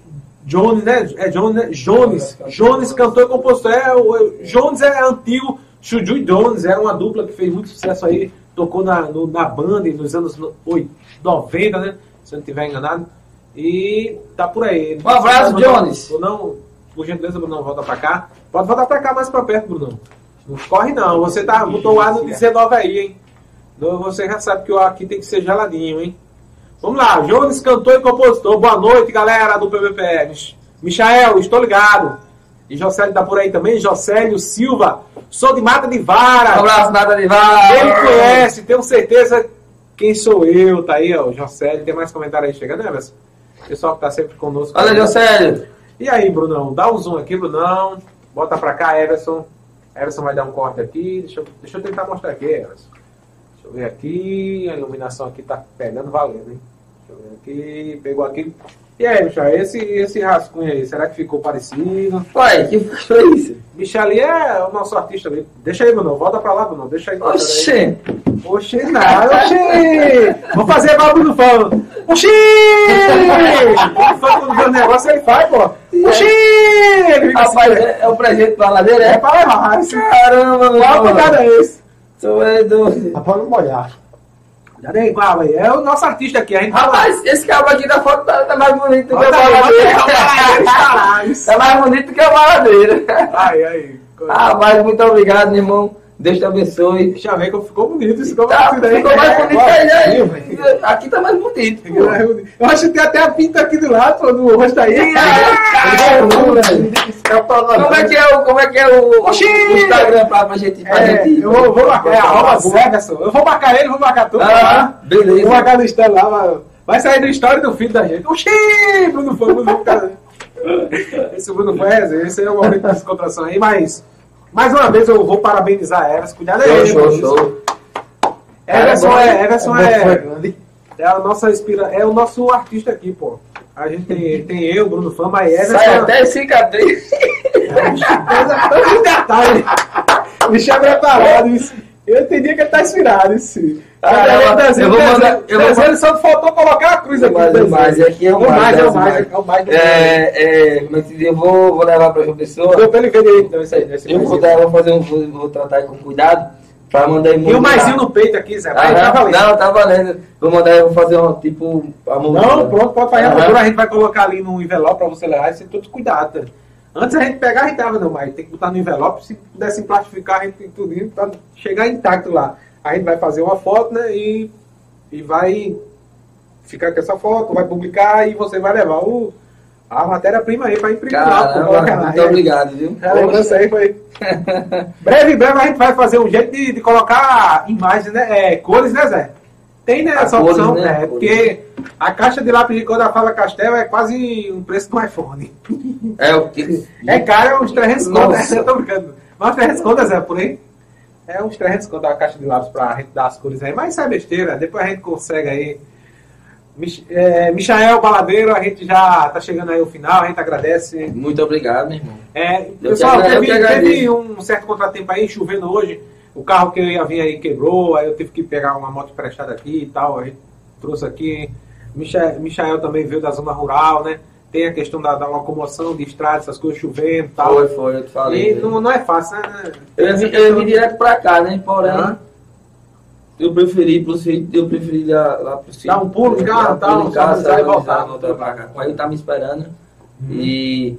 Jones, né? É Jones, né? Jones. Jones, cantor e compositor. É, o, Jones é antigo. Chuju e Jones era uma dupla que fez muito sucesso aí. Tocou na, no- na banda nos anos no- oi- 90, né? Se eu não estiver enganado. E tá por aí. Um abraço, Jones. Brunão, por gentileza, Brunão, volta pra cá. Pode voltar pra cá mais pra perto, Brunão. Não corre não. Você tá, botou o ar no 19 aí, hein? Você já sabe que o aqui tem que ser geladinho, hein? Vamos lá, Jones, cantor e compositor. Boa noite, galera do PBPE. Mich- Michael, estou ligado. E Jocélio tá por aí também. Jocélio Silva. Sou de Mata de Um Vara. abraço, nada de vara. Ele conhece, tenho certeza quem sou eu. Tá aí, ó, Jocélio. Tem mais comentário aí chegando, né, Everson? Pessoal que tá sempre conosco. Olha, Josélio. E aí, Brunão? Dá um zoom aqui, Brunão. Bota pra cá, Everson. Everson vai dar um corte aqui. Deixa eu, deixa eu tentar mostrar aqui, Everson. Deixa eu ver aqui. A iluminação aqui tá pegando valendo, hein? Aqui. Pegou aqui. E aí, Michel, esse, esse rascunho aí, será que ficou parecido? Ué, que foi isso? Michel ali é o nosso artista ali. Deixa aí, Brunão. Volta pra lá, Brunão. Deixa aí. Oxê. Oxê, não, oxê! Vou fazer igual o Bruno falando. Oxê! O fã quando vê o negócio, ele faz, pô. Oxê! Fica assim, Rapaz, né? é, é o presente pra ladeira, É é? pra levar. Esse Caramba, meu qual cuidado é esse? Tu é doido. Pra não molhar. Aí, qual aí? É o nosso artista aqui. A gente Rapaz, esse cabo aqui da foto tá, tá mais bonito do que a baladeira. Tá mais bonito que a baladeira. Aí, aí. Ah, mas muito obrigado, meu irmão. Deus te abençoe. Que ficou bonito. Isso ficou Tá, bonito aí. ficou mais É, bonito aí, né? velho? Aqui tá mais bonito. pô. Eu acho que tem até a pinta aqui do lado, pô, do rosto aí. Caramba, velho. Como é que é o, como é que é o, Oxi! o Instagram pra, pra gente, pra É, gente... eu vou, vou marcar, é arroba. Eu vou marcar ele, vou marcar tudo. Ah, beleza. Vou marcar no Instagram lá, vai- vai sair da história do filho da gente. Oxi! Bruno foi, Bruno cara. Esse Bruno foi, esse é o momento de descontração aí, mas mais uma vez eu vou parabenizar a Everson. Cuidado aí, Show, show, show. Everson é, Everson É é, é a nossa inspira, é o nosso artista aqui, pô. A gente tem, tem eu, Bruno Fama e Everson. Sai até cicatriz. Tão (laughs) de detalhe. Bicho é preparado, isso. Eu entendi que ele tá inspirado, isso. Caramba, eu vou mandar- eu vou Desenho, só faltou colocar a cruz aqui. Mas, mas desenho. aqui é o O mais, mais, é o mais, mais. é o mais É, é, como é que se diz? Eu vou, vou levar pra João Pessoa. Deu pra ele ver aí, então, isso aí. esse Eu vou, mais. dar, vou fazer um, vou, tratar com cuidado, Pra mandar E o maisinho no peito aqui, Zé. Vai, tá valendo. não, tá valendo. Vou mandar, eu vou fazer uma, tipo, a moldura. Não, pronto, pode fazer a Aham. moldura, a gente vai colocar ali no envelope pra você levar e você todo cuidado. Antes a gente pegar, a gente tava, não, mas tem que botar no envelope, se pudesse plastificar, a gente tem tudo pra chegar intacto lá. A gente vai fazer uma foto, né, e, e vai ficar com essa foto, vai publicar e você vai levar o, a matéria-prima aí pra imprimir Caramba, lá. muito aí, obrigado, viu? A lembrança aí foi. (laughs) breve, em breve a gente vai fazer um jeito de, de colocar imagens, né? É, cores, né, Zé? Tem, né, essa cores, opção, né? Cores. Porque a caixa de lápis de cor da Fala Castel é quase um preço do iPhone. É o que? É caro, é uns 300 conto, né? Eu tô brincando. Mas uns 300 conto, Zé, por aí. É uns 300 conto a caixa de lápis pra gente dar as cores aí. Mas isso é besteira, depois a gente consegue aí. Mich é, Michael Baladeiro, a gente já tá chegando aí ao final, a gente agradece. Muito obrigado, meu irmão. É, pessoal, teve, teve um certo contratempo aí, chovendo hoje. O carro que eu ia vir aí quebrou, aí eu tive que pegar uma moto emprestada aqui e tal. A gente trouxe aqui. Micha- Michael também veio da zona rural, né? Tem a questão da, da locomoção, de estrada, essas coisas chovendo e tal. Foi, foi, eu te falei. E né? não, não é fácil, né? Eu, vim- eu vim direto pra cá, né? Porém, Hã? eu preferi pro eu preferi ir lá, lá pro sítio. Dar um pulo de carro, Dar um só avisar e voltar. voltar pra cá. O pai tá me esperando. E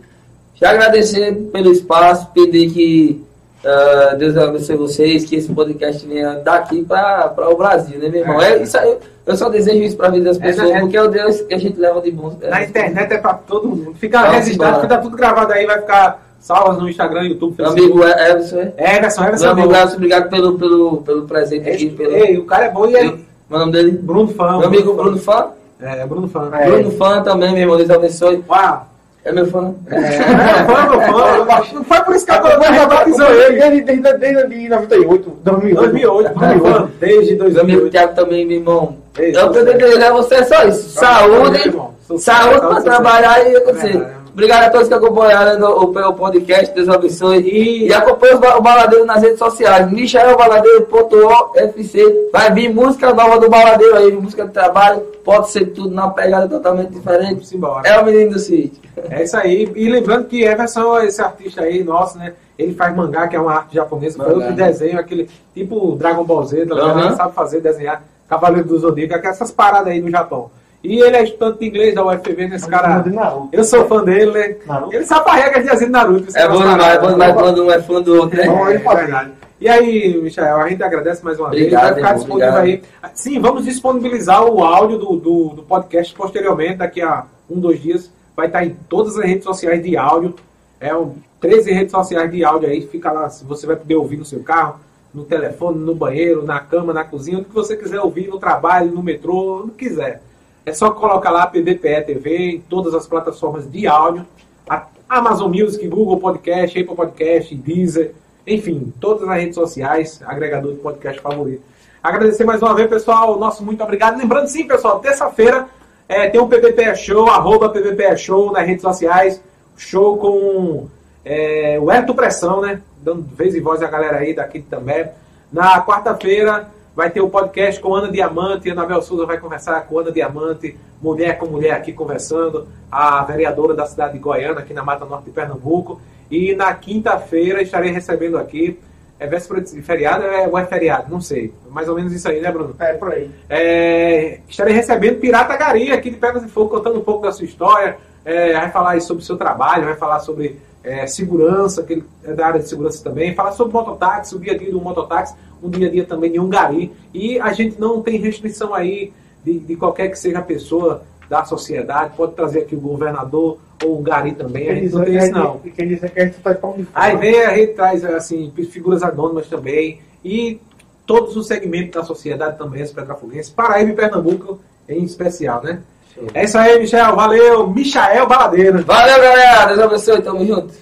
já agradecer pelo espaço, pedir que ah, Deus abençoe vocês, que esse podcast venha daqui pra o Brasil, né, meu irmão? É. É, isso aí, eu só desejo isso pra vida das É, pessoas, é- porque é o Deus que a gente leva de bom. Na internet é pra todo mundo. Fica registrado, embora. fica tudo gravado aí, vai ficar salvas no Instagram, YouTube, Meu Facebook. amigo Everson, é? É, Everson, Meu Everson. amigo. Everson, obrigado pelo, pelo, pelo presente aqui. Pelo, Ei, o cara é bom e é. meu nome dele? Bruno Fã. Meu amigo Bruno Fã. É, Bruno Fã. É. Bruno Fã também, meu irmão, Deus abençoe. Uau. É meu fã. É, fã, meu fã. Não foi por isso que a já batizou ele. Desde, desde, desde, desde 98, 2008. 2008, Bruno Fã. Desde Meu amigo 2008. Thiago também, meu irmão. Eu desejar a você só isso. Saúde, meu irmão. Sucesso, saúde saúde, para sucesso. trabalhar e acontecer. É. Obrigado a todos que acompanharam o, o, o podcast, Deus abençoe. E- E, acompanhe o Ba- o Baladeiro nas redes sociais. MichaelBaladeiro.ofc. Vai vir música nova do Baladeiro aí, música de trabalho. Pode ser tudo numa pegada totalmente diferente. Vamos embora. É o menino do sítio. É isso aí. E lembrando que Everson, esse artista aí, nosso, né? Ele faz mangá, que é uma arte japonesa. Foi Mangá. outro desenho, aquele tipo Dragon Ball Z, tá. Ele sabe fazer, desenhar. Cavaleiro do Zodíaco, essas paradas aí do Japão. E ele é estudante de inglês da UFV, nesse cara. Eu sou fã dele, né? Naruto. Ele sabe a regra de de Naruto. isso É bom demais, é bom demais quando um é fã do outro, né? É pode. verdade. E aí, Michael, a gente agradece mais uma Obrigado, vez. Vai ficar irmão, disponível obrigado. aí. Sim, vamos disponibilizar o áudio do, do, do podcast posteriormente, daqui a um, dois dias. Vai estar em todas as redes sociais de áudio. É um, 13 redes sociais de áudio aí. Fica lá, se você vai poder ouvir no seu carro, no telefone, no banheiro, na cama, na cozinha, onde que você quiser ouvir, no trabalho, no metrô, onde quiser. É só colocar lá PBPE TV em todas as plataformas de áudio. Amazon Music, Google Podcast, Apple Podcast, Deezer, enfim, todas as redes sociais, agregador de podcast favorito. Agradecer mais uma vez, pessoal. Nosso muito obrigado. Lembrando, sim, pessoal, terça-feira é, tem um PBPE Show, arroba PBPE Show nas redes sociais. Show com é, o Herto Pressão, né? Dando vez e voz a galera aí daqui também. Na quarta-feira vai ter o podcast com Ana Diamante. Anabel Souza vai conversar com Ana Diamante, mulher com mulher aqui conversando. A vereadora da cidade de Goiânia, aqui na Mata Norte de Pernambuco. E na quinta-feira estarei recebendo aqui. É véspera de feriado é, ou é feriado? Não sei. Mais ou menos isso aí, né, Bruno? É, por aí. É, estarei recebendo Pirata Gari aqui de Pedras e Fogo, contando um pouco da sua história. É, vai falar sobre o seu trabalho, vai falar sobre é, segurança, que ele é da área de segurança também, falar sobre mototáxi, o dia a dia do mototáxi, um dia a dia também de um gari. E a gente não tem restrição aí de, de qualquer que seja a pessoa da sociedade, pode trazer aqui o governador ou o gari também, a gente não tem isso não. que- quem diz que a gente pão de Aí vem, a gente traz assim, figuras anônimas também e todos os segmentos da sociedade também, as petrafoguenses, Paraíba e Pernambuco em especial, né? É isso aí, Michel. Valeu. Michael Baladeiro. Valeu, galera. Deus abençoe. Tamo junto.